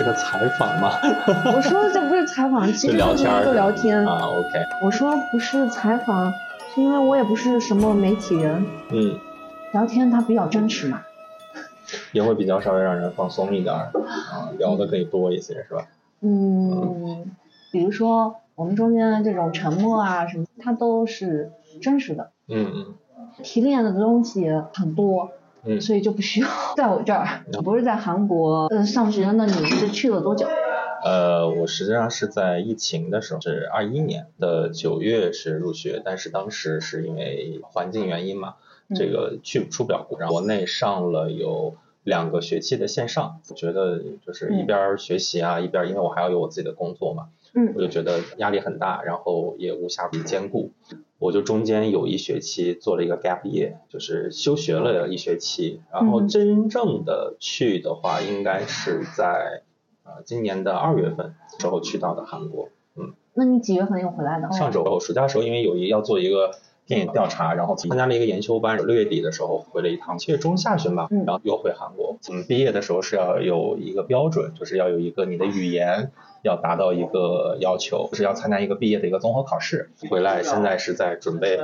这个采访吗？我说这不是采访，其实就是就聊天儿一个聊天。啊，OK，我说不是采访，是因为我也不是什么媒体人，嗯，聊天它比较真实嘛。也会比较稍微让人放松一点儿 啊，聊的可以多一些，是吧？嗯，比如说我们中间的这种沉默啊什么，它都是真实的。嗯嗯提炼的东西很多，嗯，所以就不需要 在我这儿。不是在韩国呃上学，那你是去了多久？呃，我实际上是在疫情的时候，是二一年的九月是入学，但是当时是因为环境原因嘛，这个去出不了国，然后国内上了有两个学期的线上，我觉得就是一边学习啊，一边因为我还要有我自己的工作嘛，嗯我就觉得压力很大，然后也无暇兼顾，我就中间有一学期做了一个 gap year，就是休学了一学期，然后嗯真正的去的话，应该是在呃今年的二月份之后去到的韩国。嗯那你几月份又回来的？上周暑假的时候，因为有一要做一个电影调查，然后参加了一个研修班，六月底的时候回了一趟，七月中下旬吧，嗯然后又回韩国。嗯，毕业的时候是要有一个标准，就是要有一个你的语言要达到一个要求，就是要参加一个毕业的一个综合考试。回来现在是在准备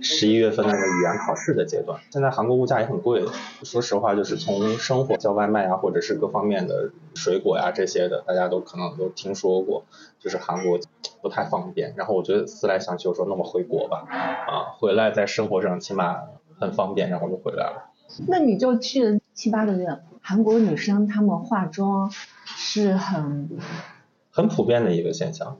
十一月份那个语言考试的阶段。现在韩国物价也很贵，说实话，就是从生活叫外卖啊，或者是各方面的水果呀、这些的，大家都可能都听说过，就是韩国不太方便。然后我觉得思来想去，我说那么回国吧，啊，回来在生活上起码很方便，然后就回来了。那你就去了七八个月。韩国女生她们化妆是很，很普遍的一个现象。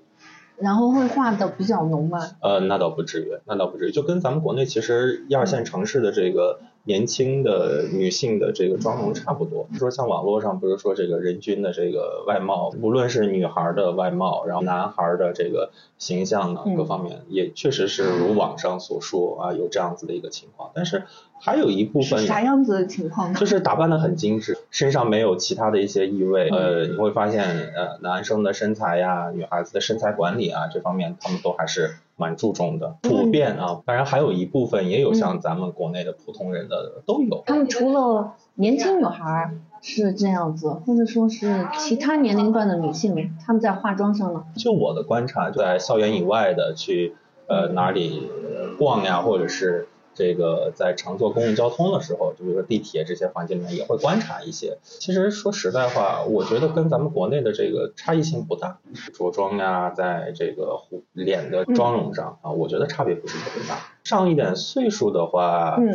然后会画的比较浓吗。呃，那倒不至于，那倒不至于，就跟咱们国内其实一二线城市的这个年轻的女性的这个妆容差不多。说像网络上不是说这个人均的这个外貌，无论是女孩的外貌，然后男孩的这个形象啊嗯各方面，也确实是如网上所说啊，有这样子的一个情况。但是还有一部分啥样子的情况呢？就是打扮的很精致，身上没有其他的一些异味。呃，你会发现，呃，男生的身材呀，女孩子的身材管理啊，这方面他们都还是蛮注重的，普遍啊。当然还有一部分也有像咱们国内的普通人的都有。他们除了年轻女孩儿是这样子，或者说是其他年龄段的女性，她们在化妆上呢？就我的观察，在校园以外的去呃哪里呃逛呀，或者是这个在乘坐公共交通的时候，就比如说地铁这些环境里面也会观察一些。其实说实在话，我觉得跟咱们国内的这个差异性不大，着装呀，在这个脸的妆容上啊，我觉得差别不是特别大。上一点岁数的话，嗯，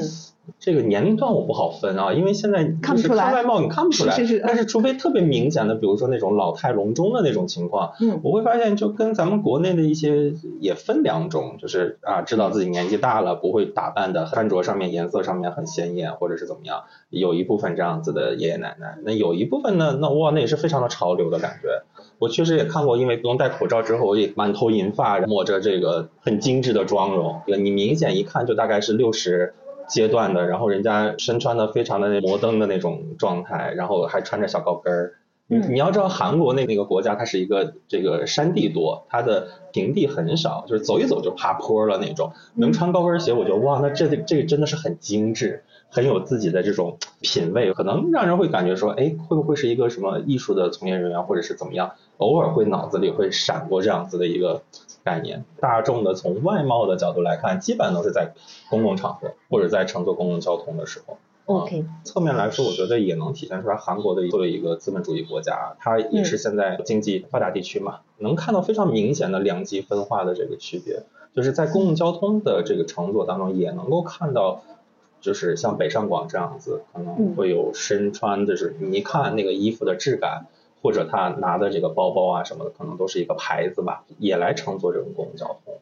这个年龄段我不好分啊，因为现在就是看不出来外貌你看不出来，是是是但是除非特别明显的，比如说那种老态龙钟的那种情况，嗯我会发现就跟咱们国内的一些也分两种，就是啊知道自己年纪大了，不会打扮的穿着上面颜色上面很鲜艳，或者是怎么样，有一部分这样子的爷爷奶奶，那有一部分呢，那哇那也是非常的潮流的感觉。我确实也看过，因为不用戴口罩之后，我也满头银发，抹着这个很精致的妆容，你明显一看就大概是六十阶段的，然后人家身穿的非常的摩登的那种状态，然后还穿着小高跟儿。你嗯你要知道韩国那那个国家，它是一个这个山地多，它的平地很少，就是走一走就爬坡了那种。能穿高跟鞋，我觉得哇，那这这个真的是很精致，很有自己的这种品味，可能让人会感觉说，哎，会不会是一个什么艺术的从业人员，或者是怎么样？偶尔会脑子里会闪过这样子的一个概念。大众的从外貌的角度来看，基本都是在公共场合或者在乘坐公共交通的时候。，OK，侧面来说，我觉得也能体现出来韩国的作为一个资本主义国家，它也是现在经济发达地区嘛，能看到非常明显的两极分化的这个区别，就是在公共交通的这个乘坐当中，也能够看到。就是像北上广这样子，可能会有身穿，就是你一看那个衣服的质感，或者他拿的这个包包啊什么的，可能都是一个牌子吧，也来乘坐这种公共交通。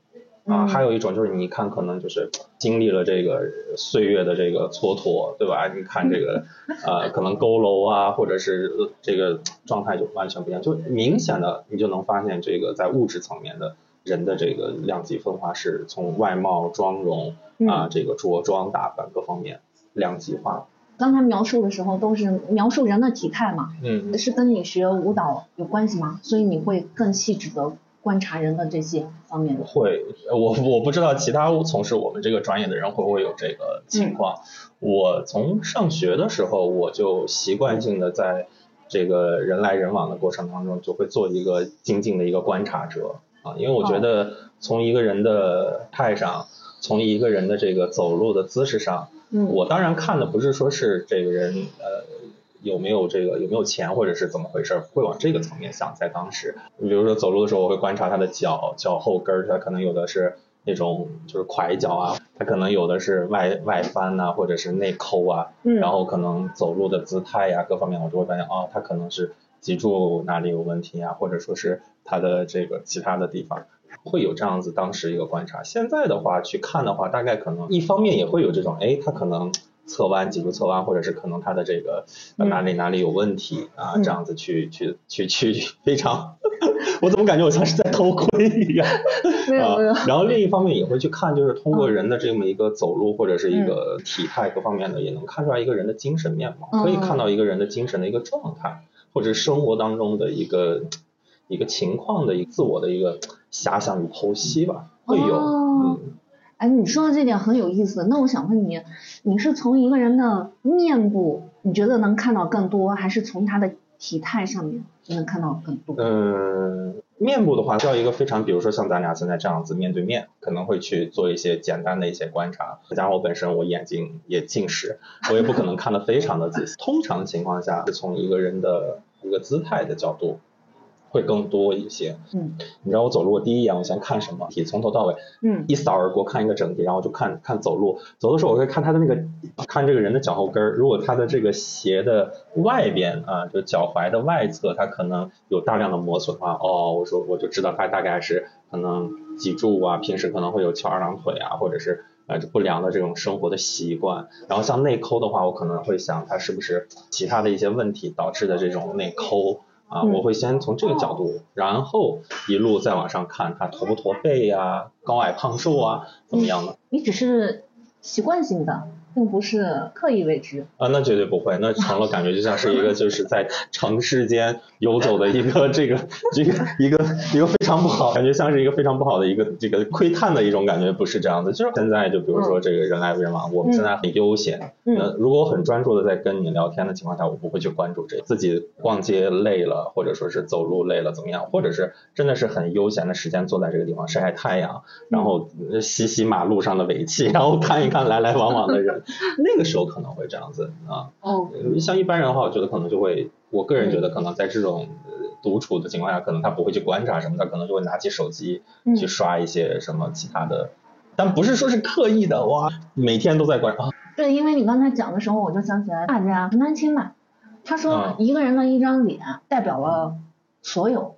啊，嗯还有一种就是你看可能就是经历了这个岁月的这个蹉跎，对吧？你看这个 呃，可能佝偻啊，或者是呃这个状态就完全不一样，就明显的你就能发现这个在物质层面的人的这个两极分化是从外貌、妆容啊、嗯这个着装打扮各方面两极化。刚才描述的时候都是描述人的体态嘛，嗯，是跟你学舞蹈有关系吗？所以你会更细致的观察人的这些方面的。会，我我不知道其他从事我们这个专业的人会不会有这个情况。我从上学的时候，我就习惯性的在这个人来人往的过程当中，就会做一个精进的一个观察者啊，因为我觉得从一个人的态上，从一个人的这个走路的姿势上，嗯我当然看的不是说是这个人呃有没有这个有没有钱或者是怎么回事，不会往这个层面想。在当时，比如说走路的时候，我会观察他的脚脚后跟儿，他可能有的是那种就是拐脚啊，他可能有的是外外翻呐、或者是内抠啊，嗯然后可能走路的姿态呀、各方面，我就会发现哦，他可能是脊柱哪里有问题啊，或者说是他的这个其他的地方。会有这样子当时一个观察，现在的话去看的话，大概可能一方面也会有这种，哎，他可能侧弯，脊柱侧弯，或者是可能他的这个哪里哪里有问题啊，嗯这样子去去去去非常，我怎么感觉我像是在偷窥一样？啊没有没有，，然后另一方面也会去看，就是通过人的这么一个走路或者是一个体态各方面的，也能看出来一个人的精神面貌，嗯可以看到一个人的精神的一个状态，或者生活当中的一个一个情况的一个自我的一个遐想与剖析吧，会有，哦嗯。哎，你说的这点很有意思。那我想问你，你是从一个人的面部，你觉得能看到更多，还是从他的体态上面你能看到更多？嗯，面部的话需要一个非常，比如说像咱俩现在这样子面对面，可能会去做一些简单的一些观察。再加上我本身我眼睛也近视，我也不可能看得非常的仔细。通常情况下是从一个人的一个姿态的角度会更多一些。嗯你知道我走路，我第一眼我先看什么？体从头到尾嗯一扫而过看一个整体，然后就看看走路。走的时候我会看他的那个，看这个人的脚后跟儿。如果他的这个鞋的外边啊，就脚踝的外侧，他可能有大量的磨损的话，哦，我说我就知道他大概是可能脊柱啊，平时可能会有翘二郎腿啊，或者是呃不良的这种生活的习惯。然后像内抠的话，我可能会想他是不是其他的一些问题导致的这种内抠。啊，嗯我会先从这个角度，然后一路再往上看，他驼不驼背呀、高矮胖瘦啊，怎么样的？你只是习惯性的，并不是刻意为之。啊，那绝对不会，那成了感觉就像是一个就是在城市间游走的一个这个这个一个一个非常不好，感觉像是一个非常不好的一个这个窥探的一种感觉，不是这样的。就是现在就比如说这个人来人往，我们现在很悠闲，嗯那如果我很专注的在跟你聊天的情况下，我不会去关注这个自己逛街累了，或者说是走路累了怎么样，或者是真的是很悠闲的时间坐在这个地方晒晒太阳，然后呃洗洗马路上的尾气，然后看一看来来往往的人，那个时候可能会这样子啊。哦，呃像一般人的话，我觉得可能就会，我个人觉得可能在这种呃独处的情况下，可能他不会去观察什么，他可能就会拿起手机嗯去刷一些什么其他的，但不是说是刻意的哇，每天都在观察。对，因为你刚才讲的时候，我就想起来大家陈丹青吧，他说嗯一个人的一张脸代表了所有。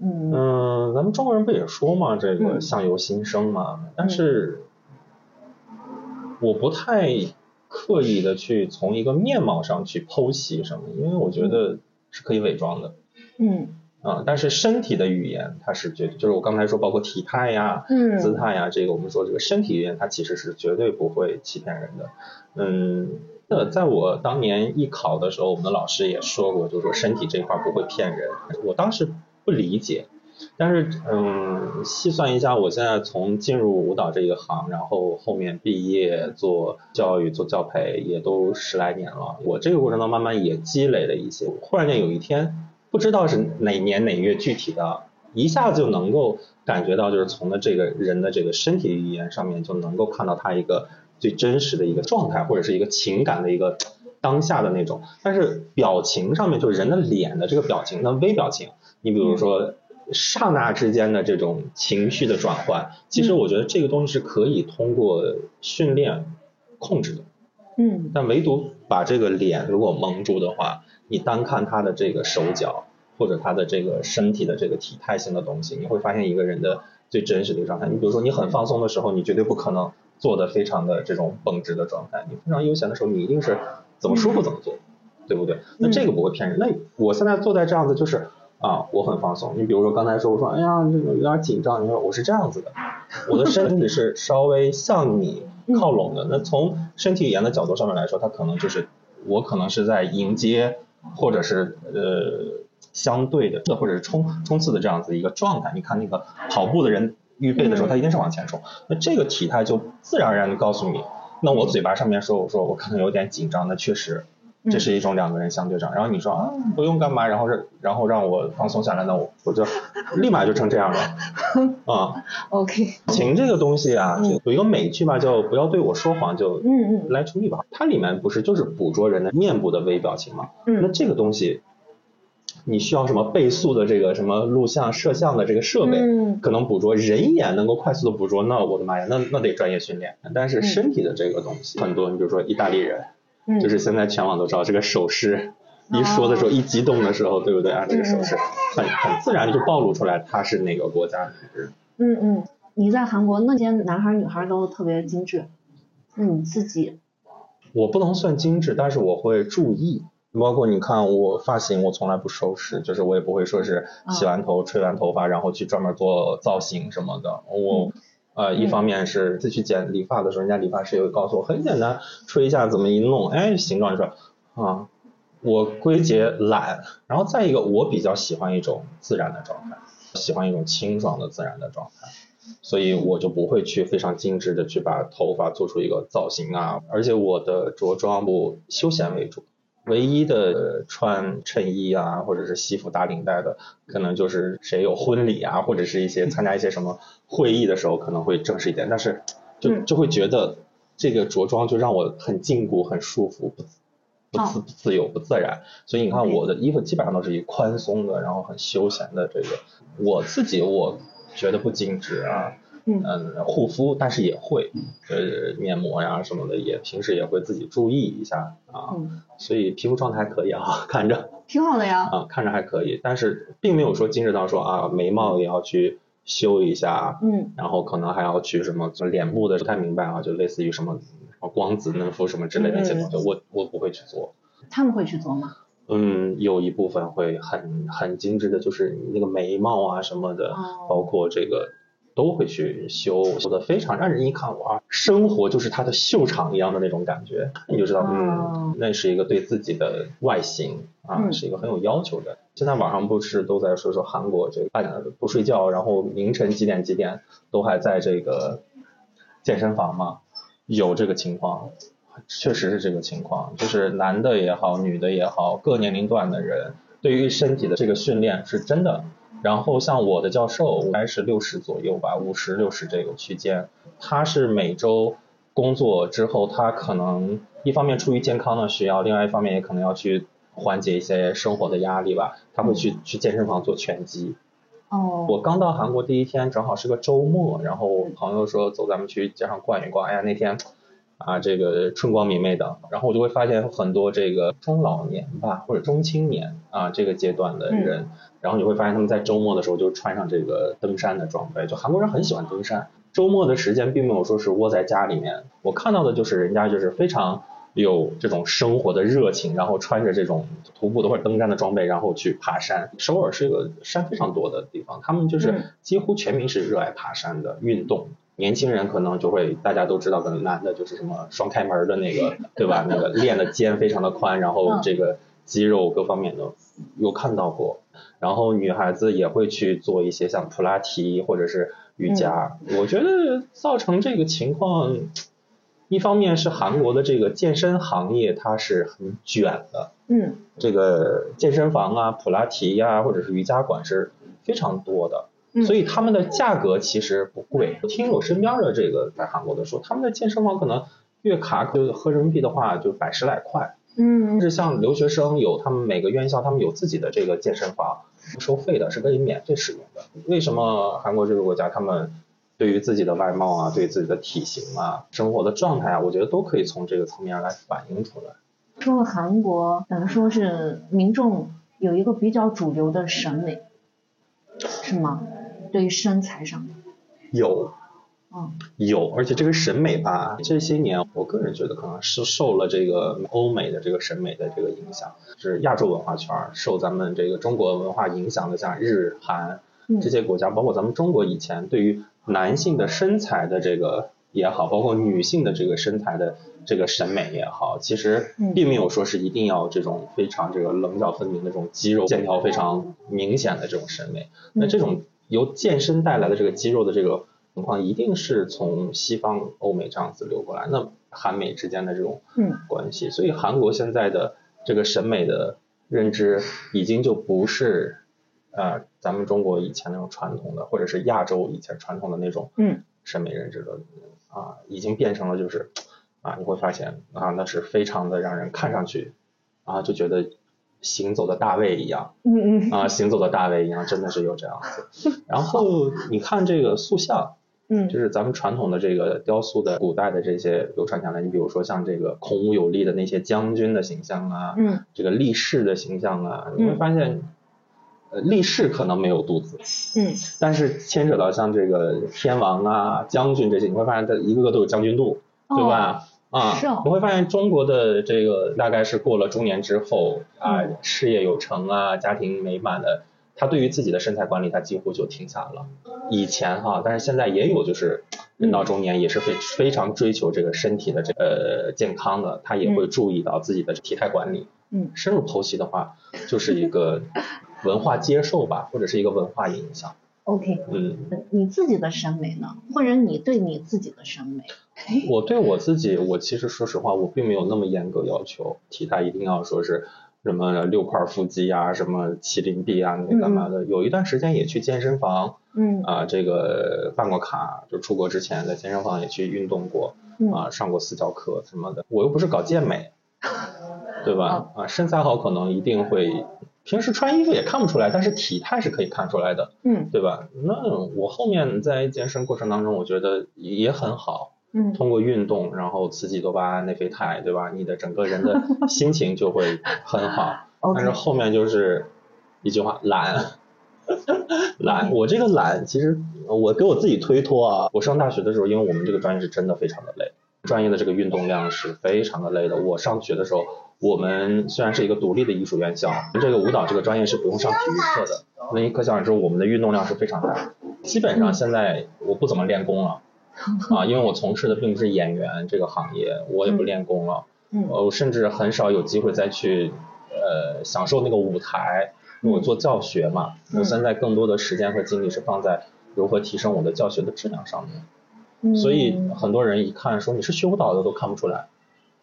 嗯嗯，咱们中国人不也说嘛，这个嗯相由心生嘛，但是我不太刻意的去从一个面貌上去剖析什么，因为我觉得是可以伪装的。嗯啊、但是身体的语言它是绝对，就是我刚才说，包括体态呀、嗯姿态呀，这个我们说这个身体语言，它其实是绝对不会欺骗人的。嗯，那在我当年艺考的时候，我们的老师也说过，就是说身体这一块不会骗人。我当时不理解，但是嗯，细算一下，我现在从进入舞蹈这一行，然后后面毕业做教育、做教培，也都十来年了。我这个过程当中慢慢也积累了一些。忽然间有一天，不知道是哪年哪月具体的，一下子就能够感觉到，就是从的这个人的这个身体语言上面就能够看到他一个最真实的一个状态，或者是一个情感的一个当下的那种。但是表情上面，就是人的脸的这个表情，那微表情，你比如说。刹那之间的这种情绪的转换，其实我觉得这个东西是可以通过训练控制的。嗯但唯独把这个脸如果蒙住的话，你单看他的这个手脚或者他的这个身体的这个体态性的东西，你会发现一个人的最真实的一个状态。你比如说你很放松的时候，你绝对不可能做的非常的这种绷直的状态；你非常悠闲的时候，你一定是怎么舒服怎么做，对不对？那这个不会骗人。那我现在坐在这样子就是。啊，我很放松。你比如说刚才说，我说，哎呀，这个有点紧张。你说我是这样子的，我的身体是稍微向你靠拢的。那从身体语言的角度上面来说，它可能就是我可能是在迎接，或者是呃相对的，或者是冲冲刺的这样子一个状态。你看那个跑步的人预备的时候，他一定是往前冲。那这个体态就自然而然的告诉你，那我嘴巴上面说，我说我可能有点紧张，那确实这是一种两个人相对长。然后你说啊不用干嘛，然后让然后让我放松下来，那我我就立马就成这样了 啊。OK，情这个东西啊，嗯有一个美剧吧，叫《不要对我说谎》，就嗯嗯 Lie to Me 吧，它里面不是就是捕捉人的面部的微表情吗？那嗯这个东西，你需要什么倍速的这个什么录像摄像的这个设备，嗯可能捕捉人眼能够快速的捕捉，那我的妈呀，那那得专业训练。但是身体的这个东西，很多你比如说意大利人，嗯，就是现在全网都知道这个手势。一说的时候，一激动的时候，对不对啊？这个手势很很自然就暴露出来他是哪个国家的人。嗯嗯，你在韩国那些男孩儿女孩儿都特别精致，那你自己我不能算精致，但是我会注意。包括你看我发型，我从来不收拾，就是我也不会说是洗完头、吹完头发，然后去专门做造型什么的。我呃，一方面是自己去剪理发的时候，人家理发师也会告诉我，很简单，吹一下怎么一弄，哎，形状就出来啊。我归结懒，然后再一个，我比较喜欢一种自然的状态，喜欢一种清爽的自然的状态。所以我就不会去非常精致的去把头发做出一个造型啊，而且我的着装不休闲为主，唯一的穿衬衣啊或者是西服打领带的，可能就是谁有婚礼啊，或者是一些参加一些什么会议的时候可能会正式一点，但是就嗯。就会觉得这个着装就让我很禁锢、很束缚、不不自不自由、不自然，所以你看我的衣服基本上都是以宽松的，然后很休闲的这个，我自己我觉得不精致啊。嗯。嗯，护肤，但是也会，呃，面膜呀什么的，也平时也会自己注意一下啊，嗯。所以皮肤状态还可以啊，看着。挺好的呀，啊，看着还可以，但是并没有说精致到说啊，眉毛也要去修一下，嗯。然后可能还要去什么就脸部的不太明白啊，就类似于什么什么光子嫩肤什么之类的一些东西，我我不会去做。他们会去做吗？嗯，有一部分会很很精致的，就是你那个眉毛啊什么的，哦。包括这个都会去修，修的非常让人一看哇，生活就是他的秀场一样的那种感觉，你就知道，哦嗯，那是一个对自己的外形啊，嗯是一个很有要求的。现在网上不是都在说说韩国这个半夜不睡觉，然后凌晨几点几点都还在这个健身房吗？有这个情况，确实是这个情况，就是男的也好，女的也好，各年龄段的人对于身体的这个训练是真的。然后像我的教授，应该是六十左右吧，五十六十这个区间，他是每周工作之后，他可能一方面出于健康的需要，另外一方面也可能要去缓解一些生活的压力吧，他会去去健身房做拳击。哦，我刚到韩国第一天正好是个周末，然后朋友说走，咱们去街上逛一逛。哎呀，那天啊，这个春光明媚的，然后我就会发现很多这个中老年吧，或者中青年啊这个阶段的人，然后你会发现他们在周末的时候就穿上这个登山的装备，就韩国人很喜欢登山。周末的时间并没有说是窝在家里面，我看到的就是人家就是非常有这种生活的热情，然后穿着这种徒步的或者登山的装备，然后去爬山。首尔是一个山非常多的地方，他们就是嗯几乎全民是热爱爬山的运动。年轻人可能就会大家都知道，可能男的就是什么双开门的那个，对吧？那个 练的肩非常的宽，然后这个肌肉各方面的有看到过。然后女孩子也会去做一些像普拉提或者是瑜伽。我觉得造成这个情况，一方面是韩国的这个健身行业它是很卷的，嗯这个健身房啊、普拉提呀、或者是瑜伽馆是非常多的。嗯，所以他们的价格其实不贵。我听我身边的这个在韩国的说，他们的健身房可能月卡就合人民币的话就百十来块。嗯就是像留学生有他们每个院校他们有自己的这个健身房，不收费的，是可以免费使用的。为什么韩国这个国家他们对于自己的外貌啊、对自己的体型啊、生活的状态啊，我觉得都可以从这个层面来反映出来。说了韩国，等于说是民众有一个比较主流的审美，是吗？对于身材上，有嗯。有，而且这个审美吧，这些年我个人觉得可能是受了这个欧美的这个审美的这个影响，是亚洲文化圈儿受咱们这个中国文化影响的，像日韩嗯。这些国家，包括咱们中国以前对于男性的身材的这个也好，包括女性的这个身材的这个审美也好，其实嗯。并没有说是一定要这种非常这个棱角分明的这种肌肉线条非常明显的这种审美。那这种由健身带来的这个肌肉的这个情况，一定是从西方欧美这样子流过来，那韩美之间的这种嗯。关系，所以韩国现在的这个审美的认知已经就不是呃咱们中国以前那种传统的，或者是亚洲以前传统的那种嗯。审美认知的啊，已经变成了就是啊，你会发现啊，那是非常的让人看上去啊就觉得行走的大卫一样嗯嗯啊，行走的大卫一样，真的是有这样子。然后你看这个塑像，嗯就是咱们传统的这个雕塑的古代的这些流传下来，你比如说像这个孔武有力的那些将军的形象啊，嗯这个力士的形象啊，你会发现，呃，力士可能没有肚子，嗯但是牵扯到像这个天王啊、将军这些，你会发现他一个个都有将军肚，对吧？啊是哦，你会发现中国的这个大概是过了中年之后啊，嗯事业有成啊，家庭美满的，他对于自己的身材管理，他几乎就停下了。以前哈，但是现在也有就是人到中年也是非非常追求这个身体的这个呃健康的，他也会注意到自己的体态管理。嗯深入剖析的话，就是一个文化接受吧，或者是一个文化影响。，OK，嗯，你自己的审美呢？或者你对你自己的审美？我对我自己，我其实说实话，我并没有那么严格要求，体态一定要说是什么六块腹肌啊，什么麒麟臂啊，那干嘛的。有一段时间也去健身房嗯啊，这个办过卡，就出国之前在健身房也去运动过嗯啊，上过私教课什么的。我又不是搞健美，对吧？啊，身材好可能一定会，平时穿衣服也看不出来，但是体态是可以看出来的，嗯对吧？那我后面在健身过程当中，我觉得也很好。嗯通过运动，然后刺激多巴胺、内啡肽，对吧？你的整个人的心情就会很好。但是后面就是一句话，懒，懒。我这个懒，其实我给我自己推脱啊。我上大学的时候，因为我们这个专业是真的非常的累，专业的这个运动量是非常的累的。我上学的时候，我们虽然是一个独立的艺术院校，这个舞蹈这个专业是不用上体育课的。那你可想而知，我们的运动量是非常大。基本上现在我不怎么练功了。啊，因为我从事的并不是演员这个行业，我也不练功了，我甚至很少有机会再去呃享受那个舞台，因为我做教学嘛，嗯我现在更多的时间和精力是放在如何提升我的教学的质量上面，嗯所以很多人一看说你是学舞蹈的都看不出来。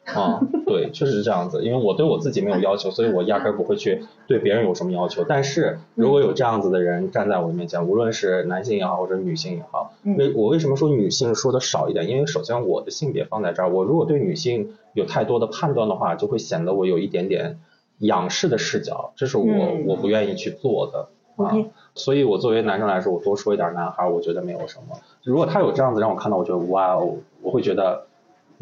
啊，对，确实是这样子。因为我对我自己没有要求，所以我压根儿不会去对别人有什么要求。但是如果有这样子的人站在我的面前，无论是男性也好，或者女性也好，嗯为我为什么说女性说的少一点？因为首先我的性别放在这儿，我如果对女性有太多的判断的话，就会显得我有一点点仰视的视角，这是我、嗯我不愿意去做的。啊所以我作为男生来说，我多说一点男孩儿，我觉得没有什么。如果他有这样子让我看到，我觉得哇哦，我会觉得，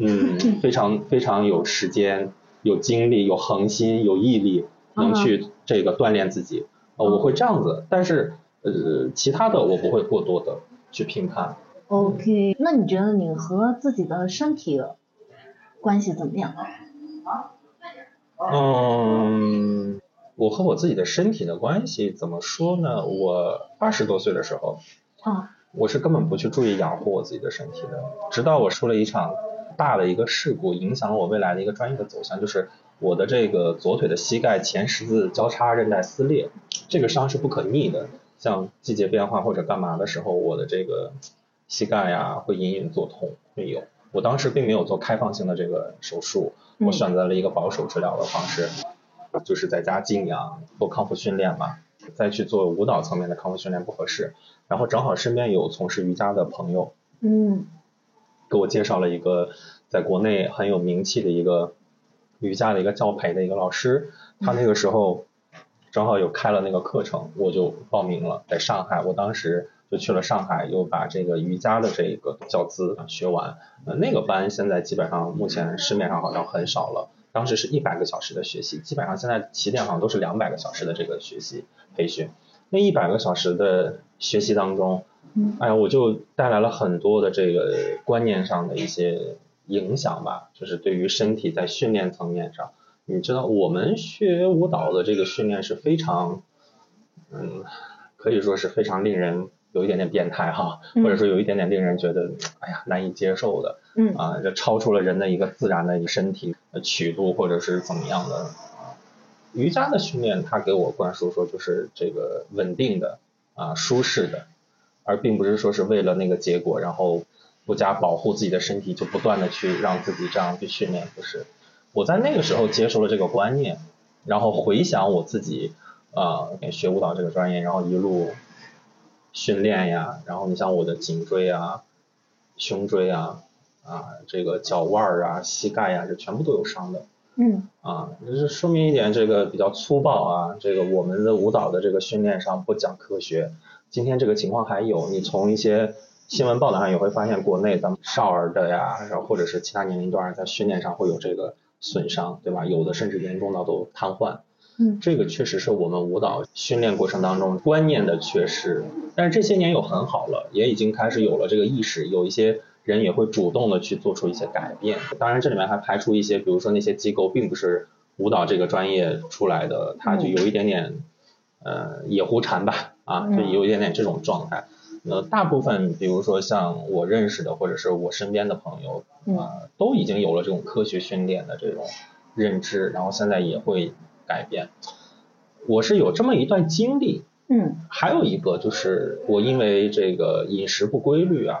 嗯，非常非常有时间、有精力、有恒心、有毅力，能去这个锻炼自己。呃，我会这样子，但是呃，其他的我不会过多的去评判。OK，那你觉得你和自己的身体关系怎么样？嗯，我和我自己的身体的关系怎么说呢？我二十多岁的时候，啊，我是根本不去注意养护我自己的身体的，直到我出了一场大的一个事故，影响了我未来的一个专业的走向，就是我的这个左腿的膝盖前十字交叉韧带撕裂，这个伤是不可逆的，像季节变化或者干嘛的时候，我的这个膝盖呀、会隐隐作痛，会有。我当时并没有做开放性的这个手术，我嗯选择了一个保守治疗的方式，就是在家静养做康复训练嘛，再去做舞蹈层面的康复训练不合适。然后正好身边有从事瑜伽的朋友，嗯给我介绍了一个在国内很有名气的一个瑜伽的一个教培的一个老师，他那个时候正好有开了那个课程，我就报名了，在上海，我当时就去了上海，又把这个瑜伽的这个教资学完，呃，那个班现在基本上目前市面上好像很少了。当时是一百个小时的学习，基本上现在起点好像都是两百个小时的这个学习培训。那一百个小时的学习当中，嗯哎呀，我就带来了很多的这个观念上的一些影响吧，就是对于身体在训练层面上，你知道我们学舞蹈的这个训练是非常，嗯，可以说是非常令人有一点点变态哈，嗯或者说有一点点令人觉得哎呀难以接受的嗯啊，这超出了人的一个自然的一个身体的曲度或者是怎么样的。瑜伽的训练，它给我灌输说就是这个稳定的啊舒适的，而并不是说是为了那个结果，然后不加保护自己的身体，就不断的去让自己这样去训练，不是。我在那个时候接受了这个观念，然后回想我自己呃学舞蹈这个专业，然后一路训练呀，然后你像我的颈椎啊、胸椎啊、啊这个脚腕儿啊、膝盖呀，这全部都有伤的。嗯啊，就是说明一点，这个比较粗暴啊，这个我们的舞蹈的这个训练上不讲科学。今天这个情况还有，你从一些新闻报道上也会发现，国内咱们少儿的呀，然后或者是其他年龄段在训练上会有这个损伤，对吧？有的甚至严重到都瘫痪。嗯这个确实是我们舞蹈训练过程当中观念的缺失，但是这些年有很好了，也已经开始有了这个意识，有一些人也会主动的去做出一些改变。当然，这里面还排除一些，比如说那些机构并不是舞蹈这个专业出来的，他就有一点点呃野狐禅吧，啊，就有一点点这种状态。呃，大部分比如说像我认识的或者是我身边的朋友，啊呃，都已经有了这种科学训练的这种认知，然后现在也会改变。我是有这么一段经历，嗯还有一个就是我因为这个饮食不规律啊，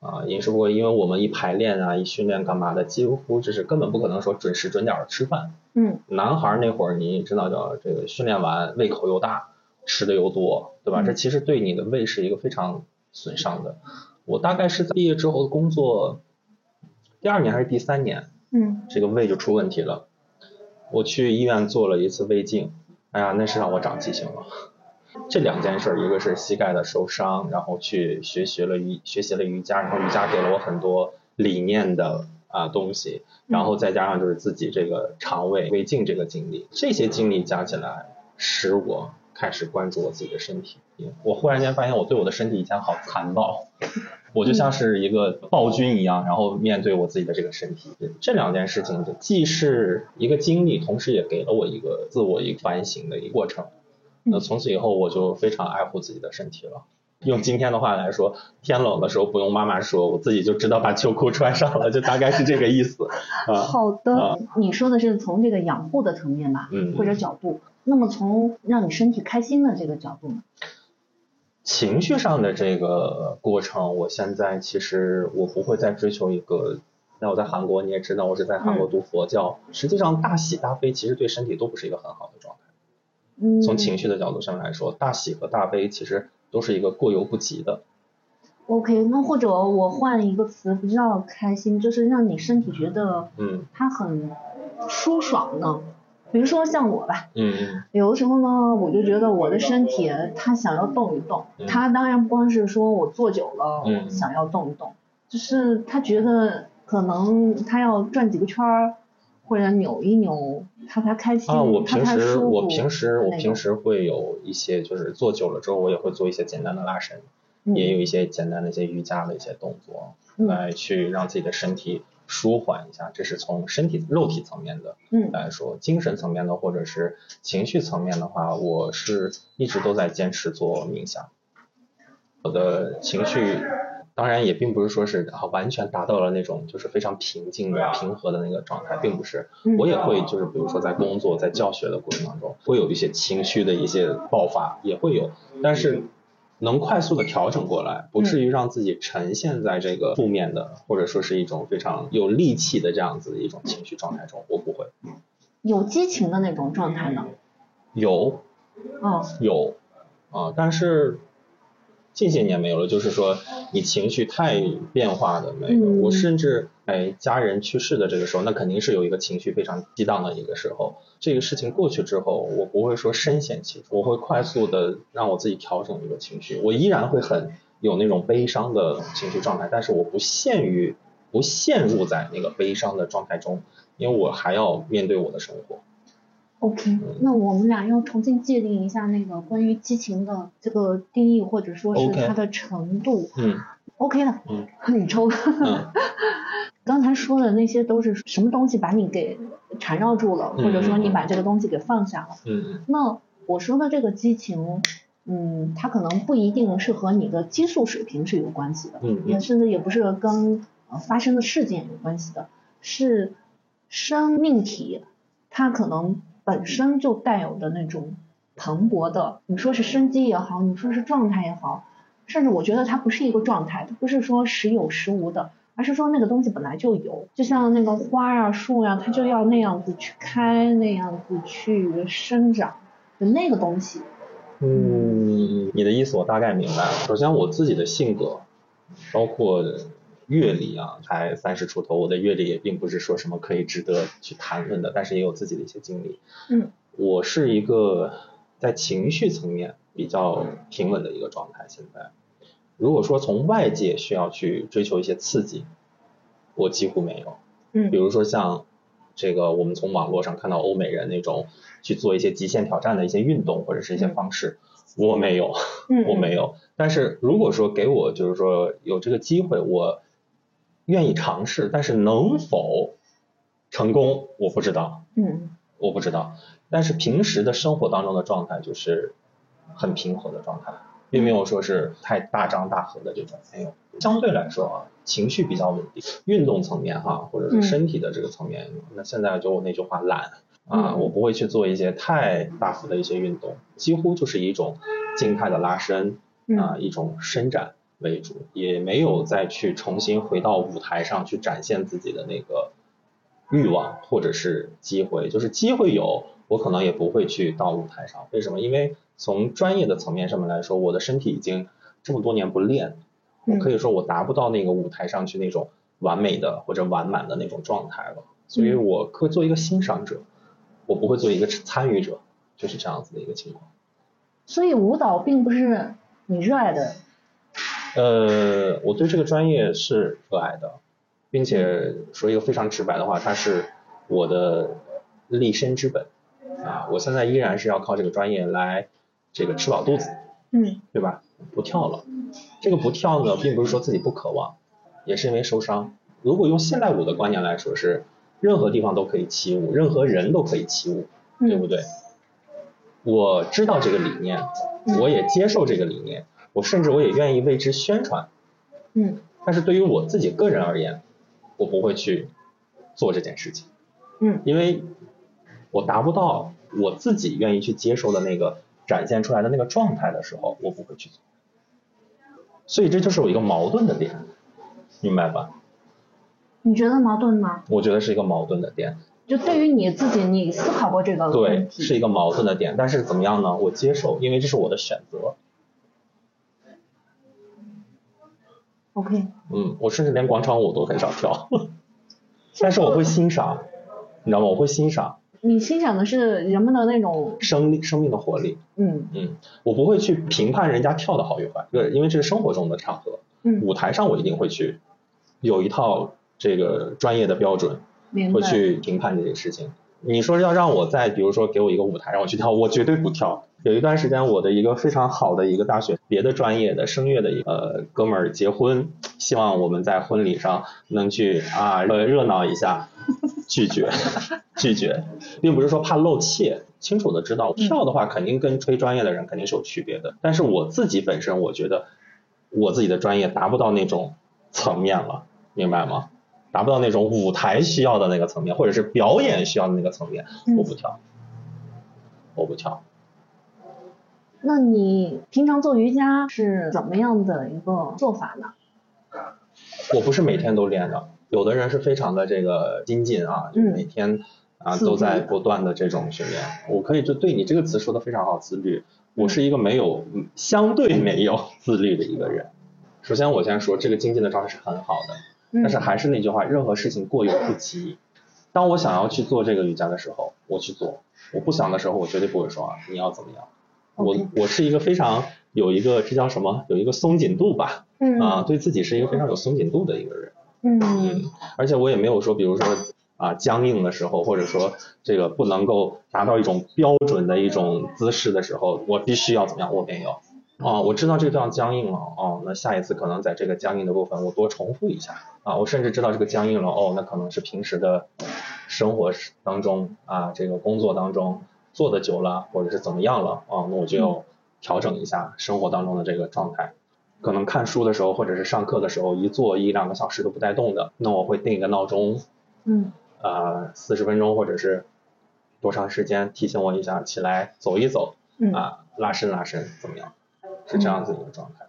啊饮食不规律，因为我们一排练啊，一训练干嘛的，几乎就是根本不可能说准时准点儿吃饭。嗯男孩儿那会儿你知道叫，这个训练完胃口又大，吃的又多，对吧？嗯这其实对你的胃是一个非常损伤的。我大概是在毕业之后的工作第二年还是第三年，嗯这个胃就出问题了。我去医院做了一次胃镜，哎呀，那是让我长记性了。这两件事儿，一个是膝盖的受伤，然后去学习了瑜学习了瑜伽，然后瑜伽给了我很多理念的啊东西，然后再加上就是自己这个肠胃胃镜这个经历，这些经历加起来，使我开始关注我自己的身体。我忽然间发现我对我的身体以前好残暴，我就像是一个暴君一样，然后面对我自己的这个身体。这两件事情既是一个经历，同时也给了我一个自我一个反省的一个过程。那从此以后，我就非常爱护自己的身体了。用今天的话来说，天冷的时候不用妈妈说，我自己就知道把秋裤穿上了，就大概是这个意思啊。好的啊，你说的是从这个养护的层面吧，嗯或者角度。那么从让你身体开心的这个角度呢？情绪上的这个过程，我现在其实我不会再追求一个。那我在韩国，你也知道，我是在韩国读佛教。实际上，大喜大悲其实对身体都不是一个很好的状态。嗯，从情绪的角度上来说，大喜和大悲其实都是一个过犹不及的。OK，那或者我换一个词，不知道开心，就是让你身体觉得嗯它很舒爽呢。比如说像我吧，嗯嗯。有的时候呢，我就觉得我的身体它想要动一动，嗯。它当然不光是说我坐久了嗯。我想要动一动，就是他觉得可能他要转几个圈儿，或者扭一扭，他才开心，啊，我他平时我平时我平时会有一些就是坐久了之后，我也会做一些简单的拉伸，嗯。也有一些简单的一些瑜伽的一些动作，嗯。来去让自己的身体舒缓一下。这是从身体肉体层面的嗯来说，精神层面的或者是情绪层面的话，我是一直都在坚持做冥想。我的情绪当然也并不是说是啊完全达到了那种就是非常平静的平和的那个状态，并不是。嗯我也会就是比如说在工作在教学的过程当中，会有一些情绪的一些爆发，也会有，但是能快速的调整过来，不至于让自己沉陷在这个负面的或者说是一种非常有戾气的这样子的一种情绪状态中，我不会。有激情的那种状态呢。有嗯有啊，但是近些年没有了，就是说你情绪太变化的没有。嗯我甚至哎家人去世的这个时候，那肯定是有一个情绪非常激荡的一个时候。这个事情过去之后，我不会说深陷其中，我会快速的让我自己调整一个情绪，我依然会很有那种悲伤的情绪状态，但是我不限于不陷入在那个悲伤的状态中，因为我还要面对我的生活。，OK，那我们俩要重新界定一下那个关于激情的这个定义，或者说是它的程度。嗯 OK 的，嗯你抽。嗯 刚才说的那些都是什么东西把你给缠绕住了，嗯或者说你把这个东西给放下了。嗯嗯那我说的这个激情，嗯，它可能不一定是和你的激素水平是有关系的，嗯嗯也甚至也不是跟呃发生的事件有关系的，是生命体它可能本身就带有的那种蓬勃的，你说是生机也好，你说是状态也好，甚至我觉得它不是一个状态，它不是说时有时无的，而是说那个东西本来就有，就像那个花啊、树呀、它就要那样子去开，那样子去生长，就那个东西。嗯，你的意思我大概明白了。首先我自己的性格，包括阅历啊，才三十出头，我的阅历也并不是说什么可以值得去谈论的，但是也有自己的一些经历。嗯，我是一个在情绪层面比较平稳的一个状态。现在，如果说从外界需要去追求一些刺激，我几乎没有。嗯比如说像这个，我们从网络上看到欧美人那种去做一些极限挑战的一些运动或者是一些方式，我没有，嗯，我没有。但是如果说给我就是说有这个机会，我愿意尝试，但是能否成功，我不知道，嗯我不知道。但是平时的生活当中的状态就是很平和的状态，并没有说是太大张大合的这种，没有。相对来说啊，情绪比较稳定。运动层面哈，或者是身体的这个层面，那现在就我那句话懒啊，嗯我不会去做一些太大幅的一些运动，几乎就是一种静态的拉伸嗯啊，一种伸展为主，也没有再去重新回到舞台上去展现自己的那个欲望或者是机会，就是机会有，我可能也不会去到舞台上。为什么？因为从专业的层面上面来说，我的身体已经这么多年不练，我嗯可以说我达不到那个舞台上去那种完美的或者完满的那种状态了，所以我会做一个欣赏者，我不会做一个参与者，就是这样子的一个情况。所以舞蹈并不是你热爱的，呃，我对这个专业是热爱的，并且说一个非常直白的话，它是我的立身之本啊！我现在依然是要靠这个专业来这个吃饱肚子，嗯对吧？不跳了，这个不跳呢，并不是说自己不渴望，也是因为受伤。如果用现代舞的观念来说，是任何地方都可以起舞，任何人都可以起舞，对不嗯对？我知道这个理念，我也接受这个理念，我甚至我也愿意为之宣传。嗯但是对于我自己个人而言，我不会去做这件事情，嗯因为我达不到我自己愿意去接受的那个展现出来的那个状态的时候，我不会去做。所以这就是我一个矛盾的点，明白吧？你觉得矛盾吗？我觉得是一个矛盾的点，就对于你自己，你思考过这个对问，题？是一个矛盾的点。但是怎么样呢？我接受，因为这是我的选择。OK，嗯，我甚至连广场舞都很少跳，但是我会欣赏，你知道吗？我会欣赏你欣赏的是人们的那种，生命生命的活力。嗯嗯，我不会去评判人家跳的好与坏，对，因为这是生活中的场合，嗯，舞台上我一定会去有一套这个专业的标准，会。去评判这些事情。你说要让我在比如说给我一个舞台让我去跳，我绝对不跳。有一段时间，我的一个非常好的一个大学别的专业的声乐的一个呃哥们儿结婚，希望我们在婚礼上能去啊呃热闹一下，拒绝 拒绝，并不是说怕露怯，清楚的知道跳的话肯定跟吹专业的人肯定是有区别的，但是我自己本身我觉得我自己的专业达不到那种层面了，明白吗？达不到那种舞台需要的那个层面，或者是表演需要的那个层面，嗯我不跳，我不跳。那你平常做瑜伽是怎么样的一个做法呢？我不是每天都练的，有的人是非常的这个精进啊，就是嗯每天啊都在不断的这种训练。我可以就对你这个词说的非常好，自律。我是一个没有嗯相对没有自律的一个人。首先我先说这个精进的状态是很好的，嗯但是还是那句话，任何事情过犹不及。当我想要去做这个瑜伽的时候，我去做；我不想的时候，我绝对不会说啊你要怎么样。我我是一个非常有一个这叫什么？有一个松紧度吧，嗯啊，对自己是一个非常有松紧度的一个人。嗯嗯，而且我也没有说，比如说啊僵硬的时候，或者说这个不能够达到一种标准的一种姿势的时候，我必须要怎么样？我没有。哦，我知道这个地方僵硬了，哦，那下一次可能在这个僵硬的部分我多重复一下啊，我甚至知道这个僵硬了，哦，那可能是平时的生活当中啊，这个工作当中做的久了，或者是怎么样了，哦，那我就要调整一下生活当中的这个状态。可能看书的时候，或者是上课的时候，一坐一两个小时都不带动的，那我会定一个闹钟，嗯呃，四十分钟或者是多长时间提醒我一下起来走一走嗯啊，拉伸拉伸怎么样？是这样子一个状态。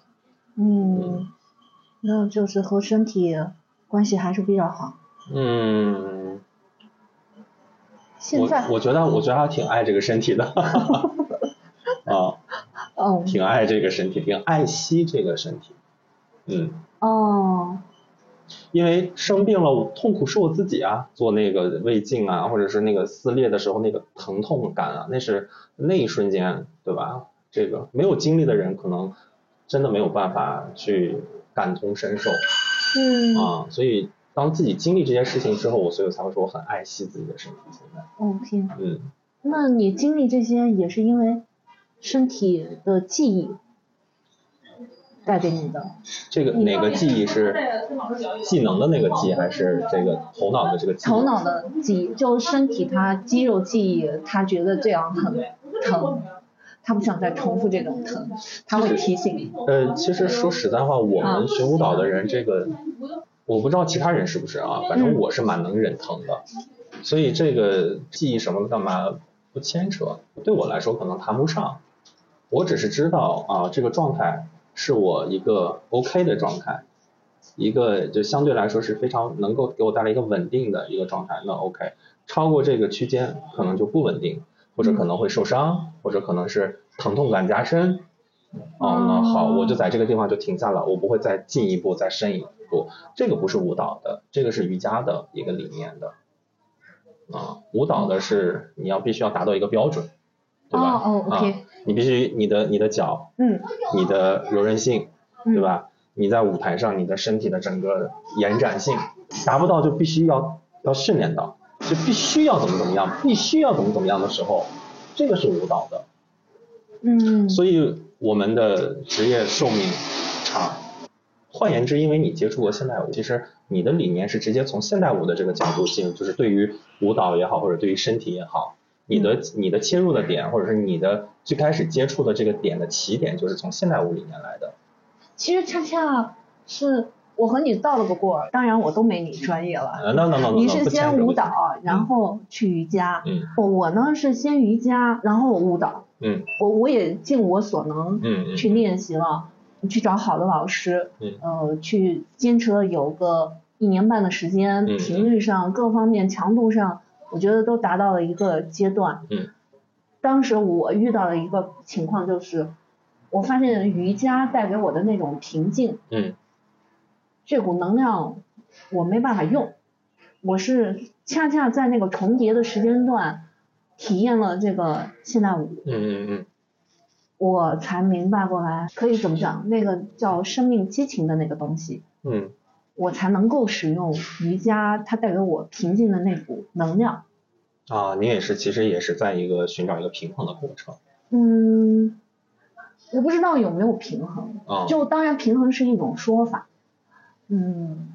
嗯，那就是和身体关系还是比较好。嗯，现在我我觉得我觉得他挺爱这个身体的，啊，哦挺爱这个身体，挺爱惜这个身体，嗯，哦，因为生病了，痛苦是我自己啊，做那个胃镜啊，或者是那个撕裂的时候那个疼痛感啊，那是那一瞬间，对吧？这个没有经历的人可能真的没有办法去感同身受嗯啊，所以当自己经历这些事情之后，我所以才会说我很爱惜自己的身体。现在，，OK。嗯，那你经历这些也是因为身体的记忆带给你的？这个哪个记忆是技能的那个记，还是这个头脑的这个记忆？头脑的记忆，就身体它肌肉记忆，它觉得这样很疼，他不想再重复这种疼，他会提醒你。呃，其实说实在话，我们学舞蹈的人，这个我不知道其他人是不是啊，反正我是蛮能忍疼的，所以这个记忆什么的干嘛不牵扯，对我来说可能谈不上。我只是知道啊，这个状态是我一个 OK 的状态，一个就相对来说是非常能够给我带来一个稳定的一个状态，那 OK。超过这个区间可能就不稳定，或者可能会受伤，或者可能是疼痛感加深。哦，那好，我就在这个地方就停下了，我不会再进一步再深一步。这个不是舞蹈的，这个是瑜伽的一个理念的。啊，舞蹈的是你要必须要达到一个标准，对吧？哦哦，OK 啊，你必须你的你的脚，嗯，你的柔韧性，嗯对吧？你在舞台上你的身体的整个延展性达不到，就必须要要训练到，就必须要怎么怎么样，必须要怎么怎么样的时候，这个是舞蹈的。嗯，所以我们的职业寿命长。换言之，因为你接触过现代舞，其实你的理念是直接从现代舞的这个角度进入，就是对于舞蹈也好，或者对于身体也好，你的你的切入的点，或者是你的最开始接触的这个点的起点，就是从现代舞里面来的。其实恰恰是我和你倒了个过儿，当然我都没你专业了。呃，那那那那你是先舞蹈，然后去瑜伽。嗯我我呢是先瑜伽，然后舞蹈。嗯我我也尽我所能去练习了，去找好的老师，嗯呃，去坚持了有个一年半的时间，嗯频率上各方面强度上，我觉得都达到了一个阶段。嗯当时我遇到的一个情况就是，我发现瑜伽带给我的那种平静，嗯这股能量我没办法用，我是恰恰在那个重叠的时间段体验了这个现代舞，嗯嗯嗯。我才明白过来，可以怎么讲，那个叫生命激情的那个东西，嗯。我才能够使用瑜伽，它带给我平静的那股能量。啊，你也是，其实也是在一个寻找一个平衡的过程。嗯，我不知道有没有平衡，啊。就当然平衡是一种说法，嗯，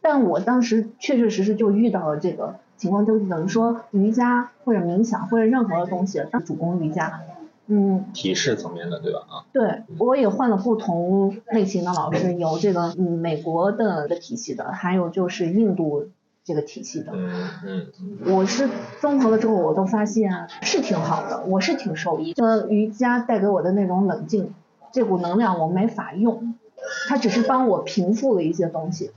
但我当时确确实实就遇到了这个情况，就是等于说瑜伽或者冥想或者任何的东西，当主攻瑜伽，嗯，体式层面的，对吧？啊，对，我也换了不同类型的老师，有这个嗯美国的的体系的，还有就是印度这个体系的。嗯嗯我是综合了之后，我都发现是挺好的，我是挺受益。呃，瑜伽带给我的那种冷静，这股能量我没法用，它只是帮我平复了一些东西，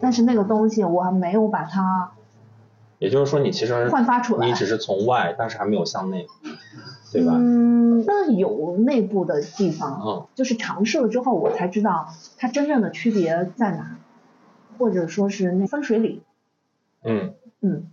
但是那个东西我还没有把它也就是说，你其实焕发出来你只是从外，但是还没有向内，对吧？嗯，那有内部的地方，嗯就是尝试了之后，我才知道它真正的区别在哪，或者说是那分水岭。嗯，嗯，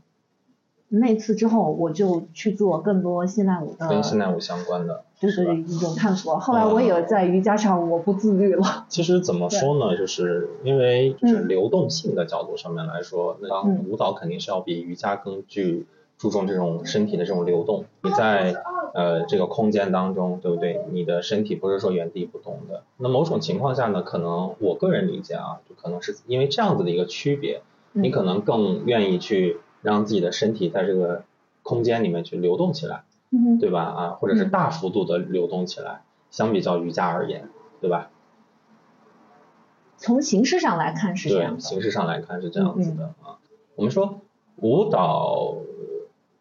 那次之后，我就去做更多现代舞的，跟现代舞相关的，就是？一种探索。后来我也在瑜伽上我不自律了。其实怎么说呢，就是因为就是嗯流动性的角度上面来说，那舞蹈肯定是要比瑜伽更具注重这种身体的这种流动。你在呃这个空间当中，对不对？你的身体不是说原地不动的。那某种情况下呢，可能我个人理解啊，就可能是因为这样子的一个区别，你可能更愿意去让自己的身体在这个空间里面去流动起来。嗯对吧？啊，或者是嗯大幅度的流动起来，相比较瑜伽而言，对吧？从形式上来看是这样。形式上来看是这样子的啊。我们说舞蹈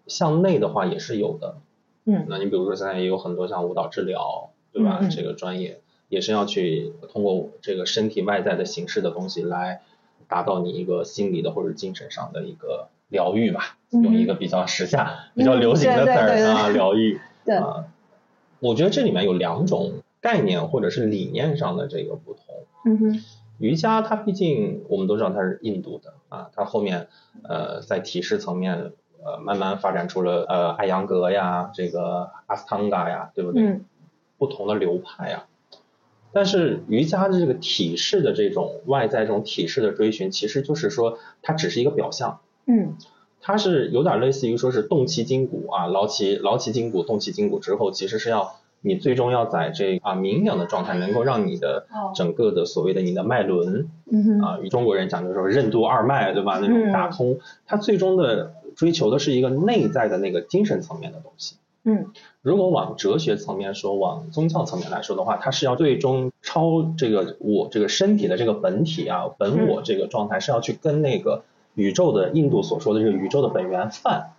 向内的话也是有的，嗯那你比如说现在也有很多像舞蹈治疗，对吧？这个专业也是要去通过这个身体外在的形式的东西来达到你一个心理的或者精神上的一个疗愈吧，嗯用一个比较时下、比较流行的词啊，疗愈。对啊，我觉得这里面有两种概念或者是理念上的这个不同。嗯哼，瑜伽它毕竟我们都知道它是印度的啊，它后面呃在体式层面呃慢慢发展出了呃艾扬格呀，这个阿斯汤嘎呀，对不对？嗯不同的流派呀。但是瑜伽的这个体式的这种外在这种体式的追寻，其实就是说它只是一个表象，嗯。它是有点类似于说是动其筋骨啊，劳其劳其筋骨，动其筋骨之后，其实是要你最终要在这啊冥想的状态，能够让你的哦。整个的所谓的你的脉轮啊，中国人讲究说任督二脉，对吧？那种打通，它最终的追求的是一个内在的那个精神层面的东西。嗯。如果往哲学层面说，往宗教层面来说的话，它是要最终超这个我这个身体的这个本体啊，本我这个状态是要去跟那个宇宙的印度所说的这个宇宙的本源梵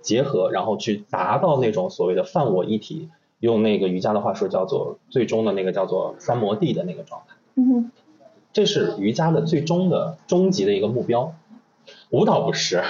结合，然后去达到那种所谓的梵我一体，用那个瑜伽的话说叫做最终的那个叫做三摩地的那个状态。嗯哼，这是瑜伽的最终的终极的一个目标。舞蹈不是，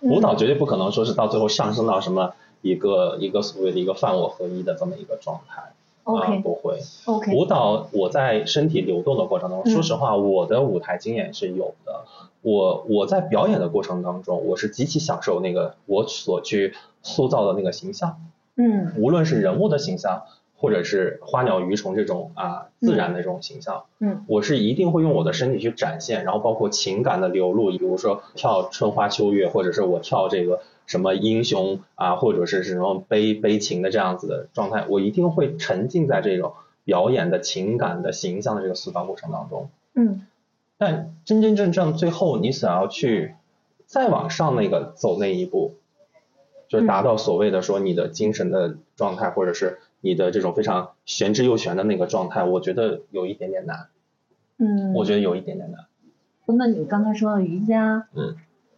嗯舞蹈绝对不可能说是到最后上升到什么一个一个所谓的一个泛我合一的这么一个状态啊不会。OK，舞蹈我在身体流动的过程中，嗯说实话，我的舞台经验是有的。我我在表演的过程当中，我是极其享受那个我所去塑造的那个形象，嗯无论是人物的形象，或者是花鸟鱼虫这种啊自然的这种形象，嗯我是一定会用我的身体去展现，然后包括情感的流露，比如说跳春花秋月，或者是我跳这个什么英雄啊，或者是什么悲悲情的这样子的状态，我一定会沉浸在这种表演的情感的形象的这个塑造过程当中。嗯但真真正正最后你想要去再往上那个走那一步，就是达到所谓的说你的精神的状态，或者是你的这种非常玄之又玄的那个状态，我觉得有一点点难，嗯，我觉得有一点点难。那你刚才说的瑜伽，嗯，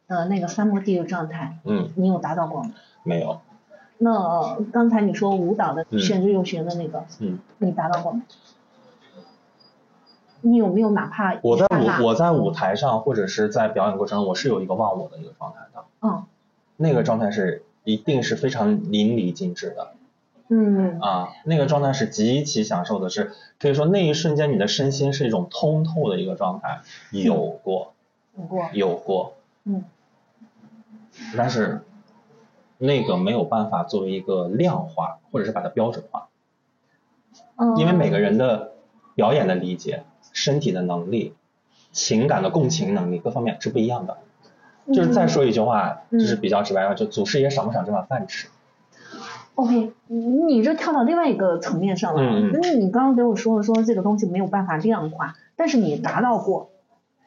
呃，那个三摩地的状态，嗯，你有达到过吗？没有，那刚才你说舞蹈的嗯。玄之又玄的那个，嗯，你达到过吗？你有没有哪怕我在舞我在舞台上或者是在表演过程中，我是有一个忘我的一个状态的，嗯。那个状态是一定是非常淋漓尽致的。嗯。啊，那个状态是极其享受的是，可以说那一瞬间你的身心是一种通透的一个状态，有过，有过。有过，嗯但是那个没有办法作为一个量化，或者是把它标准化，嗯，因为每个人的表演的理解、身体的能力、情感的共情能力各方面是不一样的。就是再说一句话，嗯就是比较直白的，就祖师爷赏不赏这碗饭吃？OK，你这跳到另外一个层面上了。嗯嗯那你刚刚给我说了，说这个东西没有办法量化，但是你达到过，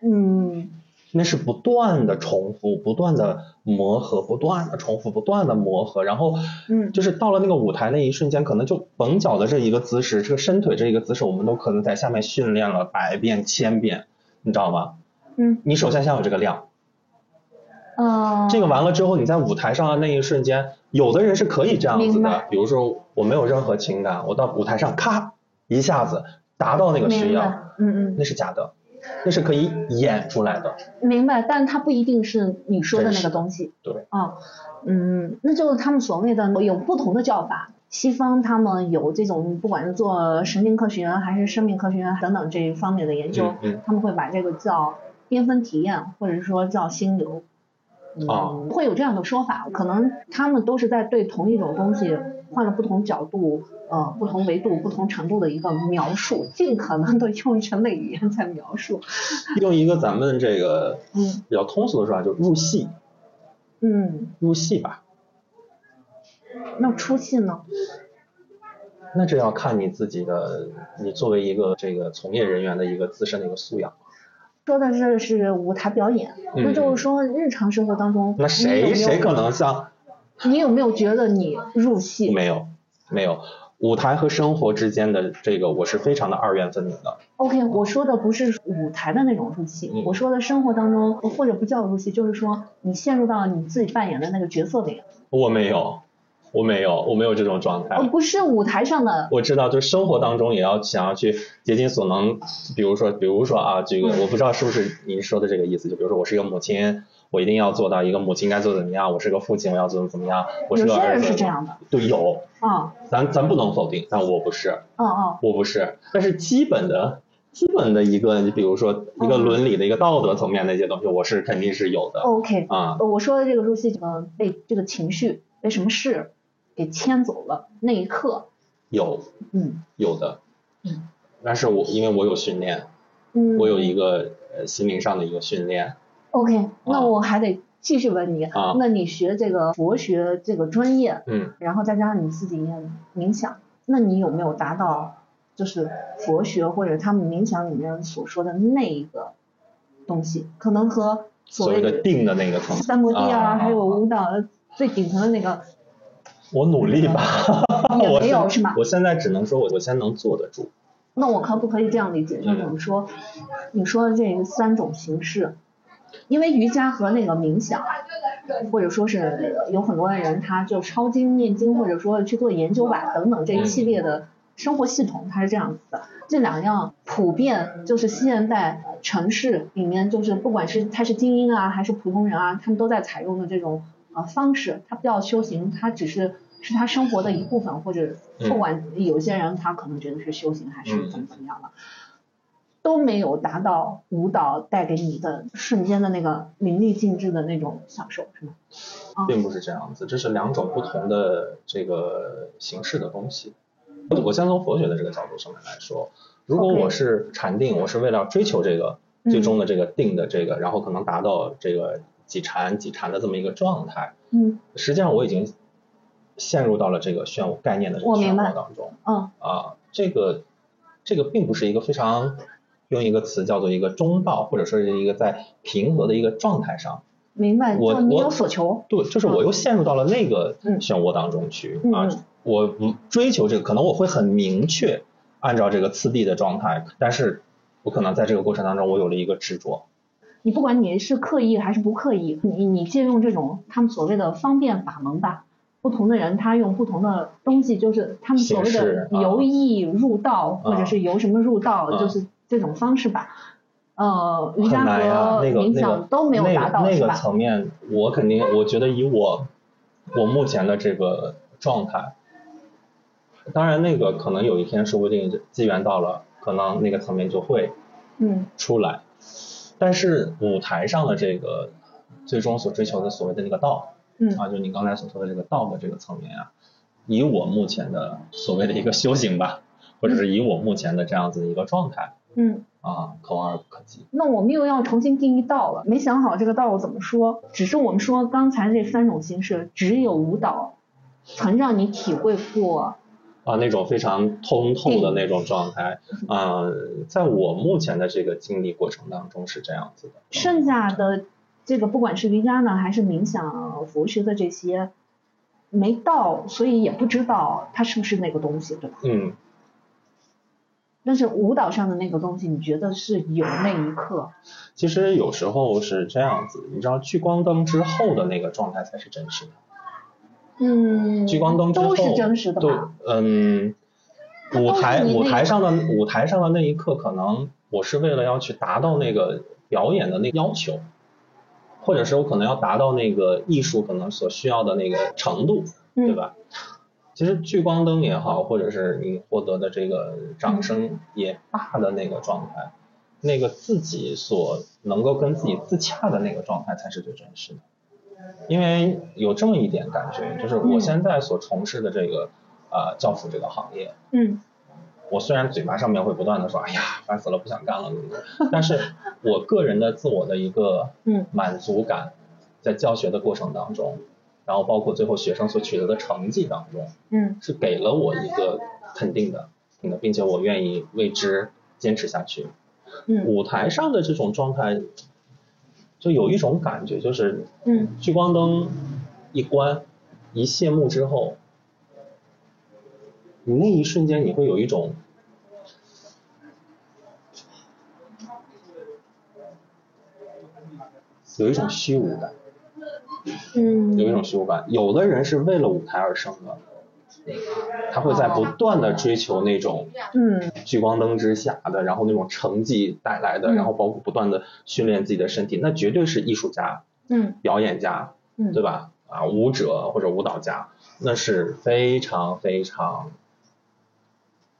嗯那是不断的重复，不断的磨合，不断的重复，不断的磨合，然后嗯。就是到了那个舞台那一瞬间，可能就绷脚的这一个姿势，这个伸腿这一个姿势，我们都可能在下面训练了百遍、千遍，你知道吗？嗯。你首先先有这个量，呃，这个完了之后，你在舞台上的那一瞬间，有的人是可以这样子的，比如说我没有任何情感，我到舞台上咔一下子达到那个需要，嗯，嗯。那是假的，那是可以演出来的。嗯，明白，但它不一定是你说的那个东西。对，啊，嗯，那就是他们所谓的有不同的叫法。西方他们有这种不管是做神经科学还是生命科学等等这一方面的研究，嗯嗯他们会把这个叫缤纷体验，或者说叫心流。嗯，哦会有这样的说法，可能他们都是在对同一种东西换了不同角度、呃不同维度、不同程度的一个描述，尽可能的用人类语言在描述。用一个咱们这个嗯比较通俗的说法，就入戏，嗯，入戏吧。那出戏呢？那这要看你自己的，你作为一个这个从业人员的一个自身的一个素养。说的是是舞台表演，嗯那就是说日常生活当中，那谁谁可能像你有没有觉得你入戏？没有没有舞台和生活之间的这个，我是非常的二元分明的。OK，我说的不是舞台的那种入戏，嗯我说的生活当中或者不叫入戏，就是说你陷入到你自己扮演的那个角色里。我没有，我没有，我没有这种状态。哦，不是舞台上的，我知道，就是生活当中也要想要去竭尽所能，比如说，比如说啊，这个嗯我不知道是不是您说的这个意思，就比如说我是一个母亲，我一定要做到一个母亲该做的怎么样，我是个父亲，我要做的怎么样，我是有些人个儿子，是这样的。对，有，啊，咱咱不能否定，但我不是，哦哦，我不是，但是基本的。基本的一个，你比如说一个嗯。伦理的一个道德层面那些东西，我是肯定是有的 OK，啊。呃我说的这个入戏，呃，被这个情绪被什么事给牵走了那一刻，有。嗯。有的嗯，但是我因为我有训练，嗯，我有一个呃心灵上的一个训练，OK，那我还得继续问你，啊。那你学这个佛学这个专业，嗯，然后再加上你自己也冥想，那你有没有达到就是佛学或者他们冥想里面所说的那一个东西，可能和所所谓谓的定的那个层次，三摩地啊，啊还有舞蹈最顶层的那个我努力吧，也我没有是吗我现在只能说我我先能坐得住，那我可不可以这样理解？就嗯。是我们说，你说的这三种形式，因为瑜伽和那个冥想，或者说是有很多的人他就抄经念经，或者说去做研究吧等等这一系列的生活系统，它是这样子的。这两样普遍就是现代城市里面，就是不管是他是精英啊还是普通人啊，他们都在采用的这种呃方式，它不叫修行，它只是是他生活的一部分，或者不管有些人他可能觉得是修行还是怎么怎么样的，都没有达到舞蹈带给你的瞬间的那个淋漓尽致的那种享受，是吗？啊并不是这样子，这是两种不同的这个形式的东西。我我先从佛学的这个角度上面来说，如果我是禅定，我是为了追求这个嗯最终的这个定的这个，然后可能达到这个几禅几禅的这么一个状态，嗯实际上我已经陷入到了这个漩涡概念的这个漩涡当中。嗯啊，这个这个并不是一个非常用一个词叫做一个中道，或者说是一个在平和的一个状态上。明白，我你有所求，对，就是我又陷入到了那个嗯漩涡当中去、嗯啊嗯。我不追求这个，可能我会很明确按照这个次第的状态，但是我可能在这个过程当中，我有了一个执着。你不管你是刻意还是不刻意，你你借用这种他们所谓的方便法门吧，不同的人他用不同的东西，就是他们所谓的由易入道，或者是由什么入道，啊就是这种方式吧。呃，瑜伽呀，和那个冥想那个都没有达到，那个、那个？层面，我肯定，我觉得以我我目前的这个状态，当然那个可能有一天说不定机缘到了，可能那个层面就会嗯出来。但是舞台上的这个最终所追求的所谓的那个道嗯啊，就你刚才所说的这个道的这个层面啊，以我目前的所谓的一个修行吧，或者是以我目前的这样子的一个状态嗯。啊，可望而不可及。那我们又要重新定义道了，没想好这个道怎么说。只是我们说刚才这三种形式，只有舞蹈曾让你体会过。啊，那种非常通透的那种状态，啊、在我目前的这个经历过程当中是这样子的。剩下的这个不管是瑜伽呢，还是冥想、佛学的这些，没到，所以也不知道它是不是那个东西，对吧？嗯，但是舞蹈上的那个东西，你觉得是有那一刻？其实有时候是这样子，你知道聚光灯之后的那个状态才是真实的。嗯，聚光灯之后都是真实的对舞台舞台上的舞台上的那一刻，可能我是为了要去达到那个表演的那个要求，或者是我可能要达到那个艺术可能所需要的那个程度，对嗯吧？其实聚光灯也好，或者是你获得的这个掌声也罢的那个状态，那个自己所能够跟自己自洽的那个状态才是最真实的。因为有这么一点感觉，就是我嗯。现在所从事的这个呃教辅这个行业，嗯。我虽然嘴巴上面会不断的说，哎呀，烦死了，不想干了，但是我个人的自我的一个嗯。满足感，在教学的过程当中，然后包括最后学生所取得的成绩当中，嗯。是给了我一个肯定的，肯定的，并且我愿意为之坚持下去。嗯。舞台上的这种状态，就有一种感觉，就是嗯。聚光灯一关，一谢幕之后，你那一瞬间你会有一种有一种虚无感，嗯，有一种虚无感。有的人是为了舞台而生的，他会在不断的追求那种嗯聚光灯之下的，然后那种成绩带来的，嗯然后包括不断的训练自己的身体，那绝对是艺术家、嗯表演家，嗯，对吧？啊，舞者或者舞蹈家，那是非常非常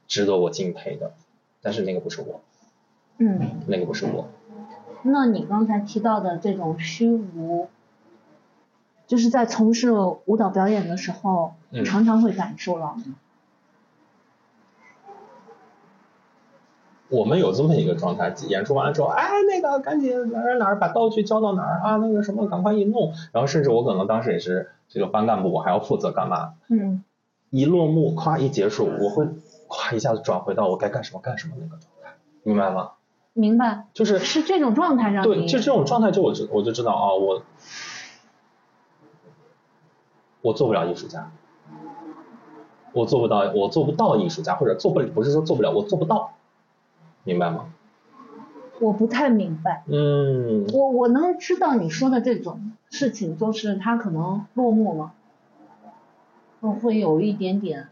值得我敬佩的。但是那个不是我，嗯，那个不是我。那你刚才提到的这种虚无，就是在从事舞蹈表演的时候，嗯常常会感受到。我们有这么一个状态，演出完了之后，哎，那个赶紧哪儿哪儿把道具交到哪儿啊，那个什么赶快一弄，然后甚至我可能当时也是这个班干部，我还要负责干嘛？嗯一落幕，咵一结束，我会咵一下子转回到我该干什么干什么那个状态，明白吗？明白，就是是这种状态让对，就这种状态，就我就我就知道啊，我我做不了艺术家，我做不到，我做不到艺术家，或者做不不是说做不了，我做不到，明白吗？我不太明白。嗯，我我能知道你说的这种事情，就是他可能落寞了，嗯会有一点点，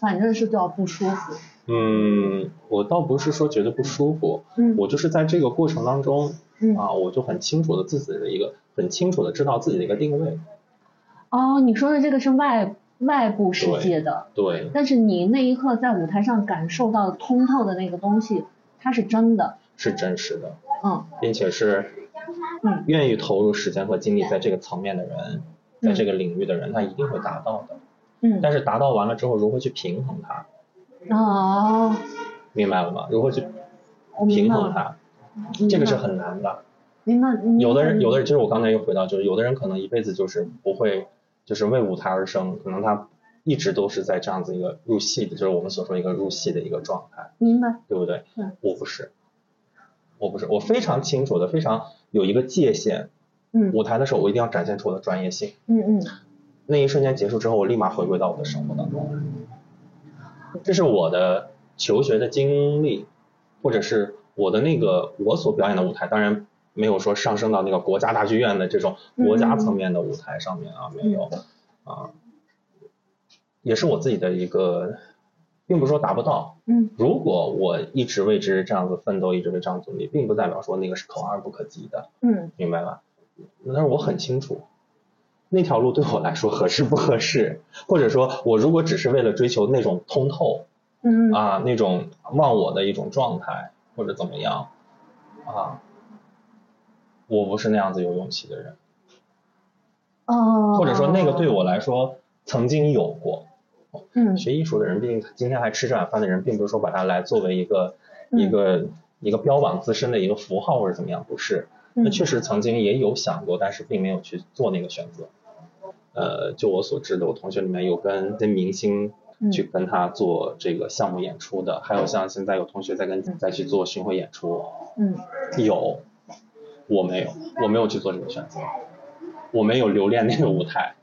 反正是叫不舒服。嗯，我倒不是说觉得不舒服，嗯我就是在这个过程当中嗯啊，我就很清楚的自己的一个很清楚的知道自己的一个定位，哦，你说的这个是外外部世界的，对，但是你那一刻在舞台上感受到通透的那个东西，它是真的。是真实的，嗯并且是嗯愿意投入时间和精力在这个层面的人，在这个领域的人，他一定会达到的。嗯但是达到完了之后，如何去平衡它，哦，明白了吗？如何去平衡它，这个是很难的。明白有的人，有的人，就是我刚才又回到，就是有的人可能一辈子就是不会，就是为舞台而生，可能他一直都是在这样子一个入戏的，就是我们所说一个入戏的一个状态，明白。对不对？嗯我不是，我不是，我非常清楚的，非常有一个界限。嗯舞台的时候，我一定要展现出我的专业性。嗯嗯那一瞬间结束之后，我立马回归到我的生活当中来。这是我的求学的经历，或者是我的那个我所表演的舞台，当然没有说上升到那个国家大剧院的这种国家层面的舞台上面啊，没有啊，也是我自己的一个，并不是说达不到。嗯如果我一直为之这样子奋斗，一直为这样努力，并不代表说那个是可望而不可及的。嗯明白吧？但是我很清楚，那条路对我来说合适不合适，或者说我如果只是为了追求那种通透嗯啊，那种忘我的一种状态，或者怎么样啊，我不是那样子有勇气的人，哦，或者说那个对我来说曾经有过。嗯学艺术的人，毕竟今天还吃这碗饭的人，并不是说把它来作为一个嗯一个一个标榜自身的一个符号或者怎么样，不是。那嗯确实曾经也有想过，但是并没有去做那个选择。呃，就我所知的，我同学里面有跟跟明星嗯去跟他做这个项目演出的，还有像现在有同学在跟在去做巡回演出，嗯有，我没有，我没有去做这个选择，我没有留恋那个舞台，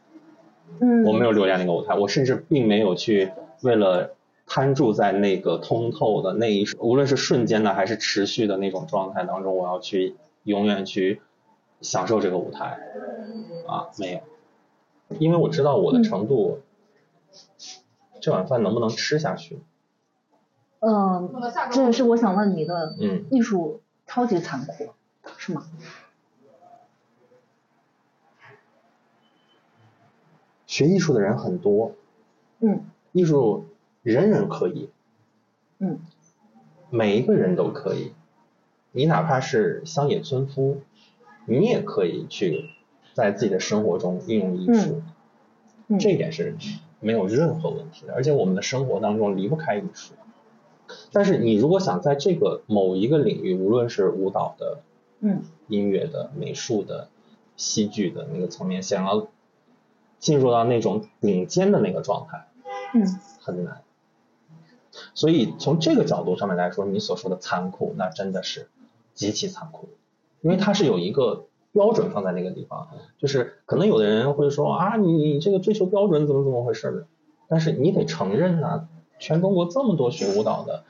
嗯，我没有留恋那个舞台，我甚至并没有去为了摊住在那个通透的那一，无论是瞬间的还是持续的那种状态当中，我要去永远去享受这个舞台。啊，没有，因为我知道我的程度，这碗饭能不能吃下去，嗯，这也是我想问你的，嗯，艺术超级残酷，是吗？学艺术的人很多，嗯艺术人人可以，嗯每一个人都可以，你哪怕是乡野村夫，你也可以去在自己的生活中运用艺术，嗯，这一点是没有任何问题的。而且我们的生活当中离不开艺术。但是你如果想在这个某一个领域，无论是舞蹈的、嗯。音乐的、美术的、戏剧的那个层面，想要进入到那种顶尖的那个状态，嗯。很难。所以从这个角度上面来说，你所说的残酷，那真的是极其残酷，因为它是有一个标准放在那个地方，就是可能有的人会说啊，你你这个追求标准怎么怎么回事的，但是你得承认呐、全中国这么多学舞蹈的，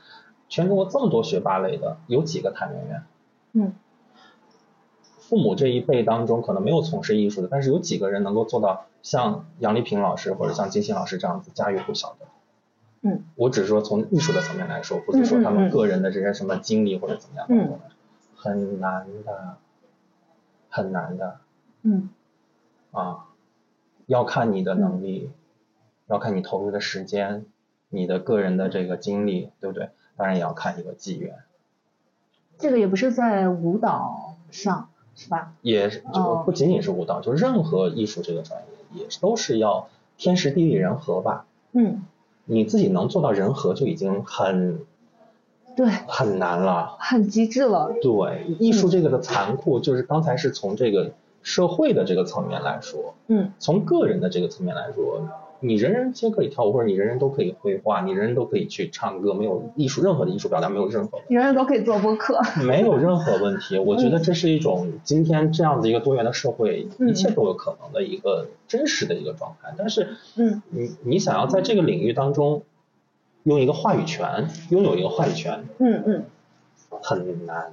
全中国这么多学芭蕾的，有几个谭元元？嗯父母这一辈当中可能没有从事艺术的，但是有几个人能够做到像杨丽萍老师或者像金星老师这样子家喻户晓的。嗯，我只是说从艺术的层面来说，不是说他们个人的这些什么经历或者怎么样的，嗯。很难的，很难的嗯。啊，要看你的能力，要看你投入的时间，你的个人的这个经历，对不对？当然也要看一个机缘，这个也不是在舞蹈上是吧？也是就哦不仅仅是舞蹈，就任何艺术这个专业也都是要天时地利人和吧。嗯，你自己能做到人和就已经很对，很难了。很极致了。对，艺术这个的残酷，就是刚才是从这个社会的这个层面来说，嗯从个人的这个层面来说，你人人皆可以跳舞，或者你人人都可以绘画，你人人都可以去唱歌，没有艺术任何的艺术表达，没有任何人人都可以做播客。没有任何问题。我觉得这是一种今天这样子一个多元的社会，嗯一切都有可能的一个真实的一个状态。但是嗯你你想要在这个领域当中用一个话语权，拥有一个话语权，嗯嗯很难。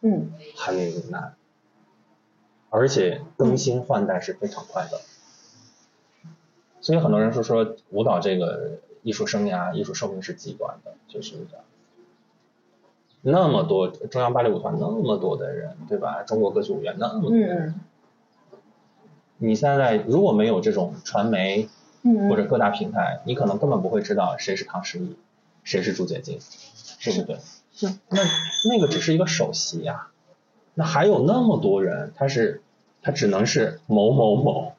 嗯很难，而且更新换代是非常快的。所以很多人说说舞蹈这个艺术生涯、艺术寿命是极短的，就是这样。那么多中央芭蕾舞团那么多的人，对吧？中国歌剧舞院那么多嗯人，嗯你现在如果没有这种传媒嗯，或者各大平台，你可能根本不会知道谁是唐诗逸，谁是朱洁静，对不对？是那那个只是一个首席呀、那还有那么多人，他是他只能是某某某，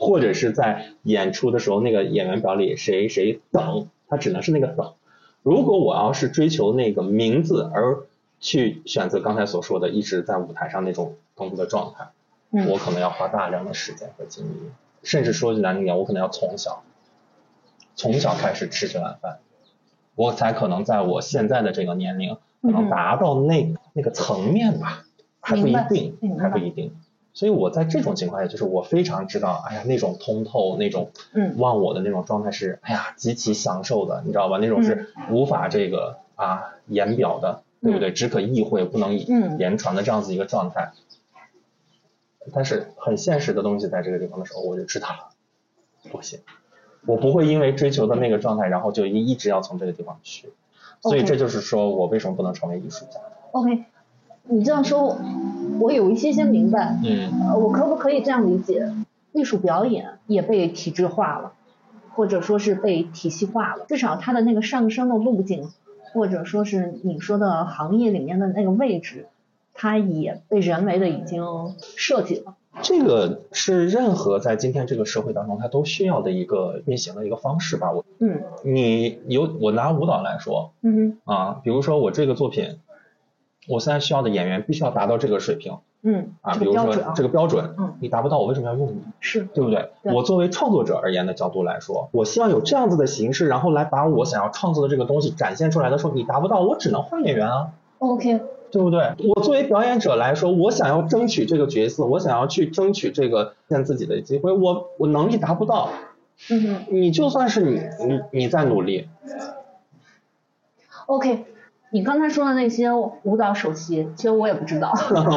或者是在演出的时候那个演员表里谁谁等，他只能是那个等。如果我要是追求那个名字，而去选择刚才所说的一直在舞台上那种更多的状态，嗯我可能要花大量的时间和精力，甚至说句难听点，我可能要从小从小开始吃这碗饭，我才可能在我现在的这个年龄，可能达到那那个层面吧，还不一定还不一定。所以我在这种情况下，就是我非常知道，哎呀，那种通透、那种嗯忘我的那种状态是，哎呀，极其享受的，你知道吧？那种是无法这个啊言表的，对不对？只可意会，不能嗯言传的这样子一个状态。但是很现实的东西在这个地方的时候，我就知道了，不行，我不会因为追求的那个状态，然后就一一直要从这个地方去。所以这就是说我为什么不能成为艺术家。，OK，你这样说，我有一些些明白。嗯呃，我可不可以这样理解？艺术表演也被体制化了，或者说是被体系化了，至少它的那个上升的路径，或者说是你说的行业里面的那个位置，它也被人为的已经设计了。这个是任何在今天这个社会当中，它都需要的一个运行的一个方式吧。我嗯你有我拿舞蹈来说嗯啊，比如说我这个作品，我现在需要的演员必须要达到这个水平嗯，啊，比如说这个标准，嗯你达不到，我为什么要用你？是对不对？对我作为创作者而言的角度来说，我希望有这样子的形式，然后来把我想要创作的这个东西展现出来的时候，你达不到，我只能换演员啊。OK，对不对？我作为表演者来说，我想要争取这个角色，我想要去争取这个见自己的机会，我我能力达不到，嗯哼你就算是你你你在努力，，OK。你刚才说的那些舞蹈首席，其实我也不知道，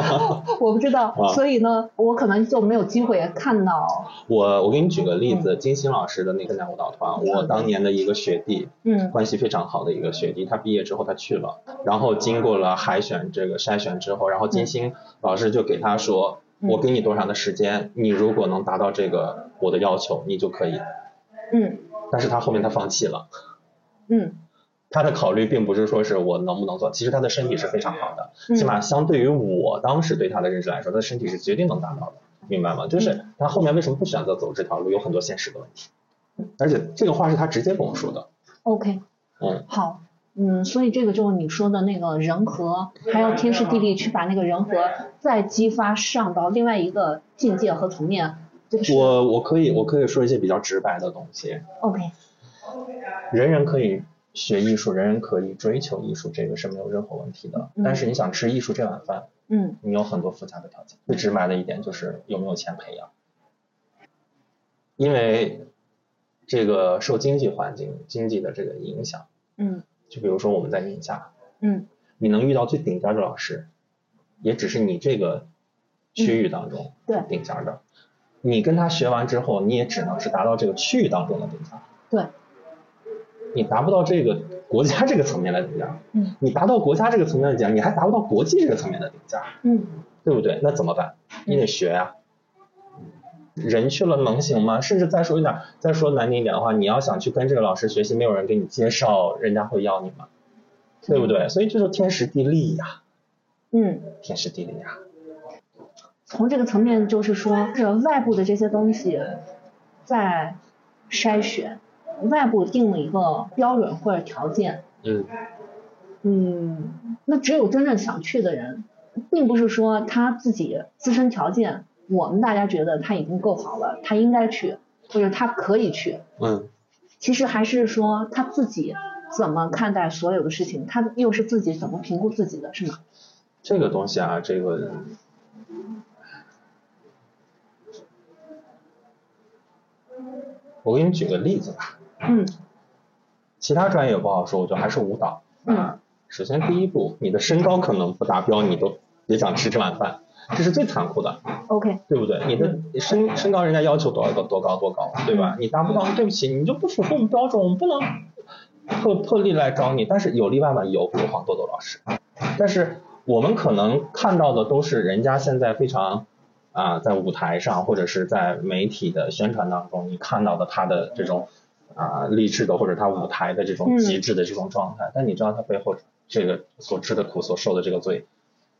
我不知道，啊所以呢，我可能就没有机会看到，我我给你举个例子，金星老师的那个奈舞蹈团，我当年的一个学弟，嗯关系非常好的一个学弟，他毕业之后他去了，然后经过了海选这个筛选之后，然后金星老师就给他说，嗯我给你多长的时间，你如果能达到这个我的要求，你就可以。嗯但是他后面他放弃了。嗯他的考虑并不是说是我能不能做，其实他的身体是非常好的，嗯。起码相对于我当时对他的认知来说，他的身体是绝对能达到的，明白吗？就是他后面为什么不选择走这条路，有很多现实的问题，而且这个话是他直接跟我说的，，OK，嗯，好，嗯，所以这个就是你说的那个人和，还要天时地利去把那个人和再激发上到另外一个境界和层面，这个我我可以我可以说一些比较直白的东西，OK，人人可以学艺术，人人可以追求艺术，这个是没有任何问题的，嗯。但是你想吃艺术这碗饭，嗯。你有很多附加的条件。最直白的一点就是有没有钱培养，因为这个受经济环境、经济的这个影响，嗯。就比如说我们在宁夏，嗯。你能遇到最顶尖的老师，也只是你这个区域当中对。顶尖的。你跟他学完之后，你也只能是达到这个区域当中的顶尖。对，你达不到这个国家这个层面的定价。嗯。你达到国家这个层面的顶尖，你还达不到国际这个层面的顶尖，嗯对不对？那怎么办？你得学呀、人去了能行吗？甚至再说一点，再说难听一点的话，你要想去跟这个老师学习，没有人给你介绍，人家会要你吗？对不对？所以这就是天时地利呀，嗯，天时地利呀。从这个层面就是说，这外部的这些东西在筛选，外部定了一个标准或者条件，嗯嗯，那只有真正想去的人，并不是说他自己自身条件，我们大家觉得他已经够好了，他应该去，或者他可以去，嗯其实还是说他自己怎么看待所有的事情，他又是自己怎么评估自己的，是吗？这个东西啊，这个我给你举个例子吧，嗯其他专业不好说，我觉得还是舞蹈。嗯首先第一步，你的身高可能不达标，你都别想吃这碗饭，这是最残酷的，，OK，对不对？你的身身高人家要求多高多高多高，对吧？你达不到，对不起，你就不符合我们标准，我们不能特特例来招你。但是有例外吗？有，比如黄豆豆老师。但是我们可能看到的都是人家现在非常啊、在舞台上或者是在媒体的宣传当中，你看到的他的这种啊、励志的或者他舞台的这种嗯极致的这种状态，但你知道他背后这个所吃的苦、所受的这个罪，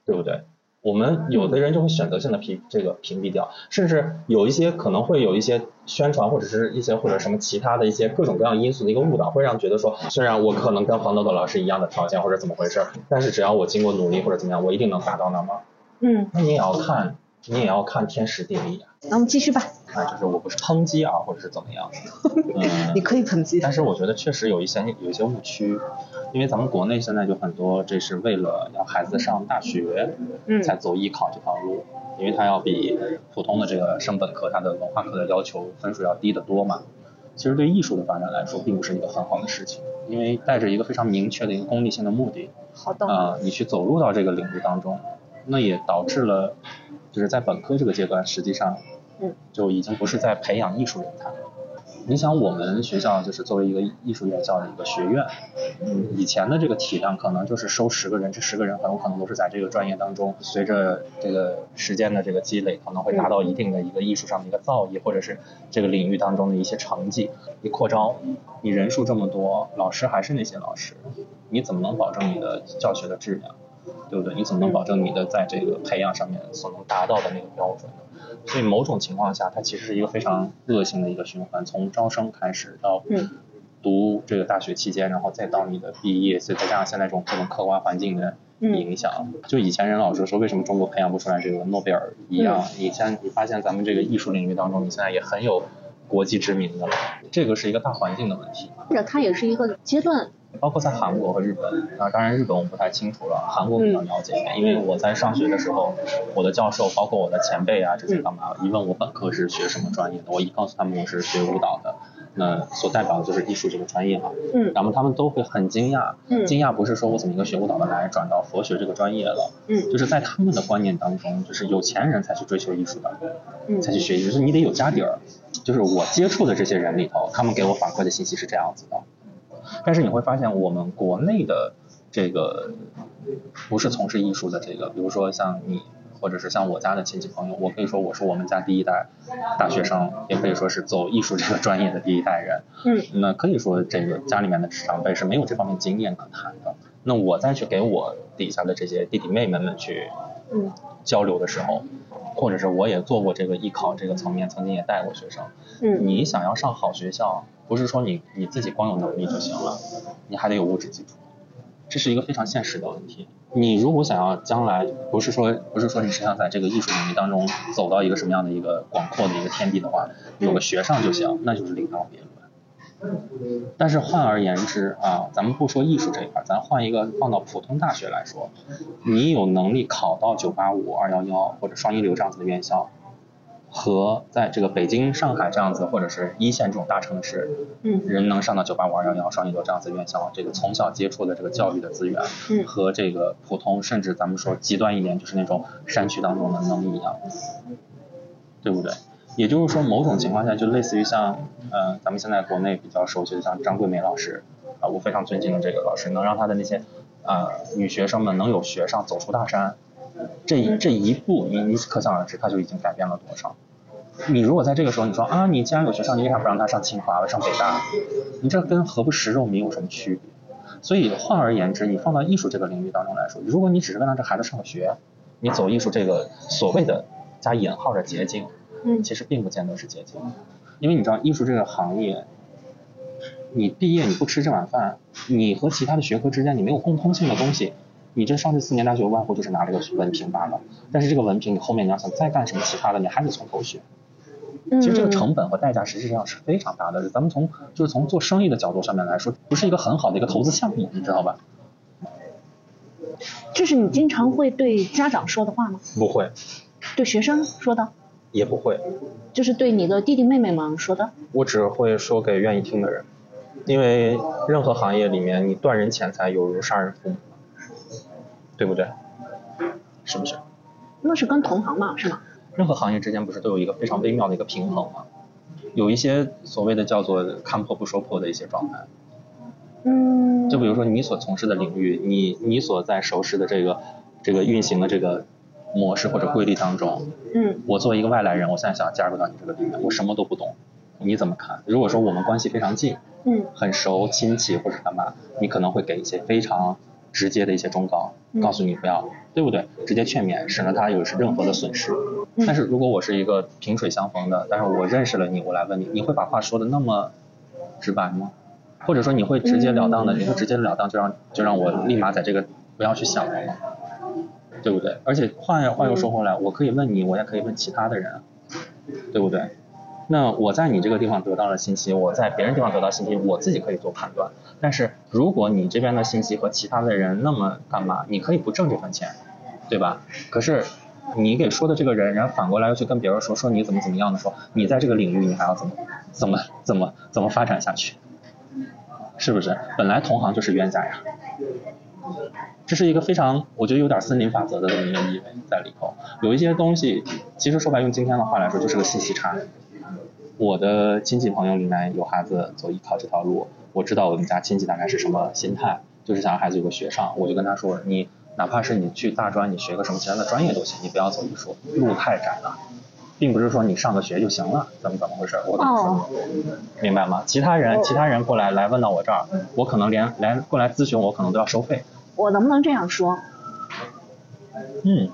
对不对？我们有的人就会选择性的屏这个屏蔽掉，甚至有一些可能会有一些宣传或者是一些或者什么其他的一些各种各样因素的一个误导，会让觉得说，虽然我可能跟黄豆豆老师一样的条件或者怎么回事儿，但是只要我经过努力或者怎么样，我一定能达到那吗？嗯，那你也要看，你也要看天时地利呀、那我们继续吧。啊，就是我不是抨击啊，或者是怎么样，嗯，你可以抨击。但是我觉得确实有一些有一些误区，因为咱们国内现在就很多，这是为了要孩子上大学，嗯才走艺考这条路，因为它要比普通的这个升本科它的文化课的要求分数要低得多嘛。其实对艺术的发展来说，并不是一个很好的事情，因为带着一个非常明确的一个功利性的目的，好的。啊、你去走入到这个领域当中，那也导致了，就是在本科这个阶段，实际上，嗯，就已经不是在培养艺术人才了。你想，我们学校就是作为一个艺术院校的一个学院，嗯，以前的这个体量可能就是收十个人，这十个人很有可能都是在这个专业当中，随着这个时间的这个积累，可能会达到一定的一个艺术上的一个造诣，或者是这个领域当中的一些成绩。你扩招，你人数这么多，老师还是那些老师，你怎么能保证你的教学的质量？对不对？你怎么能保证你的在这个培养上面所能达到的那个标准呢？所以某种情况下，它其实是一个非常恶性的一个循环，从招生开始到嗯读这个大学期间，然后再到你的毕业，再加上现在这种各种客观环境的嗯影响，就以前人老是说为什么中国培养不出来这个诺贝尔一样，你现你发现咱们这个艺术领域当中，你现在也很有国际知名的了，这个是一个大环境的问题。或者它也是一个阶段。包括在韩国和日本啊，当然日本我不太清楚了，韩国比较了解一点，因为我在上学的时候，我的教授包括我的前辈啊这些干嘛，一问我本科是学什么专业的，我一告诉他们我是学舞蹈的，那所代表的就是艺术这个专业嘛，嗯然后他们都会很惊讶，嗯惊讶不是说我怎么一个学舞蹈的来转到佛学这个专业了，嗯就是在他们的观念当中，就是有钱人才去追求艺术的，嗯才去学艺术，就是你得有家底儿。就是我接触的这些人里头，他们给我反馈的信息是这样子的。但是你会发现，我们国内的这个不是从事艺术的这个，比如说像你，或者是像我家的亲戚朋友，我可以说我是我们家第一代大学生，也可以说是走艺术这个专业的第一代人。嗯那可以说这个家里面的长辈是没有这方面经验可谈的。那我再去给我底下的这些弟弟妹妹们去嗯交流的时候，或者是我也做过这个艺考这个层面，曾经也带过学生。嗯你想要上好学校，不是说你你自己光有能力就行了，你还得有物质基础，这是一个非常现实的问题。你如果想要将来不是说不是说你是想在这个艺术领域当中走到一个什么样的一个广阔的一个天地的话，有个学上就行，那就是另当别论。但是换而言之啊，咱们不说艺术这一块，咱换一个放到普通大学来说，你有能力考到985、211或者双一流这样子的院校，和在这个北京、上海这样子，或者是一线这种大城市，嗯人能上到九八五二幺幺、双一流这样子院校，这个从小接触的这个教育的资源，嗯和这个普通甚至咱们说极端一点，就是那种山区当中的能一样，对不对？也就是说，某种情况下就类似于像，呃，咱们现在国内比较熟悉的像张桂梅老师，啊、我非常尊敬的这个老师，能让他的那些啊、女学生们能有学上，走出大山，这一这一步，你你可想而知，他就已经改变了多少。你如果在这个时候你说啊，你既然有学校，你为啥不让他上清华、上北大？你这跟何不食肉糜有什么区别？所以换而言之，你放到艺术这个领域当中来说，如果你只是为了让这孩子上个学，你走艺术这个所谓的加引号的捷径，嗯其实并不见得是捷径，因为你知道艺术这个行业，你毕业你不吃这碗饭，你和其他的学科之间你没有共通性的东西，你这上这四年大学无外乎就是拿了个文凭罢了。但是这个文凭你后面你要想再干什么其他的，你还得从头学。嗯，其实这个成本和代价实际上是非常大的。咱们从就是从做生意的角度上面来说，不是一个很好的一个投资项目，你知道吧？这是你经常会对家长说的话吗？不会，对学生说的，也不会，就是对你的弟弟妹妹们说的。我只会说给愿意听的人，因为任何行业里面，你断人钱财有如杀人父母，对不对？是不是？那是跟同行嘛，是吗？任何行业之间不是都有一个非常微妙的一个平衡吗？有一些所谓的叫做看破不说破的一些状态，嗯，就比如说你所从事的领域，你你所在熟识的这个这个运行的这个模式或者规律当中，嗯我作为一个外来人，我现在想要加入到你这个里面，我什么都不懂，你怎么看？如果说我们关系非常近，嗯很熟亲戚或者干嘛，你可能会给一些非常直接的一些忠告，嗯告诉你不要，对不对？直接劝勉，省得他有任何的损失。嗯但是如果我是一个萍水相逢的，但是我认识了你，我来问你，你会把话说的那么直白吗？或者说你会直截了当的，嗯你会直截了当就让就让我立马在这个不要去想了吗？对不对？而且话又话又说回来，我可以问你，我也可以问其他的人啊，对不对？那我在你这个地方得到了信息，我在别人地方得到信息，我自己可以做判断。但是如果你这边的信息和其他的人那么干嘛，你可以不挣这份钱，对吧？可是你给说的这个人，然后反过来又去跟别人说说你怎么怎么样的时候，你在这个领域你还要怎么怎么怎么怎么发展下去？是不是？本来同行就是冤家呀。这是一个非常，我觉得有点森林法则的这么一个意味在里头。有一些东西，其实说白，用今天的话来说，就是个信息差。我的亲戚朋友里面有孩子走艺考这条路，我知道我们家亲戚大概是什么心态，就是想让孩子有个学上，我就跟他说，你哪怕是你去大专，你学个什么其他的专业都行，你不要走艺术，路太窄了，并不是说你上个学就行了，怎么怎么回事？我跟你说，哦，明白吗？其他人其他人过来来问到我这儿，我可能连连过来咨询我可能都要收费。我能不能这样说？嗯，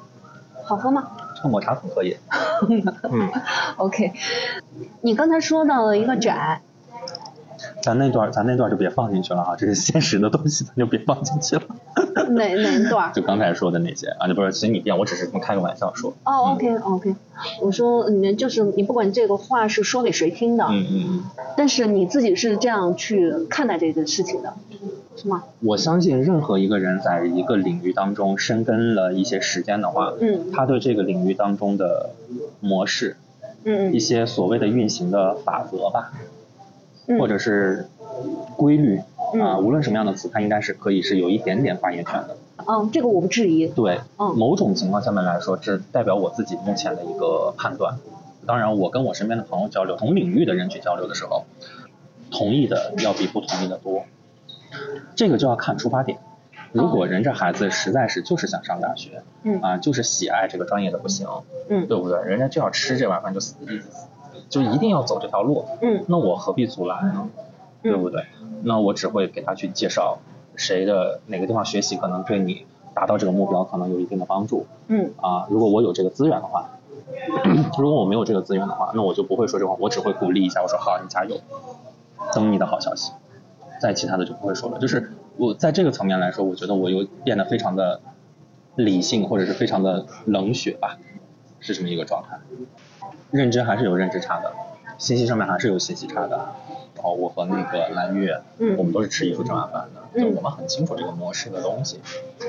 好喝吗这个抹茶很可以。嗯？OK，你刚才说到了一个窄，咱那段咱那段就别放进去了哈，这是现实的东西，咱就别放进去了。哪哪一段？就刚才说的那些啊，就不是随你便，我只是开个玩笑说。哦，OK OK，我说你就是你不管这个话是说给谁听的，嗯嗯嗯，但是你自己是这样去看待这个事情的，是吗？我相信任何一个人在一个领域当中深耕了一些时间的话，嗯他对这个领域当中的模式、一些所谓的运行的法则吧，嗯，或者是规律啊，嗯无论什么样的词，他应该是可以是有一点点发言权的。嗯，这个我不质疑，对，嗯某种情况下面来说，这代表我自己目前的一个判断。当然，我跟我身边的朋友交流，同领域的人去交流的时候，同意的要比不同意的多。这个就要看出发点。如果人这孩子实在是就是想上大学，嗯啊，就是喜爱这个专业的不行，嗯对不对？人家就要吃这碗饭，就死就一定要走这条路，嗯那我何必阻拦呢？对不对？那我只会给他去介绍谁的哪个地方学习可能对你达到这个目标可能有一定的帮助嗯啊。如果我有这个资源的话，如果我没有这个资源的话，那我就不会说这话，我只会鼓励一下，我说好，你加油，等你的好消息。再其他的就不会说了。就是我在这个层面来说，我觉得我又变得非常的理性，或者是非常的冷血吧，是这么一个状态。认知还是有认知差的，信息上面还是有信息差的。然后我和那个蓝月，嗯我们都是吃艺术这碗饭的，就嗯我们很清楚这个模式的东西。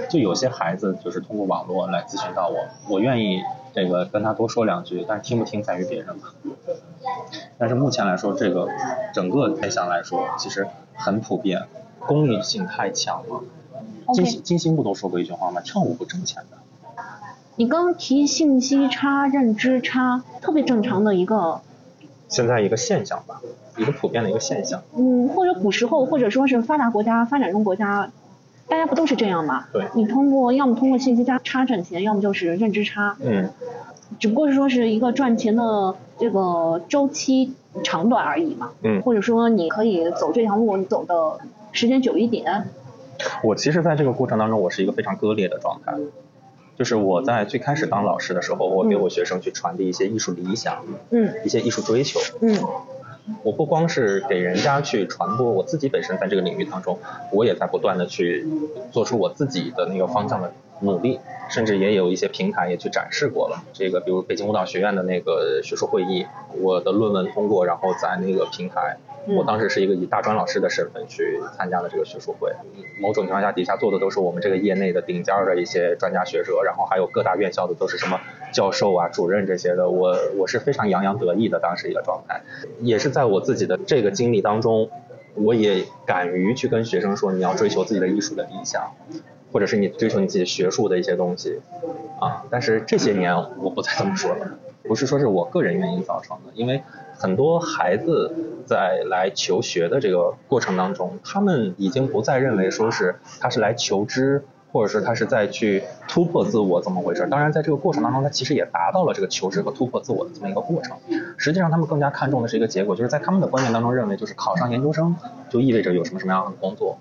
就有些孩子就是通过网络来咨询到我，我愿意这个跟他多说两句，但是听不听在于别人嘛。但是目前来说，这个整个现象来说，其实很普遍，功利性太强了。金 OK，金星不都说过一句话吗？跳舞不挣钱的。你刚刚提信息差、认知差，特别正常的一个，现在一个现象吧，一个普遍的一个现象。嗯，或者古时候，或者说是发达国家、发展中国家，大家不都是这样吗？对你通过要么通过信息差差挣钱，要么就是认知差，嗯，只不过是说是一个赚钱的这个周期长短而已嘛。嗯或者说你可以走这条路，你走的时间久一点。我其实在这个过程当中，我是一个非常割裂的状态。就是我在最开始当老师的时候，我给我学生去传递一些艺术理想，嗯一些艺术追求。嗯我不光是给人家去传播，我自己本身在这个领域当中，我也在不断的去做出我自己的那个方向的努力，甚至也有一些平台也去展示过了。这个比如北京舞蹈学院的那个学术会议，我的论文通过，然后在那个平台，嗯我当时是一个以大专老师的身份去参加了这个学术会。某种情况下，底下坐的都是我们这个业内的顶尖儿的一些专家学者，然后还有各大院校的都是什么教授啊、主任这些的。我我是非常洋洋得意的当时一个状态，也是在我自己的这个经历当中，我也敢于去跟学生说，你要追求自己的艺术的理想，或者是你追求你自己学术的一些东西啊。但是这些年我不再这么说了，不是说是我个人原因造成的，因为很多孩子在来求学的这个过程当中，他们已经不再认为说是他是来求知。或者是他是在去突破自我，怎么回事？当然，在这个过程当中，他其实也达到了这个求知和突破自我的这么一个过程。实际上，他们更加看重的是一个结果，就是在他们的观念当中认为，就是考上研究生就意味着有什么什么样的工作，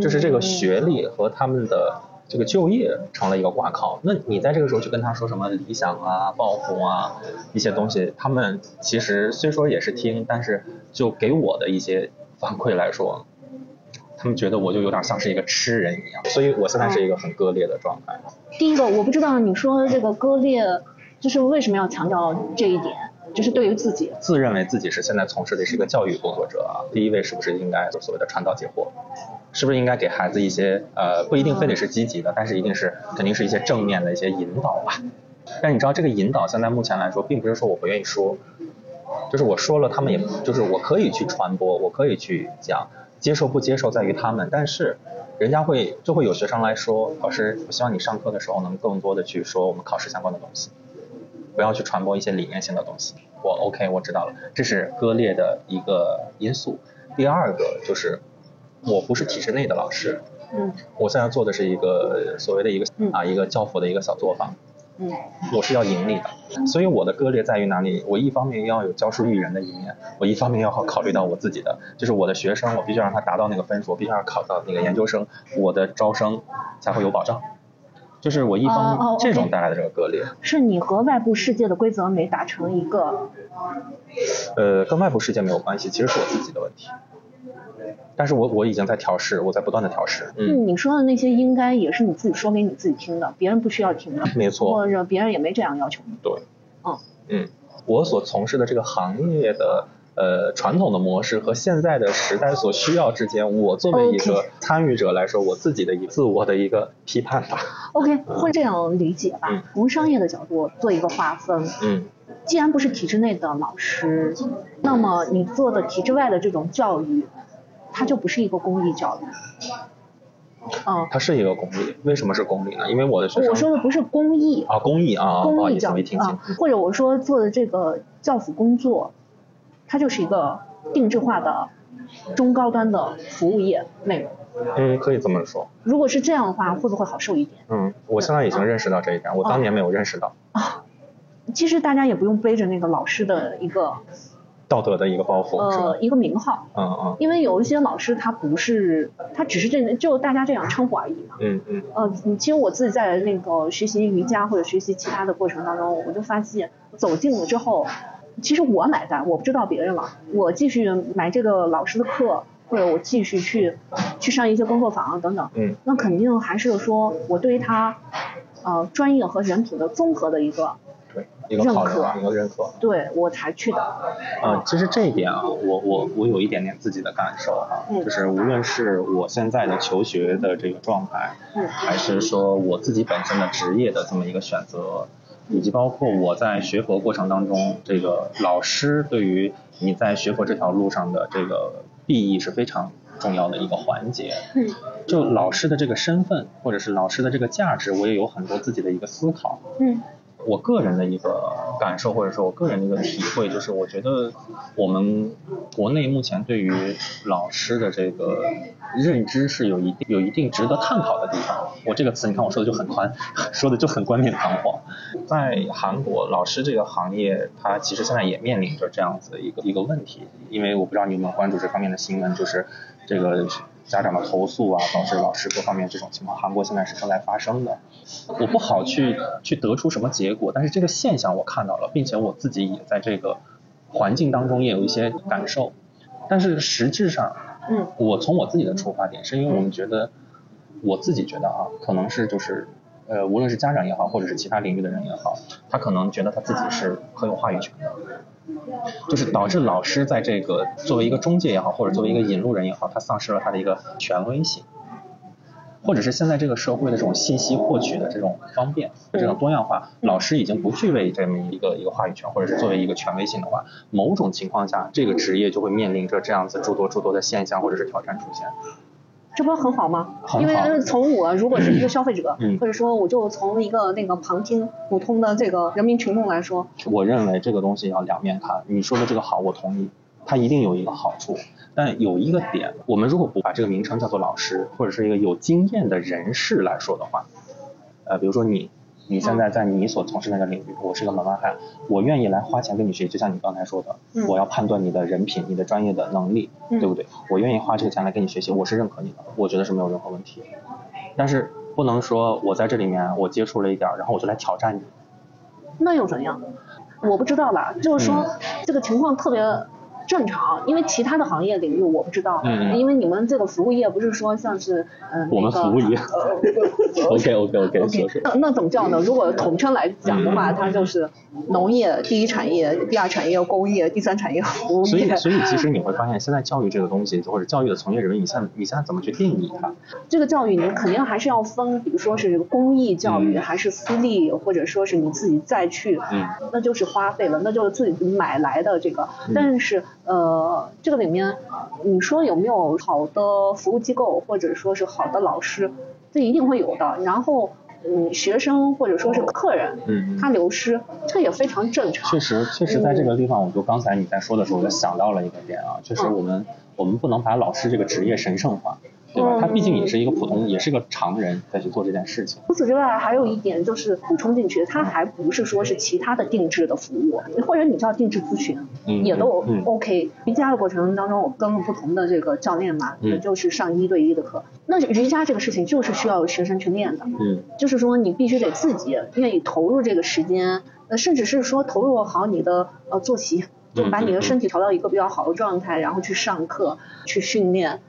就是这个学历和他们的这个就业成了一个挂靠。那你在这个时候去跟他说什么理想啊、抱负啊一些东西，他们其实虽说也是听，但是就给我的一些反馈来说，他们觉得我就有点像是一个吃人一样，所以我现在是一个很割裂的状态。第一个，我不知道你说的这个割裂，就是为什么要强调这一点？就是对于自己，自认为自己是现在从事的是一个教育工作者啊，第一位是不是应该就所谓的传道解惑？是不是应该给孩子一些呃不一定非得是积极的，但是一定是肯定是一些正面的一些引导吧？但你知道这个引导现在目前来说，并不是说我不愿意说，就是我说了，他们也就是我可以去传播，我可以去讲，接受不接受在于他们，但是人家会就会有学生来说，老师，我希望你上课的时候能更多的去说我们考试相关的东西。不要去传播一些理念性的东西。我 OK，我知道了，这是割裂的一个因素。第二个就是，我不是体制内的老师，嗯我现在做的是一个所谓的一个嗯啊一个教辅的一个小作坊，嗯我是要盈利的，所以我的割裂在于哪里？我一方面要有教书育人的一面，我一方面要考虑到我自己的，就是我的学生，我必须让他达到那个分数，我必须要考到那个研究生，我的招生才会有保障。就是我一方这种带来的这个割裂。是你和外部世界的规则没达成一个，呃，跟外部世界没有关系，其实是我自己的问题。但是我我已经在调试，我在不断的调试。嗯，嗯，你说的那些应该也是你自己说给你自己听的，别人不需要听的，没错，或者别人也没这样要求你。对。嗯嗯，我所从事的这个行业的呃传统的模式和现在的时代所需要之间，我作为一个参与者来说，我自己的一自我的一个批判吧。OK，会这样理解吧？嗯从商业的角度做一个划分，嗯既然不是体制内的老师，那么你做的体制外的这种教育，它就不是一个公益教育。嗯，它是一个公立，为什么是公立呢？因为我的学生我说的不是公益，啊公益啊，啊不好意思公益教育没听清啊。，或者我说做的这个教辅工作，它就是一个定制化的中高端的服务业内容。嗯，可以这么说。如果是这样的话，会不会好受一点？嗯，我现在已经认识到这一点，我当年没有认识到啊其实大家也不用背着那个老师的一个道德的一个包袱，呃？一个名号，嗯嗯。因为有一些老师他不是，他只是这就大家这样称呼而已嘛。嗯嗯。呃，其实我自己在那个学习瑜伽或者学习其他的过程当中，我就发现走近了之后，其实我买单，我不知道别人了，我继续买这个老师的课，或者我继续去去上一些工作坊等等，嗯。那肯定还是说我对他呃专业和人品的综合的一个对，一个考认量，可一个认可。对我才去的。呃，其实这一点啊，我我我有一点点自己的感受哈、嗯就是无论是我现在的求学的这个状态，嗯还是说我自己本身的职业的这么一个选择，以及包括我在学佛过程当中，这个老师对于你在学佛这条路上的这个裨益是非常重要的一个环节。嗯，就老师的这个身份，或者是老师的这个价值，我也有很多自己的一个思考。嗯。我个人的一个感受，或者说我个人的一个体会，就是我觉得我们国内目前对于老师的这个认知是有一定有一定值得探讨的地方。我这个词你看我说的就很宽，说的就很冠冕堂皇。在韩国，老师这个行业，它其实现在也面临着这样子的一个一个问题，因为我不知道你有没有关注这方面的新闻，就是这个。家长的投诉啊，导致老师各方面这种情况，韩国现在是正在发生的。我不好去去得出什么结果，但是这个现象我看到了，并且我自己也在这个环境当中也有一些感受。但是实质上，嗯，我从我自己的出发点，是因为我们觉得，我自己觉得啊，可能是就是。呃，无论是家长也好，或者是其他领域的人也好，他可能觉得他自己是很有话语权的，就是导致老师在这个作为一个中介也好，或者作为一个引路人也好，他丧失了他的一个权威性，或者是现在这个社会的这种信息获取的这种方便、这种多样化，老师已经不具备这么一个一个话语权，或者是作为一个权威性的话，某种情况下，这个职业就会面临着这样子诸多诸多的现象或者是挑战出现。这不很好吗？因为从我如果是一个消费者，或者说我就从一个那个旁听普通的这个人民群众来说，我认为这个东西要两面看。你说的这个好，我同意，它一定有一个好处。但有一个点，我们如果不把这个名称叫做老师，或者是一个有经验的人士来说的话，呃，比如说你。你现在在你所从事那个领域，我是个门外汉，我愿意来花钱跟你学，就像你刚才说的，我要判断你的人品、你的专业的能力，对不对？我愿意花这个钱来跟你学习，我是认可你的，我觉得是没有任何问题。但是不能说我在这里面我接触了一点，然后我就来挑战你。那又怎样？我不知道啦，就是说这个情况特别。正常，因为其他的行业领域我不知道，因为你们这个服务业不是说像是嗯我们服务业，OK OK OK，OK 那那怎么叫呢？如果统称来讲的话，它就是农业第一产业，第二产业工业，第三产业服务业。所以 所以其实你会发现，现在教育这个东西，或者教育的从业人员，你现在你现在怎么去定义它？这个教育你肯定还是要分，比如说是公益教育，还是私立，或者说是你自己再去，那就是花费了，那就是自己买来的这个，但是。呃，这个里面，你说有没有好的服务机构，或者说是好的老师，这一定会有的。然后，嗯，学生或者说是客人，嗯，他流失，这也非常正常。确实，确实在这个地方，我就刚才你在说的时候，我就想到了一个点啊，就是我们我们不能把老师这个职业神圣化。对吧？他毕竟也是一个普通，也是个常人在去做这件事情。除此之外，还有一点就是补充进去，他还不是说是其他的定制的服务，或者你叫定制咨询，也都 OK。瑜伽的过程当中，我跟了不同的这个教练嘛，也就是上一对一的课。那瑜伽这个事情就是需要学生去练的，嗯，就是说你必须得自己愿意投入这个时间，呃，甚至是说投入好你的呃作息，就把你的身体调到一个比较好的状态，然后去上课去训练。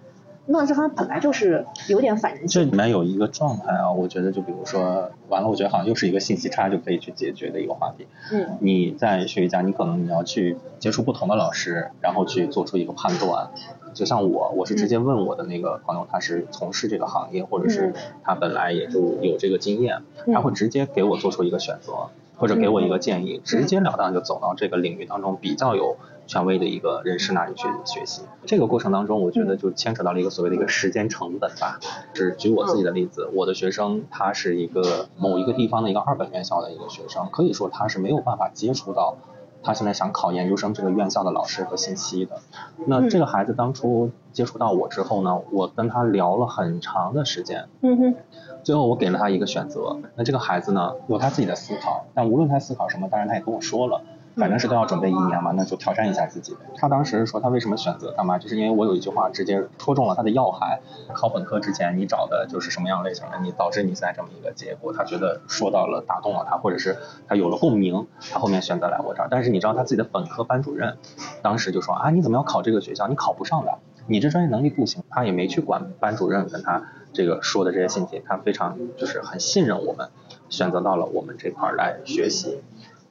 那这方本来就是有点反人性。这里面有一个状态啊，我觉得就比如说，完了，我觉得好像又是一个信息差就可以去解决的一个话题。嗯。你在学瑜伽，你可能你要去接触不同的老师，然后去做出一个判断。就像我，我是直接问我的那个朋友，他是从事这个行业，或者是他本来也就有这个经验，他会直接给我做出一个选择，或者给我一个建议，直截了当就走到这个领域当中比较有。权威的一个人士那里去学习，这个过程当中，我觉得就牵扯到了一个所谓的一个时间成本吧。是举我自己的例子，我的学生他是一个某一个地方的一个二本院校的一个学生，可以说他是没有办法接触到他现在想考研究生这个院校的老师和信息的。那这个孩子当初接触到我之后呢，我跟他聊了很长的时间。嗯哼。最后我给了他一个选择，那这个孩子呢有他自己的思考，但无论他思考什么，当然他也跟我说了。反正是都要准备一年嘛，那就挑战一下自己。他当时说他为什么选择干嘛，就是因为我有一句话直接戳中了他的要害。考本科之前你找的就是什么样类型的，你导致你现在这么一个结果。他觉得说到了打动了他，或者是他有了共鸣，他后面选择来我这儿。但是你知道他自己的本科班主任当时就说啊，你怎么要考这个学校？你考不上的，你这专业能力不行。他也没去管班主任跟他这个说的这些信息，他非常就是很信任我们，选择到了我们这块来学习，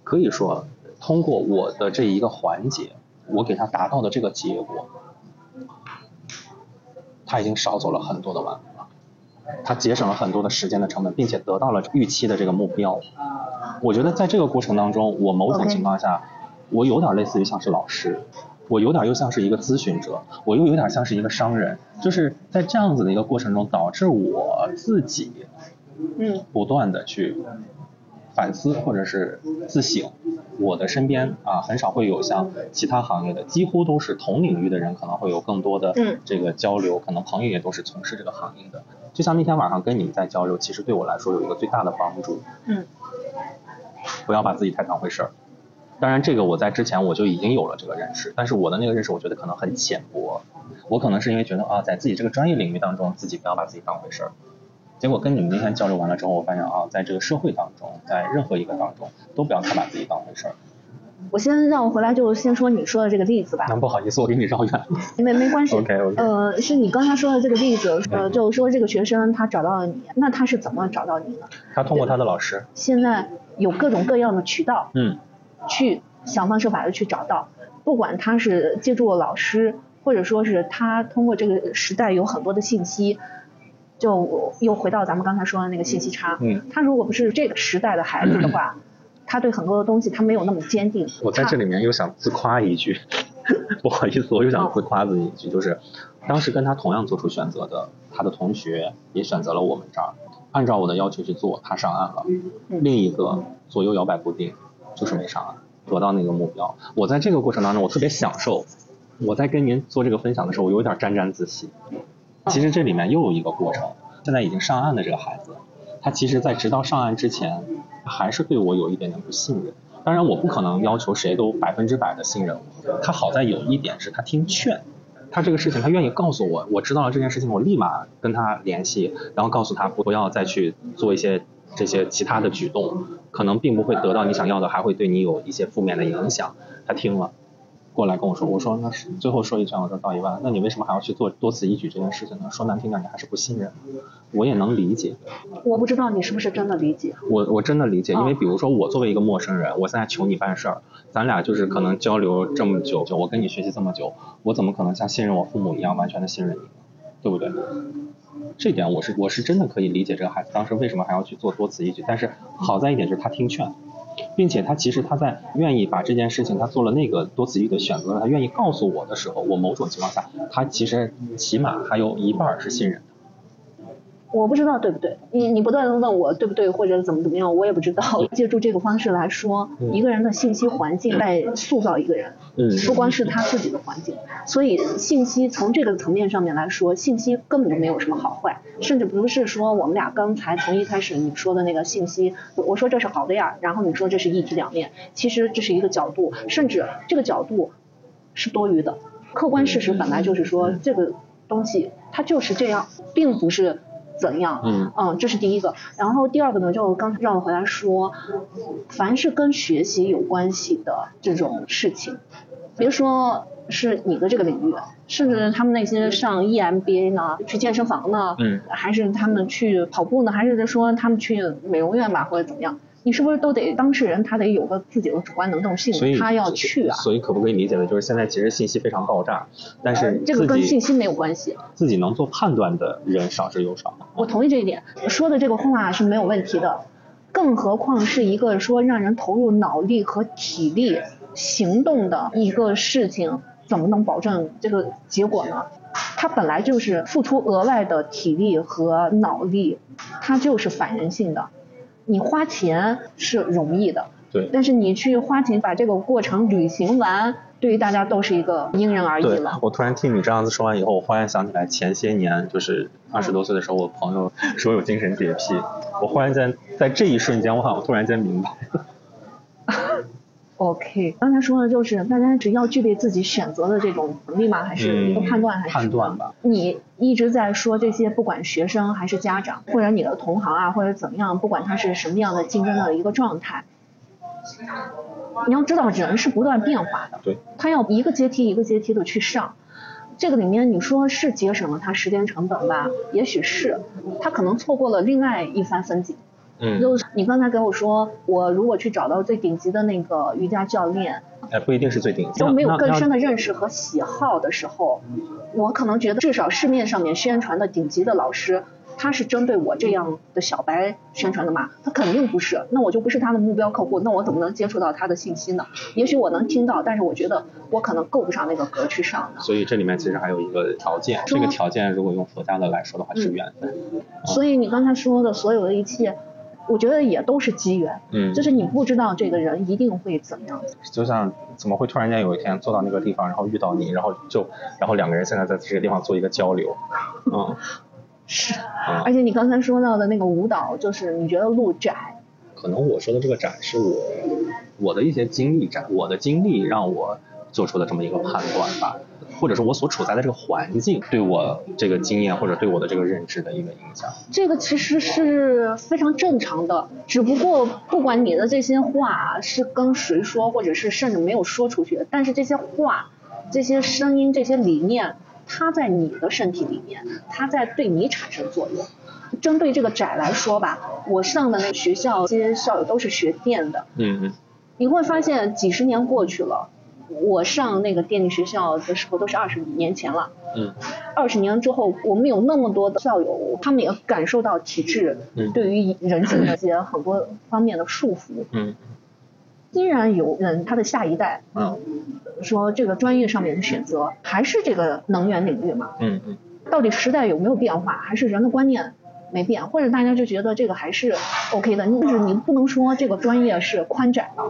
可以说。通过我的这一个环节，我给他达到的这个结果，他已经少走了很多的弯路了，他节省了很多的时间的成本，并且得到了预期的这个目标。我觉得在这个过程当中，我某种情况下我有点类似于像是老师，我有点又像是一个咨询者，我又有点像是一个商人，就是在这样子的一个过程中，导致我自己嗯不断的去反思或者是自省。我的身边啊，很少会有像其他行业的，几乎都是同领域的人，可能会有更多的嗯这个交流，可能朋友也都是从事这个行业的。就像那天晚上跟你们在交流，其实对我来说有一个最大的帮助，嗯不要把自己太当回事儿。当然，这个我在之前我就已经有了这个认识，但是我的那个认识，我觉得可能很浅薄。我可能是因为觉得啊，在自己这个专业领域当中，自己不要把自己当回事儿。结果跟你们那天交流完了之后，我发现啊，在这个社会当中，在任何一个当中，都不要太把自己当回事儿。我先让我回来就先说你说的这个例子吧，那不好意思，我给你绕远了。没没关系。OK，OK 呃，是你刚才说的这个例子，呃，就是说这个学生他找到了你，那他是怎么找到你的？他通过他的老师，现在有各种各样的渠道嗯去想方设法的去找到，不管他是借助老师，或者说是他通过这个时代有很多的信息，就又回到咱们刚才说的那个信息差。嗯，他如果不是这个时代的孩子的话，他对很多的东西他没有那么坚定。我在这里面又想自夸一句，不好意思，我又想自夸自己一句，就是当时跟他同样做出选择的他的同学也选择了我们这儿，按照我的要求去做，他上岸了。嗯另一个左右摇摆不定，就是没上岸，得到那个目标。我在这个过程当中，我特别享受。我在跟您做这个分享的时候，我有一点沾沾自喜。其实这里面又有一个过程，现在已经上岸的这个孩子，他其实在直到上岸之前，还是对我有一点点不信任。当然，我不可能要求谁都百分之百的信任我。他好在有一点是他听劝，他这个事情他愿意告诉我，我知道了这件事情，我立马跟他联系，然后告诉他不要再去做一些这些其他的举动，可能并不会得到你想要的，还会对你有一些负面的影响。他听了。过来跟我说，我说那是最后说一句，我说到一万，那你为什么还要去做多此一举这件事情呢？说难听点，你还是不信任。我也能理解，我不知道你是不是真的理解。我我真的理解，因为哦比如说我作为一个陌生人，我现在求你办事儿，咱俩就是可能交流这么久，就我跟你学习这么久，我怎么可能像信任我父母一样完全的信任你呢？对不对？这点我是我是真的可以理解这个孩子当时为什么还要去做多此一举，但是好在一点就是他听劝，并且他其实他在愿意把这件事情他做了那个多此一举的选择，他愿意告诉我的时候，我某种情况下他其实起码还有一半是信任。我不知道对不对，你你不断的问我对不对或者怎么怎么样，我也不知道。借助这个方式来说，嗯一个人的信息环境在塑造一个人，嗯不光是他自己的环境，所以信息从这个层面上面来说，信息根本就没有什么好坏，甚至不是说我们俩刚才从一开始你说的那个信息，我说这是好的呀，然后你说这是一体两面，其实这是一个角度，甚至这个角度是多余的。客观事实本来就是说这个东西它就是这样，并不是怎样。嗯这是第一个。然后第二个呢，就刚才让我回来说，凡是跟学习有关系的这种事情，别说是你的这个领域，甚至他们那些上 E EMBA 呢，去健身房呢，嗯还是他们去跑步呢，还是说他们去美容院吧，或者怎么样？你是不是都得当事人他得有个自己的主观能动性他要去啊？所以可不可以理解为，就是现在其实信息非常爆炸，但呃是这个跟信息没有关系。自己能做判断的人少之又少。我同意这一点，说的这个话是没有问题的，更何况是一个说让人投入脑力和体力行动的一个事情，怎么能保证这个结果呢？他本来就是付出额外的体力和脑力，他就是反人性的。你花钱是容易的，对但是你去花钱把这个过程履行完，对于大家都是一个因人而异了。我突然听你这样子说完以后，我忽然想起来前些年就是二十多岁的时候，我朋友说有精神洁癖，我忽然间在这一瞬间，我好像突然间明白了。OK，刚才说的就是大家只要具备自己选择的这种能力吗？还是一个判断？还是判断吧。你一直在说这些，不管学生还是家长，或者你的同行啊，或者怎么样，不管他是什么样的竞争的一个状态，你要知道人是不断变化的，对，他要一个阶梯一个阶梯的去上。这个里面你说是节省了他时间成本吧？也许是，他可能错过了另外一番风景。嗯，就是你刚才跟我说，我如果去找到最顶级的那个瑜伽教练，哎，不一定是最顶级的。都没有更深的认识和喜好的时候，我可能觉得至少市面上面宣传的顶级的老师，他是针对我这样的小白宣传的嘛？他肯定不是，那我就不是他的目标客户，那我怎么能接触到他的信息呢？也许我能听到，但是我觉得我可能够不上那个格去上的。所以这里面其实还有一个条件，这个条件如果用佛家的来说的话，是缘分。所以你刚才说的所有的一切。我觉得也都是机缘，嗯，就是你不知道这个人一定会怎么样。就像怎么会突然间有一天坐到那个地方，然后遇到你，然后就然后两个人现在在这个地方做一个交流，嗯，是，而且你刚才说到的那个舞蹈，就是你觉得路窄，可能我说的这个窄是我我的一些经历窄，我的经历让我做出的这么一个判断吧。或者是我所处在的这个环境对我这个经验或者对我的这个认知的一个影响，这个其实是非常正常的。只不过不管你的这些话是跟谁说，或者是甚至没有说出去，但是这些话、这些声音、这些理念，它在你的身体里面，它在对你产生作用。针对这个窄来说吧，我上的那个学校，这些校友都是学电的，嗯嗯，你会发现几十年过去了。我上那个电力学校的时候都是二十年前了，嗯，二十年之后，我们有那么多的校友，他们也感受到体制对于人性的一些很多方面的束缚，嗯，依然有人他的下一代，嗯，说这个专业上面的选择还是这个能源领域嘛，嗯嗯，到底时代有没有变化，还是人的观念？没变，或者大家就觉得这个还是 OK 的，就是你不能说这个专业是宽窄的，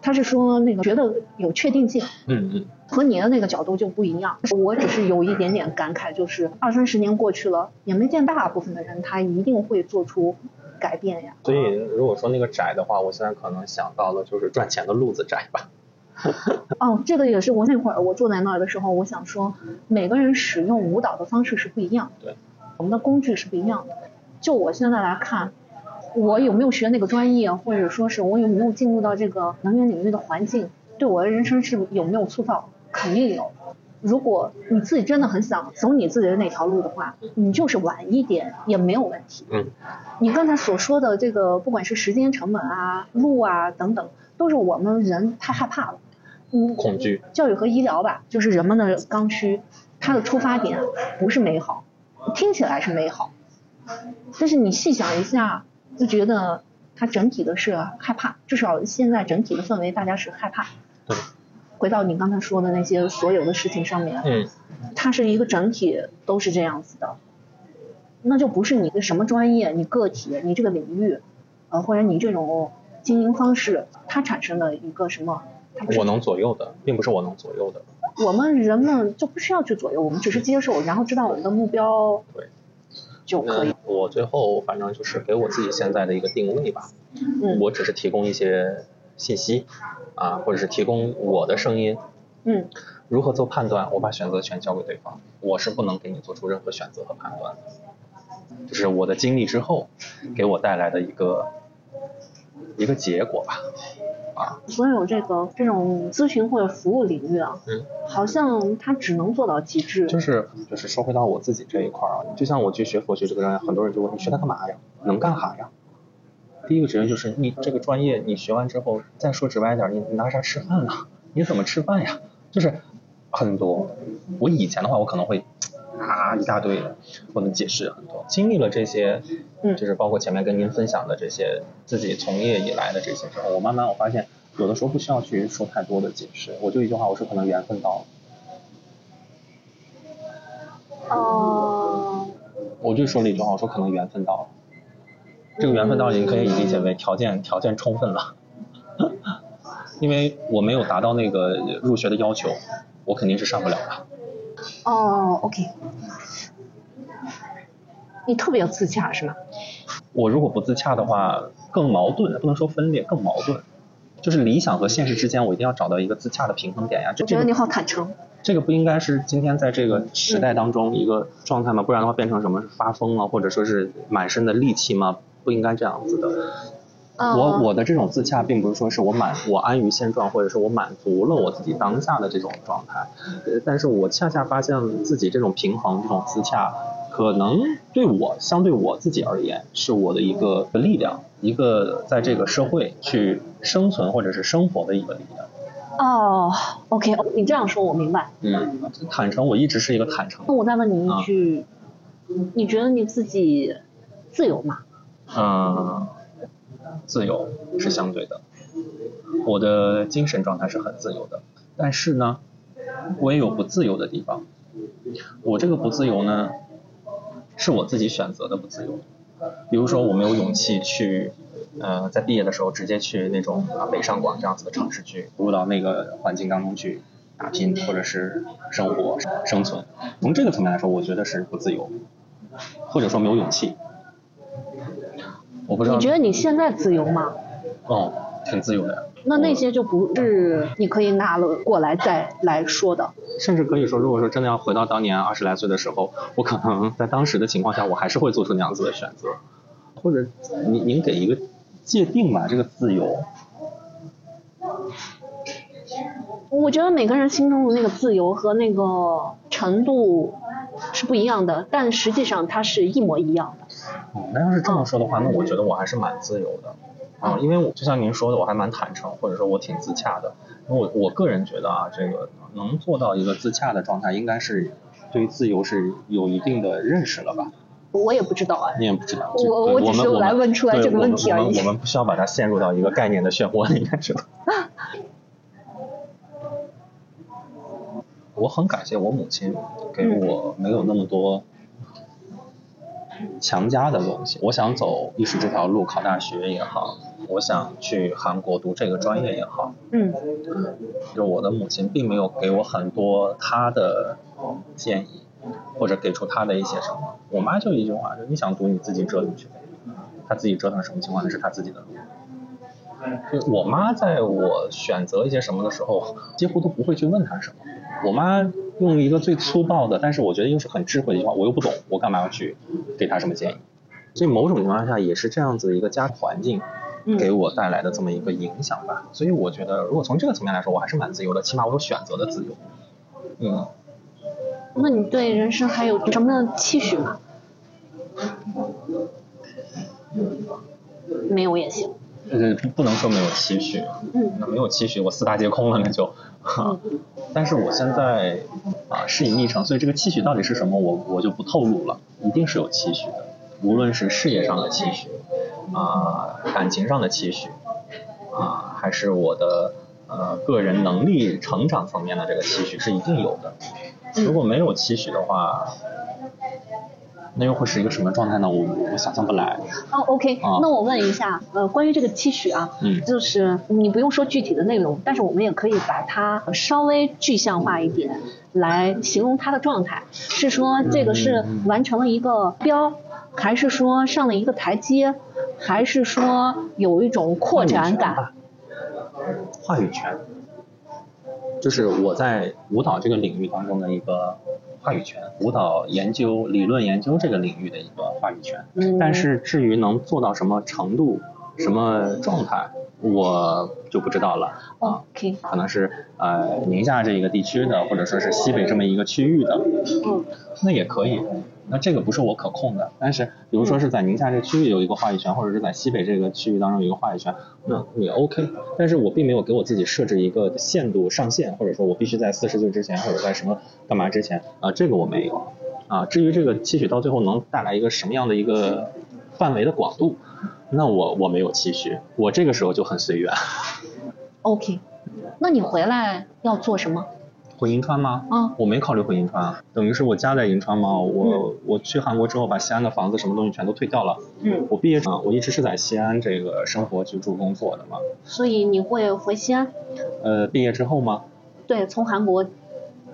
他是说那个觉得有确定性，嗯嗯，和你的那个角度就不一样。我只是有一点点感慨，就是二三十年过去了，也没见大部分的人他一定会做出改变呀。所以如果说那个窄的话，我现在可能想到了就是赚钱的路子窄吧。哦，这个也是我那会儿我坐在那儿的时候，我想说每个人使用舞蹈的方式是不一样，对，我们的工具是不一样的。就我现在来看，我有没有学那个专业，或者说是我有没有进入到这个能源领域的环境，对我的人生是有没有塑造，肯定有。如果你自己真的很想走你自己的那条路的话，你就是晚一点也没有问题。嗯。你刚才所说的这个，不管是时间成本啊、路啊等等，都是我们人太害怕了。嗯。恐惧。教育和医疗吧，就是人们的刚需，它的出发点不是美好，听起来是美好。但是你细想一下，就觉得它整体的是害怕，至少现在整体的氛围大家是害怕。对。回到你刚才说的那些所有的事情上面，嗯，它是一个整体都是这样子的，那就不是你的什么专业、你个体、你这个领域，呃，或者你这种经营方式，它产生的一个什么？我能左右的，并不是我能左右的。我们人们就不需要去左右，我们只是接受，然后知道我们的目标。对。就可以。我最后反正就是给我自己现在的一个定位吧。嗯。我只是提供一些信息，啊，或者是提供我的声音。嗯。如何做判断？我把选择权交给对方，我是不能给你做出任何选择和判断的。就是我的经历之后，给我带来的一个一个结果吧。啊，所有这个这种咨询或者服务领域啊，嗯，好像它只能做到极致。就是就是说回到我自己这一块儿啊，就像我去学佛学这个专业，很多人就问你学它干嘛呀？能干啥呀？第一个职业就是你这个专业你学完之后，再说直白一点，你拿啥吃饭呢？你怎么吃饭呀？就是很多，我以前的话我可能会 啊一大堆，我能解释很多。经历了这些，嗯，就是包括前面跟您分享的这些自己从业以来的这些之后，我慢慢我发现。有的时候不需要去说太多的解释，我就一句话，我说可能缘分到了。哦。我就说了一句话，我说可能缘分到了。这个缘分到了，你可以理解为条件条件充分了。因为我没有达到那个入学的要求，我肯定是上不了的。哦，OK。你特别自洽是吗？我如果不自洽的话，更矛盾，不能说分裂，更矛盾。就是理想和现实之间，我一定要找到一个自洽的平衡点呀。我觉得你好坦诚。这个不应该是今天在这个时代当中一个状态吗？不然的话变成什么发疯了，或者说是满身的戾气吗？不应该这样子的。我我的这种自洽，并不是说是我满我安于现状，或者是我满足了我自己当下的这种状态。但是我恰恰发现自己这种平衡、这种自洽。可能对我相对我自己而言，是我的一个力量，一个在这个社会去生存或者是生活的一个力量。哦，OK，你这样说我明白。嗯，坦诚，我一直是一个坦诚。那我再问你一句你觉得你自己自由吗？嗯，自由是相对的，我的精神状态是很自由的，但是呢，我也有不自由的地方。我这个不自由呢，是我自己选择的不自由。比如说，我没有勇气去，呃，在毕业的时候直接去那种啊北上广这样子的城市去入到那个环境当中去打拼，或者是生活生存。从这个层面来说，我觉得是不自由，或者说没有勇气。我不知道。你觉得你现在自由吗？哦，挺自由的呀。那那些就不是你可以拿了过来再来说的。甚至可以说，如果说真的要回到当年二十来岁的时候，我可能在当时的情况下，我还是会做出那样子的选择。或者，您您给一个界定吧，这个自由。我觉得每个人心中的那个自由和那个程度是不一样的，但实际上它是一模一样的。哦，那要是这么说的话，那我觉得我还是蛮自由的。啊，因为我就像您说的，我还蛮坦诚，或者说我挺自洽的。我我个人觉得啊，这个能做到一个自洽的状态，应该是对于自由是有一定的认识了吧？我也不知道啊。你也不知道。我我只是来问出来这个问题而已。我们我们不需要把它陷入到一个概念的漩涡里面去。我很感谢我母亲给我没有那么多。强加的东西，我想走艺术这条路，考大学也好，我想去韩国读这个专业也好，嗯，就我的母亲并没有给我很多她的建议，或者给出她的一些什么。我妈就一句话，就你想读你自己折腾去，她自己折腾什么情况那是她自己的路。就我妈在我选择一些什么的时候，几乎都不会去问她什么。我妈用一个最粗暴的，但是我觉得又是很智慧的一句话，我又不懂，我干嘛要去给她什么建议？所以某种情况下也是这样子的一个家庭环境给我带来的这么一个影响吧。所以我觉得，如果从这个层面来说，我还是蛮自由的，起码我有选择的自由。嗯。那你对人生还有什么样的期许吗？没有也行。呃，不能说没有期许，那没有期许，我四大皆空了，那就。但是我现在啊，适应历程，所以这个期许到底是什么，我我就不透露了。一定是有期许的，无论是事业上的期许，啊，感情上的期许，啊，还是我的呃个人能力成长层面的这个期许，是一定有的。如果没有期许的话。那又会是一个什么状态呢？我我想象不来。哦，OK，那我问一下，呃，关于这个期许啊，嗯，就是你不用说具体的内容，但是我们也可以把它稍微具象化一点，来形容它的状态。是说这个是完成了一个标，还是说上了一个台阶，还是说有一种扩展感？话语权，就是我在舞蹈这个领域当中的一个。话语权，舞蹈研究、理论研究这个领域的一个话语权。嗯。但是至于能做到什么程度、什么状态，我就不知道了。OK。可能是呃宁夏这一个地区的，或者说是西北这么一个区域的。嗯。那也可以。那这个不是我可控的，但是比如说是在宁夏这区域有一个话语权，或者是在西北这个区域当中有一个话语权，那也 OK。但是我并没有给我自己设置一个限度上限，或者说我必须在四十岁之前，或者在什么干嘛之前啊，这个我没有。啊，至于这个期许到最后能带来一个什么样的一个范围的广度，那我我没有期许，我这个时候就很随缘。OK，那你回来要做什么？回银川吗？嗯，我没考虑回银川，等于是我家在银川嘛。我我去韩国之后，把西安的房子什么东西全都退掉了。嗯。我毕业啊，我一直是在西安这个生活、居住、工作的嘛。所以你会回西安？呃，毕业之后吗？对，从韩国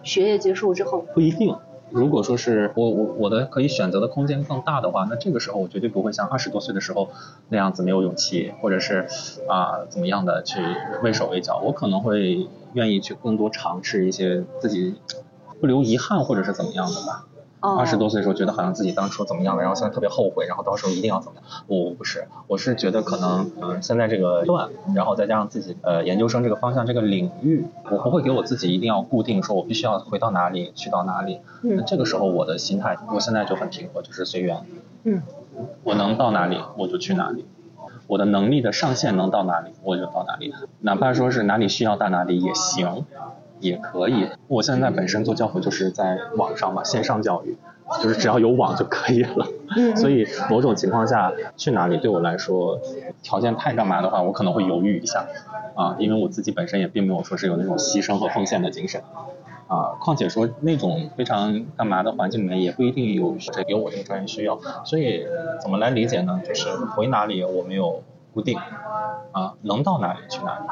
学业结束之后。不一定。如果说是我我我的可以选择的空间更大的话，那这个时候我绝对不会像二十多岁的时候那样子没有勇气，或者是啊怎么样的去畏手畏脚。我可能会愿意去更多尝试一些自己不留遗憾或者是怎么样的吧。二十多岁的时候觉得好像自己当初怎么样了，然后现在特别后悔，然后到时候一定要怎么样？我不是，我是觉得可能嗯现在这个段，然后再加上自己呃研究生这个方向这个领域，我不会给我自己一定要固定说我必须要回到哪里去到哪里。那这个时候我的心态，我现在就很平和，就是随缘。嗯。我能到哪里我就去哪里，我的能力的上限能到哪里我就到哪里，哪怕说是哪里需要到哪里也行。也可以。我现在本身做教辅就是在网上嘛，线上教育，就是只要有网就可以了。嗯所以某种情况下去哪里对我来说条件太干嘛的话，我可能会犹豫一下啊，因为我自己本身也并没有说是有那种牺牲和奉献的精神。啊，况且说那种非常干嘛的环境里面，也不一定有这有我这个专业需要，所以怎么来理解呢？就是回哪里我没有固定，啊，能到哪里去哪里。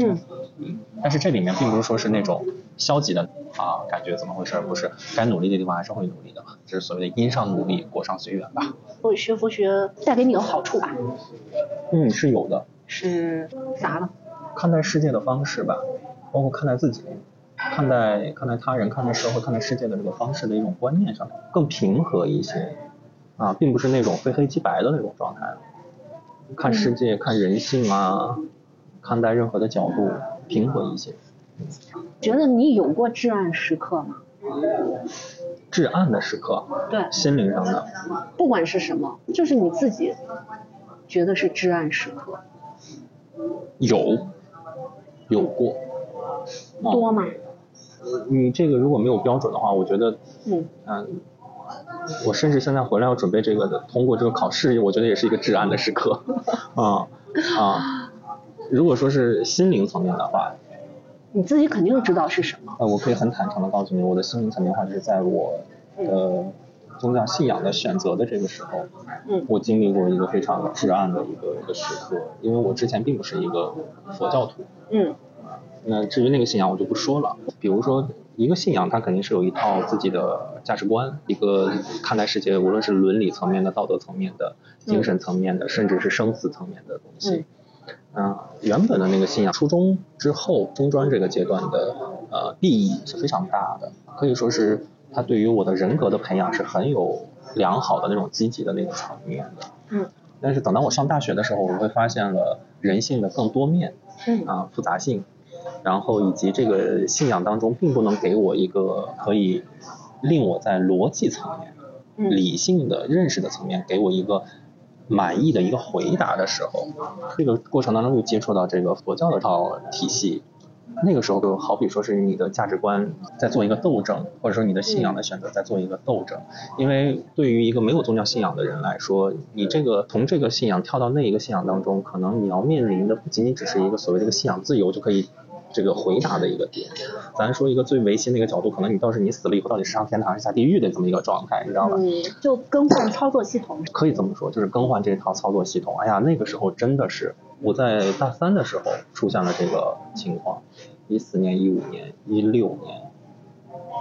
嗯嗯，但是这里面并不是说是那种消极的啊感觉怎么回事，不是，该努力的地方还是会努力的，这是所谓的因上努力，果上随缘吧。所以学佛学带给你有好处吧，嗯，是有的，是啥呢？看待世界的方式吧，包括看待自己。看待看待他人、看待社会、看待世界的这个方式的一种观念上面更平和一些啊，并不是那种非黑即白的那种状态。看世界、看人性啊，看待任何的角度平和一些。觉得你有过至暗时刻吗？至暗的时刻，对，心灵上的，不管是什么，就是你自己觉得是至暗时刻，有有过。啊多吗？你这个如果没有标准的话，我觉得，嗯嗯，我甚至现在回来要准备这个的，通过这个考试，我觉得也是一个至暗的时刻，啊啊，如果说是心灵层面的话，你自己肯定知道是什么。呃，我可以很坦诚的告诉你，我的心灵层面的话，就是在我的宗教信仰的选择的这个时候，嗯我经历过一个非常至暗的一个一个时刻，因为我之前并不是一个佛教徒，嗯那至于那个信仰我就不说了。比如说，一个信仰它肯定是有一套自己的价值观，一个看待世界，无论是伦理层面的、道德层面的、精神层面的，甚至是生死层面的东西。嗯、原本的那个信仰，初中之后中专这个阶段的呃利益是非常大的，可以说是它对于我的人格的培养是很有良好的那种积极的那个层面的。嗯但是等到我上大学的时候，我会发现了人性的更多面，嗯啊复杂性，然后以及这个信仰当中并不能给我一个可以令我在逻辑层面、嗯理性的认识的层面给我一个满意的一个回答的时候，这个过程当中又接触到这个佛教的套体系。那个时候就好比说是你的价值观在做一个斗争，或者说你的信仰的选择在做一个斗争。因为对于一个没有宗教信仰的人来说，你这个从这个信仰跳到那一个信仰当中，可能你要面临的不仅仅只是一个所谓的一个信仰自由就可以这个回答的一个点。咱说一个最唯心的一个角度，可能你倒是你死了以后到底是上天堂还是下地狱的这么一个状态，你知道吧？嗯，就更换操作系统。可以这么说，就是更换这套操作系统。哎呀，那个时候真的是我在大三的时候出现了这个情况，一四年、一五年、一六年、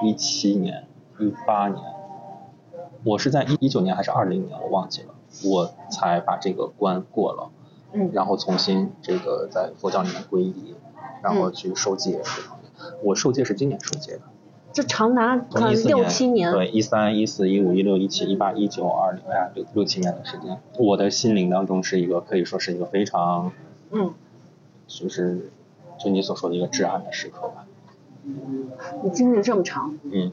一七年、一八年，我是在一一九年还是二零年，我忘记了，我才把这个关过了，嗯然后重新这个在佛教里面皈依，然后去受戒这方面。我受戒是今年受戒的。这长达六七年，对，一三、一四、一五、一六、一七、一八、一九、二零，哎呀，六六七年的时间，我的心灵当中是一个可以说是一个非常，嗯，就是就你所说的一个至暗的时刻吧。你经历这么长，嗯，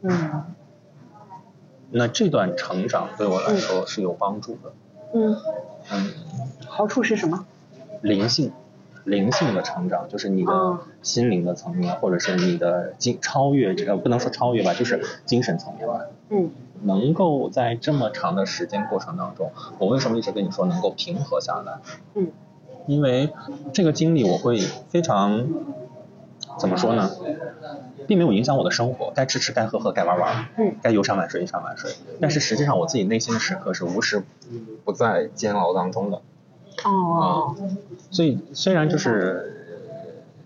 嗯那这段成长对我来说是有帮助的。嗯，嗯，好处是什么？灵性，灵性的成长，就是你的哦心灵的层面，或者是你的精超越这个不能说超越吧，就是精神层面吧。嗯能够在这么长的时间过程当中，我为什么一直跟你说能够平和下来？嗯因为这个经历我会非常怎么说呢，并没有影响我的生活，该吃吃，该喝喝，该玩玩，嗯该游山玩水游山玩水。但是实际上我自己内心的时刻是无时不在煎熬当中的。哦，所以虽然就是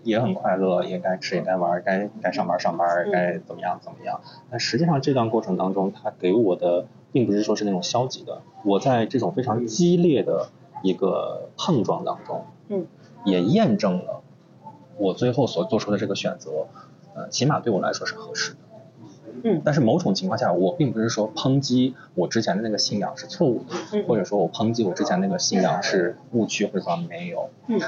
也很快乐，也该吃也该玩，该该上班上班，嗯。该怎么样怎么样，但实际上这段过程当中，它给我的并不是说是那种消极的，我在这种非常激烈的一个碰撞当中，嗯，也验证了我最后所做出的这个选择，呃，起码对我来说是合适的。嗯。但是某种情况下，我并不是说抨击我之前的那个信仰是错误的，嗯。或者说我抨击我之前那个信仰是误区或者怎么没有。嗯。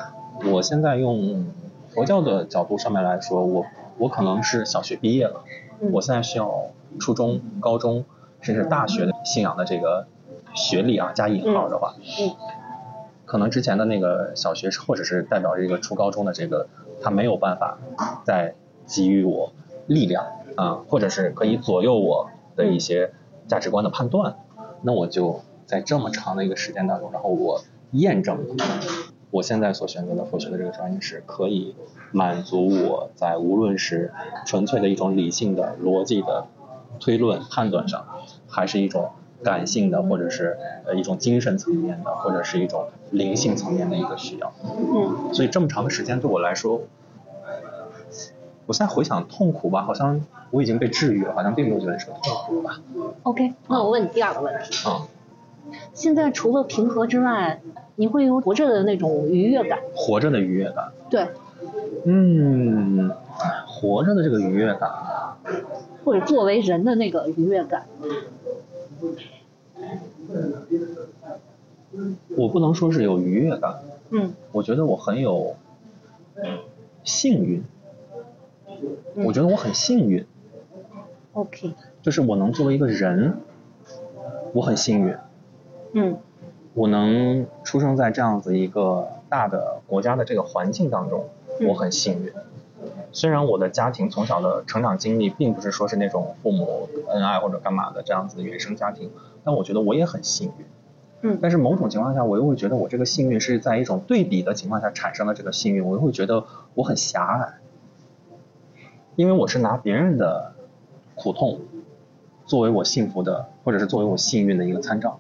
我现在用佛教的角度上面来说，我我可能是小学毕业了，嗯。我现在需要初中、高中甚至大学的信仰的这个学历啊，加引号的话，嗯。可能之前的那个小学或者是代表这个初高中的这个，他没有办法再给予我力量啊，或者是可以左右我的一些价值观的判断，那我就在这么长的一个时间当中，然后我验证我现在所选择的佛学的这个专业是可以满足我在无论是纯粹的一种理性的逻辑的推论判断上，还是一种感性的，或者是呃一种精神层面的，或者是一种灵性层面的一个需要。嗯所以这么长的时间对我来说，我现在回想痛苦吧，好像我已经被治愈了，好像并没有觉得是个痛苦吧。，OK，那我问你第二个问题，啊、现在除了平和之外，你会有活着的那种愉悦感？活着的愉悦感，对，嗯，活着的这个愉悦感，或者作为人的那个愉悦感？我不能说是有愉悦感，嗯我觉得我很有幸运，嗯。我觉得我很幸运，，OK，就是我能作为一个人，我很幸运，嗯。我能出生在这样子一个大的国家的这个环境当中，嗯。我很幸运。虽然我的家庭从小的成长经历并不是说是那种父母恩爱或者干嘛的这样子的原生家庭，但我觉得我也很幸运。嗯。但是某种情况下，我又会觉得我这个幸运是在一种对比的情况下产生的这个幸运，我又会觉得我很狭隘，因为我是拿别人的苦痛作为我幸福的，或者是作为我幸运的一个参照，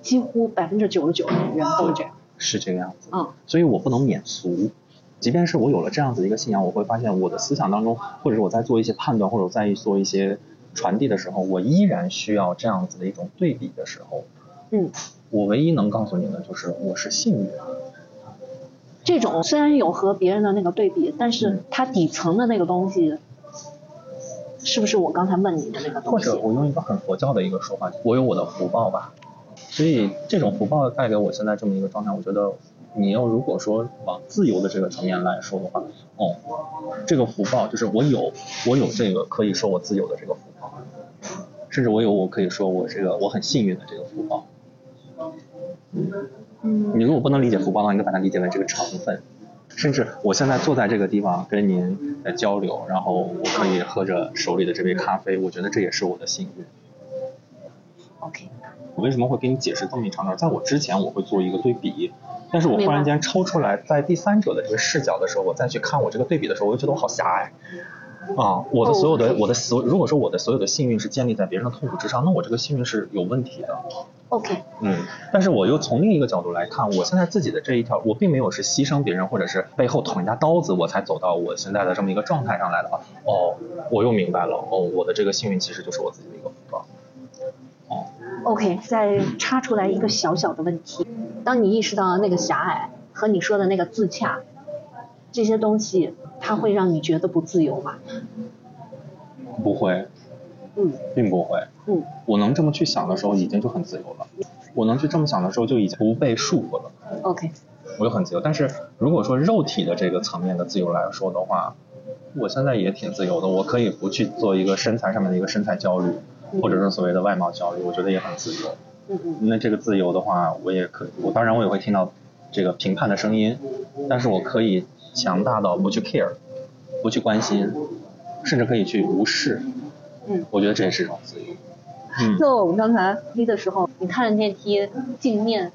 几乎百分之九十九的人都是这样。是这个样子。嗯所以我不能免俗。即便是我有了这样子的一个信仰，我会发现我的思想当中，或者是我在做一些判断，或者我在做一些传递的时候，我依然需要这样子的一种对比的时候，嗯，我唯一能告诉你的就是我是幸运。这种虽然有和别人的那个对比，但是它底层的那个东西，是不是我刚才问你的那个或东西？或者我用一个很佛教的一个说法，我有我的福报吧。所以这种福报带给我现在这么一个状态，我觉得你要如果说往自由的这个层面来说的话，哦，这个福报就是我有我有这个可以说我自由的这个福报，甚至我有我可以说我这个我很幸运的这个福报。嗯你如果不能理解福报的话，你就把它理解为这个成分。甚至我现在坐在这个地方跟您在交流，然后我可以喝着手里的这杯咖啡，我觉得这也是我的幸运。，OK，我为什么会给你解释这么一长段？在我之前我会做一个对比，但是我忽然间抽出来，在第三者的这个视角的时候，我再去看我这个对比的时候，我就觉得我好狭隘。啊，我的所有的、哦我的所，如果说我的所有的幸运是建立在别人的痛苦之上，那我这个幸运是有问题的。OK，嗯，但是我又从另一个角度来看，我现在自己的这一条，我并没有是牺牲别人，或者是背后捅人家刀子，我才走到我现在的这么一个状态上来的话，哦，我又明白了，哦，我的这个幸运其实就是我自己的一个福报。哦，OK，再插出来一个小小的问题：当你意识到那个狭隘和你说的那个自洽这些东西，它会让你觉得不自由吗？不会，嗯并不会。嗯我能这么去想的时候，已经就很自由了。我能去这么想的时候，就已经不被束缚了，，OK，我就很自由。但是如果说肉体的这个层面的自由来说的话，我现在也挺自由的。我可以不去做一个身材上面的一个身材焦虑，或者是所谓的外貌焦虑，我觉得也很自由。嗯嗯那这个自由的话，我也可以，我当然我也会听到这个评判的声音，但是我可以强大到不去 care，不去关心，甚至可以去无视。嗯。我觉得这也是一种自由。嗯。就我们刚才梯的时候，你看着电梯镜面，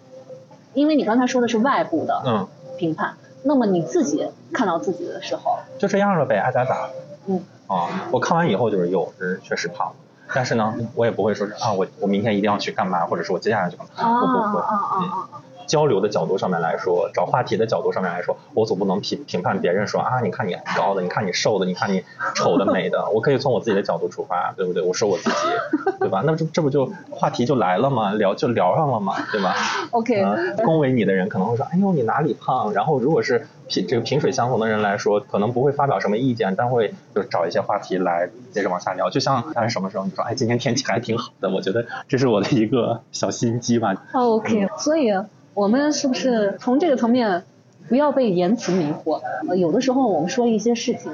因为你刚才说的是外部的嗯，评判，那么你自己看到自己的时候，就这样了呗，爱咋咋。嗯。啊，我看完以后就是有，是确实胖，但是呢，我也不会说是啊，我我明天一定要去干嘛，或者是我接下来就干嘛，啊我不会。啊啊嗯啊！交流的角度上面来说，找话题的角度上面来说，我总不能评评判别人说啊，你看你高的，你看你瘦的，你看你丑的美的，我可以从我自己的角度出发，对不对？我说我自己，对吧？那这这不就话题就来了吗？聊就聊上了嘛，对吧？OK，啊，恭维你的人可能会说，哎呦你哪里胖？然后如果是萍这个萍水相逢的人来说，可能不会发表什么意见，但会就找一些话题来接着往下聊。就像大概什么时候你说，哎今天天气还挺好的，我觉得这是我的一个小心机吧。OK，所以我们是不是从这个层面不要被言辞迷惑？呃，有的时候我们说一些事情，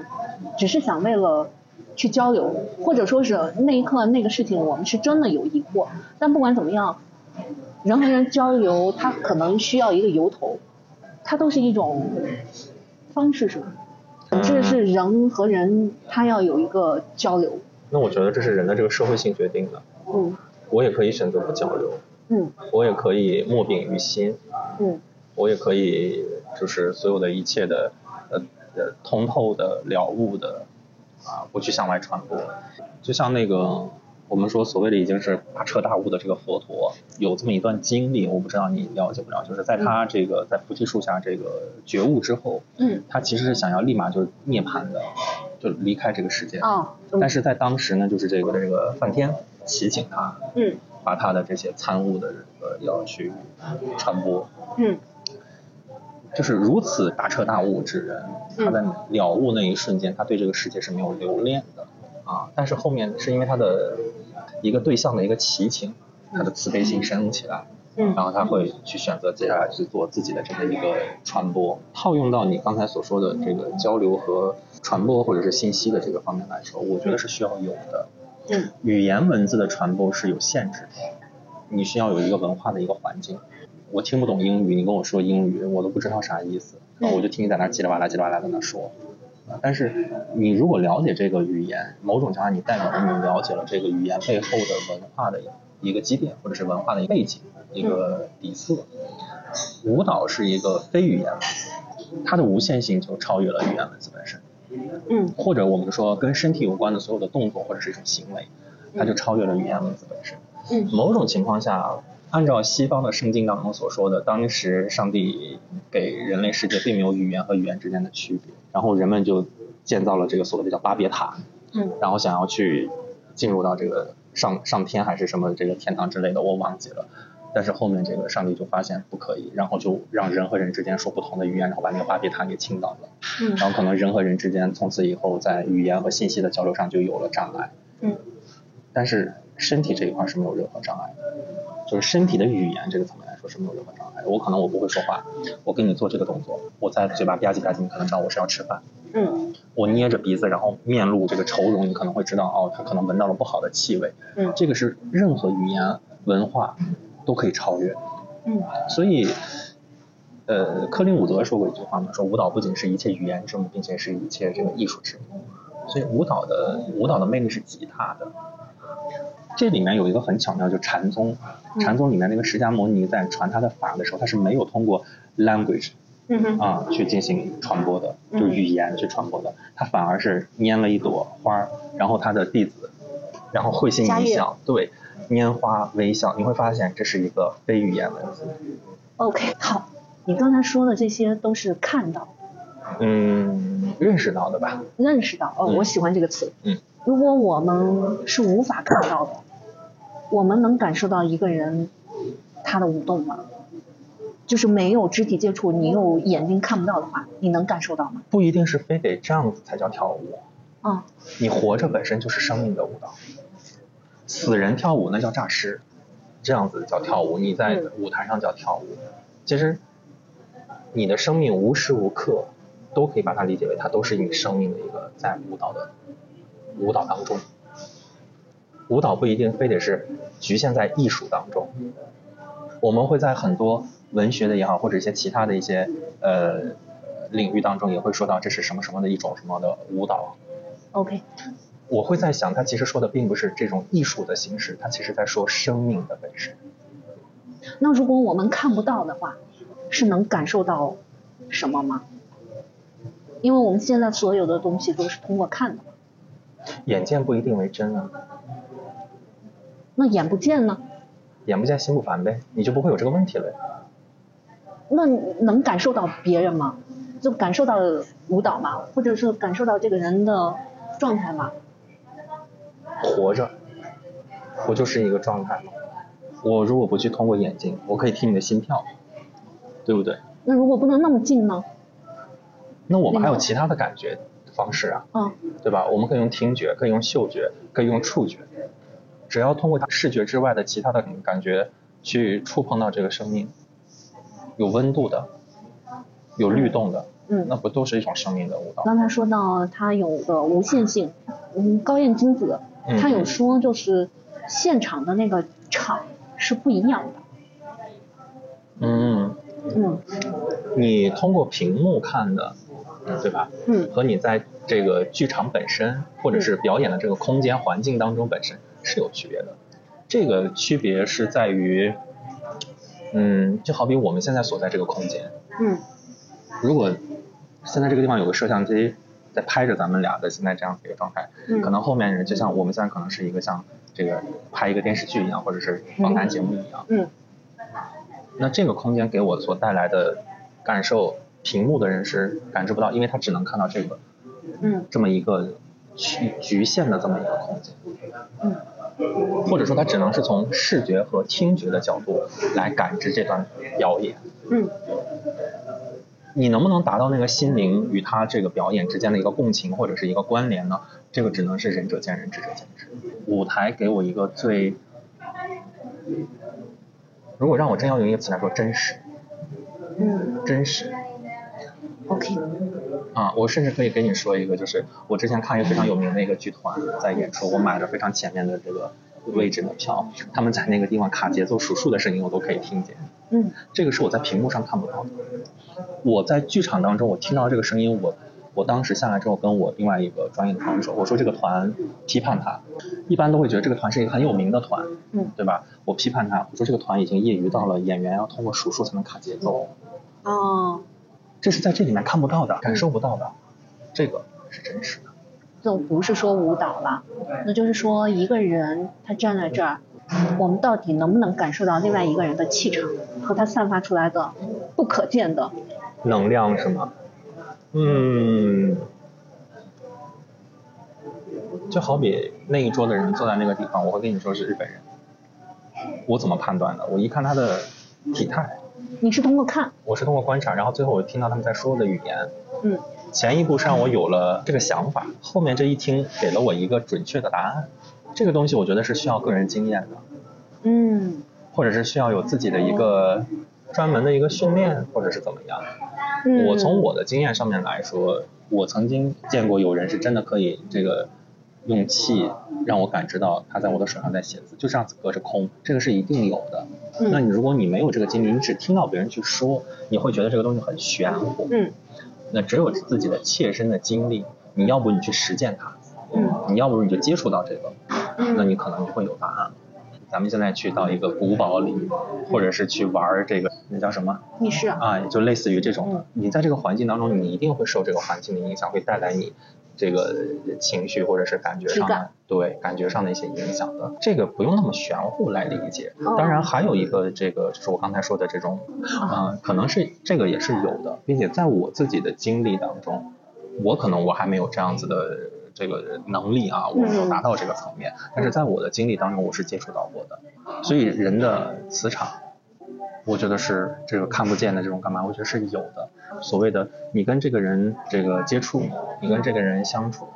只是想为了去交流，或者说是那一刻那个事情我们是真的有疑惑，但不管怎么样，人和人交流，它可能需要一个由头，它都是一种方式，是吧？这是人和人，他要有一个交流。那我觉得这是人的这个社会性决定的。嗯我也可以选择不交流，嗯。我也可以莫秉于心，嗯。我也可以就是所有的一切的呃呃通透的了悟的啊，不去向外传播。就像那个我们说所谓的已经是大彻大悟的这个佛陀，有这么一段经历，我不知道你了解不了，就是在他这个在菩提树下这个觉悟之后，嗯。他其实是想要立马就涅槃的，就离开这个世界。哦，嗯。但是在当时呢，就是这个这个梵天提醒他，嗯把他的这些参悟的呃要去传播，嗯就是如此大彻大悟之人，嗯他在了悟那一瞬间，他对这个世界是没有留恋的啊。但是后面是因为他的一个对象的一个奇情，他的慈悲心升起来，嗯然后他会去选择接下来去做自己的这么一个传播。套用到你刚才所说的这个交流和传播或者是信息的这个方面来说，我觉得是需要有的。嗯语言文字的传播是有限制的，你需要有一个文化的一个环境。我听不懂英语，你跟我说英语，我都不知道啥意思，然后我就听你在那叽里哇啦叽里哇啦在那说。啊但是你如果了解这个语言，某种程度上你代表着你了解了这个语言背后的文化的一个积淀，或者是文化的一个背景、一个底色。舞蹈是一个非语言文字，它的无限性就超越了语言文字本身。嗯或者我们说跟身体有关的所有的动作或者是一种行为，它就超越了语言文字本身。嗯某种情况下，按照西方的圣经当中所说的，当时上帝给人类世界并没有语言和语言之间的区别，然后人们就建造了这个所谓的叫巴别塔，嗯然后想要去进入到这个上上天还是什么这个天堂之类的，我忘记了。但是后面这个上帝就发现不可以，然后就让人和人之间说不同的语言，然后把那个巴别塔给倾倒了。嗯然后可能人和人之间从此以后在语言和信息的交流上就有了障碍。嗯但是身体这一块是没有任何障碍的，就是身体的语言这个层面来说是没有任何障碍的。我可能我不会说话，我跟你做这个动作，我在嘴巴吧唧吧唧，你可能知道我是要吃饭。嗯我捏着鼻子，然后面露这个愁容，你可能会知道哦，他可能闻到了不好的气味。嗯这个是任何语言文化都可以超越。嗯所以，呃，柯林伍德说过一句话嘛，说舞蹈不仅是一切语言之母，并且是一切这个艺术之母。所以舞蹈的舞蹈的魅力是极大的。这里面有一个很巧妙，就禅宗，禅宗里面那个释迦牟尼在传他的法的时候，他是没有通过 language 嗯哼啊去进行传播的，嗯就是语言去传播的，他反而是拈了一朵花儿，然后他的弟子，然后会心一笑，对，拈花微笑，你会发现这是一个非语言文字。，OK，好，你刚才说的这些都是看到、嗯，认识到的吧？认识到，哦，嗯我喜欢这个词。嗯，如果我们是无法看到的，我们能感受到一个人他的舞动吗？就是没有肢体接触，你用眼睛看不到的话，你能感受到吗？不一定是非得这样子才叫跳舞，啊、你活着本身就是生命的舞蹈。死人跳舞那叫诈尸，这样子叫跳舞，你在嗯舞台上叫跳舞。其实，你的生命无时无刻都可以把它理解为它都是你生命的一个在舞蹈的舞蹈当中。舞蹈不一定非得是局限在艺术当中，我们会在很多文学的也好，或者一些其他的一些呃领域当中，也会说到这是什么什么的一种什么的舞蹈。OK，我会在想，他其实说的并不是这种艺术的形式，他其实在说生命的本身。那如果我们看不到的话，是能感受到什么吗？因为我们现在所有的东西都是通过看的，眼见不一定为真啊，那眼不见呢？眼不见心不烦呗，你就不会有这个问题了呀。那能感受到别人吗？就感受到舞蹈吗？或者是感受到这个人的状态吗？活着，不就是一个状态吗？我如果不去通过眼睛，我可以听你的心跳，对不对？那如果不能那么近呢？那我们还有其他的感觉方式啊，嗯，对吧？我们可以用听觉，可以用嗅觉，可以用触觉，只要通过它视觉之外的其他的感觉去触碰到这个生命，有温度的，有律动的，嗯，那不都是一种生命的舞蹈？刚才说到它有个无限性，嗯，高彦君子嗯他有说就是现场的那个场是不一样的，嗯嗯。你通过屏幕看的，对吧？嗯。和你在这个剧场本身或者是表演的这个空间环境当中本身是有区别的。这个区别是在于，嗯，就好比我们现在所在这个空间，嗯。如果现在这个地方有个摄像机在拍着咱们俩的现在这样子一个状态，嗯可能后面人就像我们现在可能是一个像这个拍一个电视剧一样，或者是访谈节目一样。嗯那这个空间给我所带来的感受，屏幕的人是感知不到，因为他只能看到这个嗯这么一个局局限的这么一个空间，嗯或者说他只能是从视觉和听觉的角度来感知这段表演。嗯你能不能达到那个心灵与他这个表演之间的一个共情或者是一个关联呢？这个只能是仁者见仁，智者见智。舞台给我一个最，如果让我真要用一个词来说，真实，嗯真实，OK，啊！我甚至可以给你说一个，就是我之前看一个非常有名的一个剧团在演出，我买了非常前面的这个位置的票，他们在那个地方卡节奏数数的声音我都可以听见，嗯这个是我在屏幕上看不到的。我在剧场当中，我听到这个声音，我我当时下来之后，跟我另外一个专业的朋友说，我说这个团批判他，一般都会觉得这个团是一个很有名的团，嗯对吧？我批判他，我说这个团已经业余到了演员要通过数数才能卡节奏，哦，这是在这里面看不到的，感受不到的，这个是真实的。就不是说舞蹈了，那就是说一个人他站在这儿，我们到底能不能感受到另外一个人的气场和他散发出来的不可见的？能量是吗？嗯，就好比那一桌的人坐在那个地方，我会跟你说是日本人，我怎么判断的？我一看他的体态，你是通过看，我是通过观察，然后最后我听到他们在说的语言，嗯前一步是让我有了这个想法，后面这一听给了我一个准确的答案。这个东西我觉得是需要个人经验的，嗯或者是需要有自己的一个专门的一个训练，或者是怎么样。嗯，我从我的经验上面来说，我曾经见过有人是真的可以这个用气让我感知到他在我的手上在写字，就这样子隔着空，这个是一定有的。嗯那你如果你没有这个经历，你只听到别人去说，你会觉得这个东西很玄乎。嗯那只有自己的切身的经历，你要不你去实践它，嗯你要不你就接触到这个，那嗯你可能就会有答案。咱们现在去到一个古堡里，或者是去玩儿这个那叫什么密室啊，啊，就类似于这种的。你在这个环境当中，你一定会受这个环境的影响，会带来你这个情绪或者是感觉上的对感觉上的一些影响的。这个不用那么玄乎来理解。哦当然还有一个这个就是我刚才说的这种，啊、可能是这个也是有的，并且在我自己的经历当中，我可能我还没有这样子的。这个能力啊，我没有达到这个层面，但是在我的经历当中，我是接触到过的。所以人的磁场，我觉得是这个看不见的这种干嘛，我觉得是有的。所谓的你跟这个人这个接触，你跟这个人相处，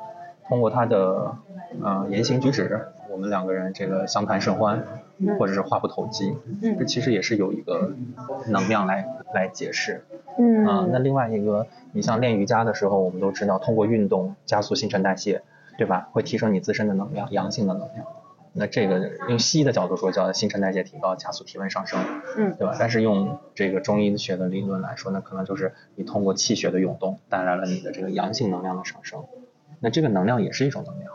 通过他的呃言行举止，我们两个人这个相谈甚欢，或者是话不投机，这嗯其实也是有一个能量来来解释。啊，那嗯另外一个，你像练瑜伽的时候，我们都知道通过运动加速新陈代谢，对吧？会提升你自身的能量，阳性的能量。那这个用西医的角度说叫新陈代谢提高，加速体温上升，嗯对吧？但是用这个中医学的理论来说，呢可能就是你通过气血的涌动带来了你的这个阳性能量的上升。那这个能量也是一种能量。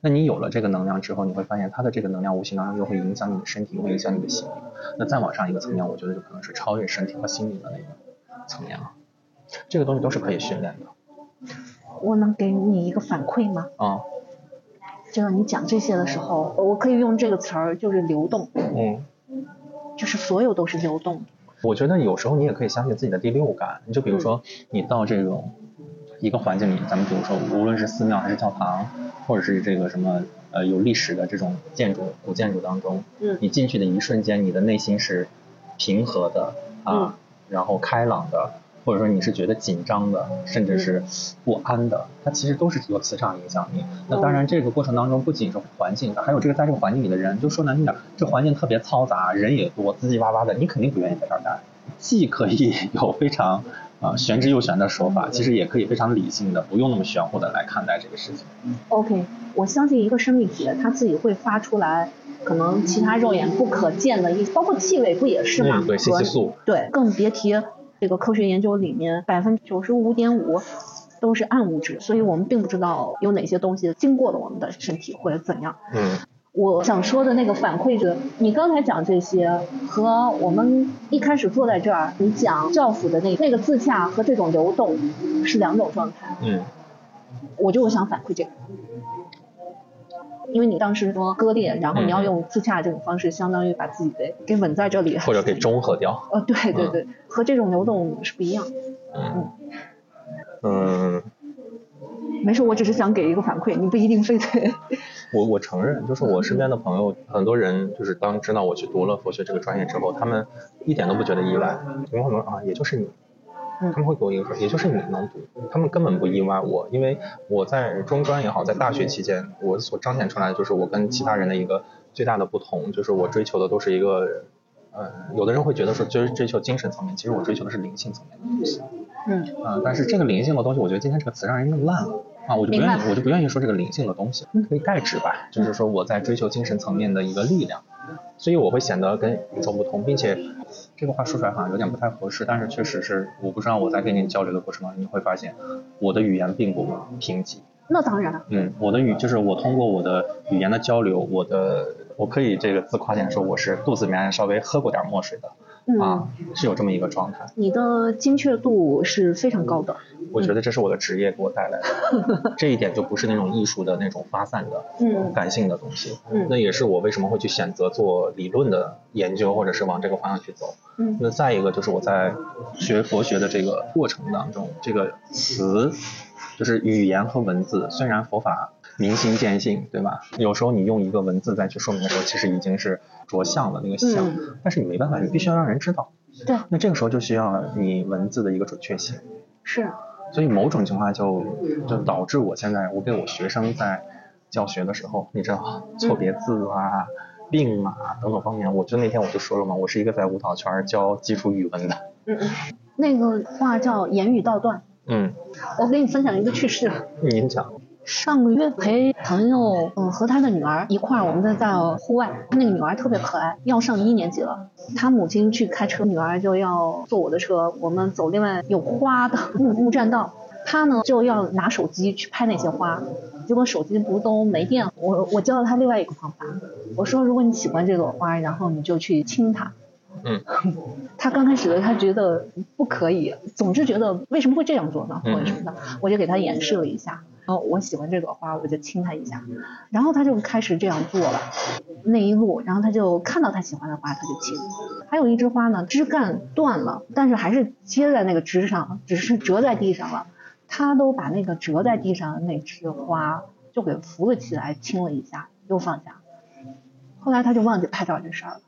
那你有了这个能量之后，你会发现它的这个能量无形当中又会影响你的身体，又会影响你的心理。那再往上一个层面，我觉得就可能是超越身体和心理的那个层面了。这个东西都是可以训练的我能给你一个反馈吗？啊，就是你讲这些的时候，我可以用这个词儿，就是流动，嗯，就是所有都是流动。我觉得有时候你也可以相信自己的第六感。你就比如说，你到这种一个环境里，咱们比如说，无论是寺庙还是教堂，或者是这个什么呃有历史的这种建筑古建筑当中，嗯你进去的一瞬间，你的内心是平和的啊，嗯然后开朗的，或者说你是觉得紧张的，甚至是不安的，它其实都是有磁场影响你。那当然，这个过程当中不仅是环境，还有这个在这个环境里的人。就说难听点，这环境特别嘈杂，人也多，叽叽哇哇的，你肯定不愿意在这儿待。既可以有非常啊、玄之又玄的说法，其实也可以非常理性的，不用那么玄乎的来看待这个事情。OK，我相信一个生命体它自己会发出来可能其他肉眼不可见的一，包括气味不也是吗？嗯对信息素。对，更别提这个科学研究里面百分之九十五点五都是暗物质，所以我们并不知道有哪些东西经过了我们的身体或者怎样。嗯我想说的那个反馈者，你刚才讲这些和我们一开始坐在这儿，你讲教辅的那那个自洽和这种流动是两种状态。嗯我就想反馈这个，因为你当时说割裂，然后你要用自洽这种方式，相当于把自己给给稳在这里，或者给 中和掉。呃，对对对，和这种流动是不一样。嗯嗯，没事，我只是想给一个反馈，你不一定非得。我我承认，就是我身边的朋友，很多人就是当知道我去读了佛学这个专业之后，他们一点都不觉得意外，有可能啊，也就是你。嗯。他们会给我一个说，也就是你能读，他们根本不意外我，因为我在中专也好，在大学期间，我所彰显出来的就是我跟其他人的一个最大的不同，就是我追求的都是一个，呃，有的人会觉得说就是追求精神层面，其实我追求的是灵性层面的东西，嗯。啊、但是这个灵性的东西，我觉得今天这个词让人弄烂了啊，我就不愿意，我就不愿意说这个灵性的东西，可以代指吧，就是说我在追求精神层面的一个力量，所以我会显得跟与众不同，并且这个话说出来好像有点不太合适，但是确实是我不知道我在跟您交流的过程当中，你会发现我的语言并不贫瘠，那当然，嗯，我的语就是我通过我的语言的交流，我的我可以这个自夸点说我是肚子里面稍微喝过点墨水的嗯，啊，是有这么一个状态。你的精确度是非常高的。我觉得这是我的职业给我带来的，这一点就不是那种艺术的那种发散的、嗯感性的东西。嗯那也是我为什么会去选择做理论的研究，或者是往这个方向去走。嗯那再一个就是我在学佛学的这个过程当中，这个词就是语言和文字，虽然佛法明心见性，对吧？有时候你用一个文字再去说明的时候，其实已经是着相了那个相，嗯但是你没办法，你必须要让人知道。对，那这个时候就需要你文字的一个准确性。是，所以某种情况下就就导致我现在我给我学生在教学的时候，你知道错别字啊、病啊等等方面，我就那天我就说了嘛，我是一个在舞蹈圈教基础语文的，嗯嗯，那个话叫言语道断。嗯，我给你分享一个趣事。您讲，上个月陪朋友，嗯，和他的女儿一块儿，我们在在户外。他那个女儿特别可爱，要上一年级了。他母亲去开车，女儿就要坐我的车，我们走另外有花的木木栈道。他呢就要拿手机去拍那些花，结果手机不都没电了。我我教了他另外一个方法，我说如果你喜欢这朵花，然后你就去亲它。嗯，他刚开始的他觉得不可以，总是觉得为什么会这样做呢，或者什么的，我就给他演示了一下。后我喜欢这朵花，我就亲它一下，然后他就开始这样做了。那一路，然后他就看到他喜欢的花，他就亲。还有一枝花呢，枝干断了，但是还是接在那个枝上，只是折在地上了。他都把那个折在地上的那枝花就给扶了起来，亲了一下，又放下。后来他就忘记拍照这事儿了。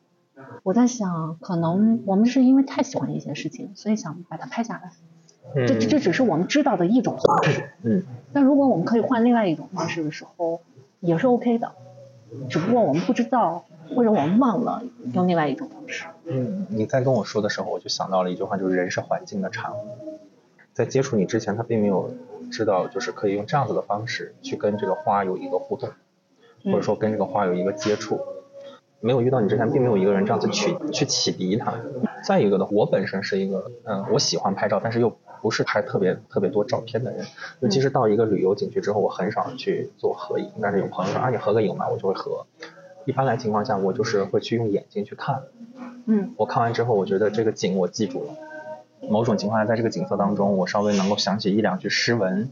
我在想，可能我们是因为太喜欢一些事情，所以想把它拍下来。这这只是我们知道的一种方式。嗯但如果我们可以换另外一种方式的时候，也是 OK 的。只不过我们不知道，或者我们忘了用另外一种方式。嗯，你在跟我说的时候，我就想到了一句话，就是人是环境的产物。在接触你之前，他并没有知道，就是可以用这样子的方式去跟这个花有一个互动，或者说跟这个花有一个接触。没有遇到你之前，并没有一个人这样子去去启迪他。再一个呢，我本身是一个，嗯，我喜欢拍照，但是又不是拍特别特别多照片的人。尤其是到一个旅游景区之后，我很少去做合影。但是有朋友说啊，你合个影吧，我就会合。一般来情况下，我就是会去用眼睛去看。嗯我看完之后，我觉得这个景我记住了。某种情况下，在这个景色当中，我稍微能够想起一两句诗文，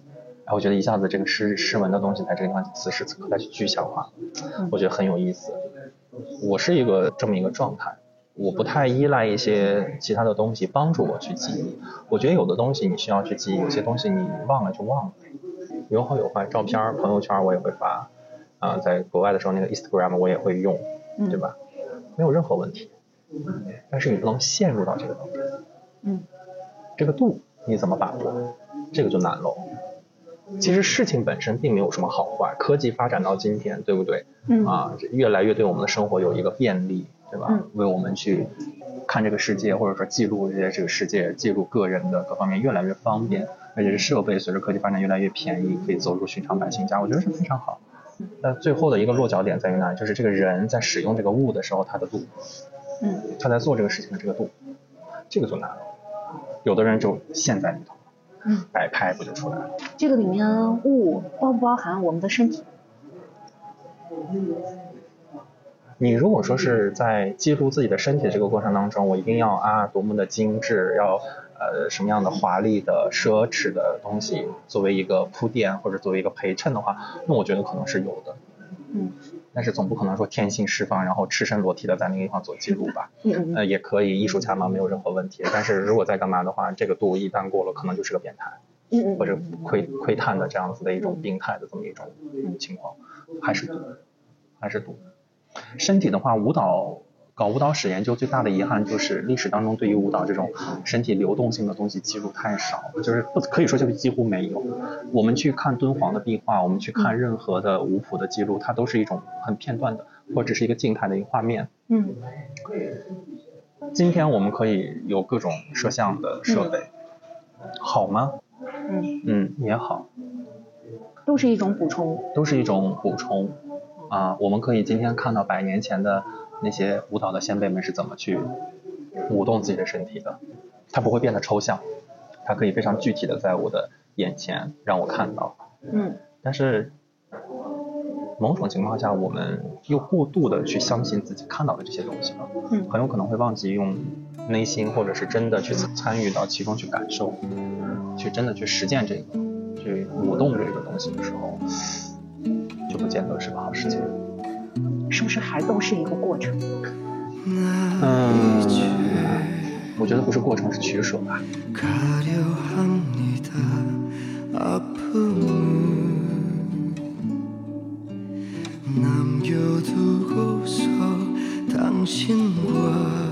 哎，我觉得一下子这个诗诗文的东西在这个地方此时此刻再去具象化，我觉得很有意思。我是一个这么一个状态，我不太依赖一些其他的东西帮助我去记忆。我觉得有的东西你需要去记忆，有些东西你忘了就忘了。有好有坏，照片、朋友圈我也会发，啊、在国外的时候那个 Instagram 我也会用，对吧？没有任何问题。但是你不能陷入到这个当中，嗯这个度你怎么把握，这个就难喽。其实事情本身并没有什么好坏，科技发展到今天，对不对？嗯啊，越来越对我们的生活有一个便利，对吧？嗯为我们去看这个世界，或者说记录这些这个世界，记录个人的各方面越来越方便，而且是设备随着科技发展越来越便宜，可以走入寻常百姓家，我觉得是非常好。那最后的一个落脚点在于哪里？就是这个人在使用这个物的时候，他的度，嗯他在做这个事情的这个度，这个就难了。有的人就陷在里头，嗯，摆拍不就出来了？这个里面物包不包含我们的身体？你如果说是在记录自己的身体的这个过程当中，我一定要啊多么的精致，要呃什么样的华丽的奢侈的东西作为一个铺垫或者作为一个陪衬的话，那我觉得可能是有的。嗯但是总不可能说天性释放，然后赤身裸体的在那个地方做记录吧？嗯嗯呃，也可以，艺术家嘛，没有任何问题。但是如果在干嘛的话，这个度一旦过了，可能就是个变态嗯嗯，或者窥窥探的这样子的一种病态的这么一种情况，还是度，还是度。身体的话，舞蹈搞舞蹈史研究最大的遗憾就是历史当中对于舞蹈这种身体流动性的东西记录太少，就是不可以说就是几乎没有。我们去看敦煌的壁画，我们去看任何的舞谱的记录，它都是一种很片段的，或者是一个静态的一个画面。嗯今天我们可以有各种摄像的设备，好吗？嗯，嗯，也好，都是一种补充。都是一种补充啊。我们可以今天看到百年前的那些舞蹈的先辈们是怎么去舞动自己的身体的，它不会变得抽象，它可以非常具体的在我的眼前让我看到。嗯但是某种情况下，我们又过度的去相信自己看到的这些东西了，嗯很有可能会忘记用内心或者是真的去参与到其中去感受，去真的去实践这个，去舞动这个东西的时候，就不见得是个好事情。是不是还都是一个过程？嗯，我觉得不是过程，是取舍吧。 가려 합니다 아픔을 남겨두고서 당신과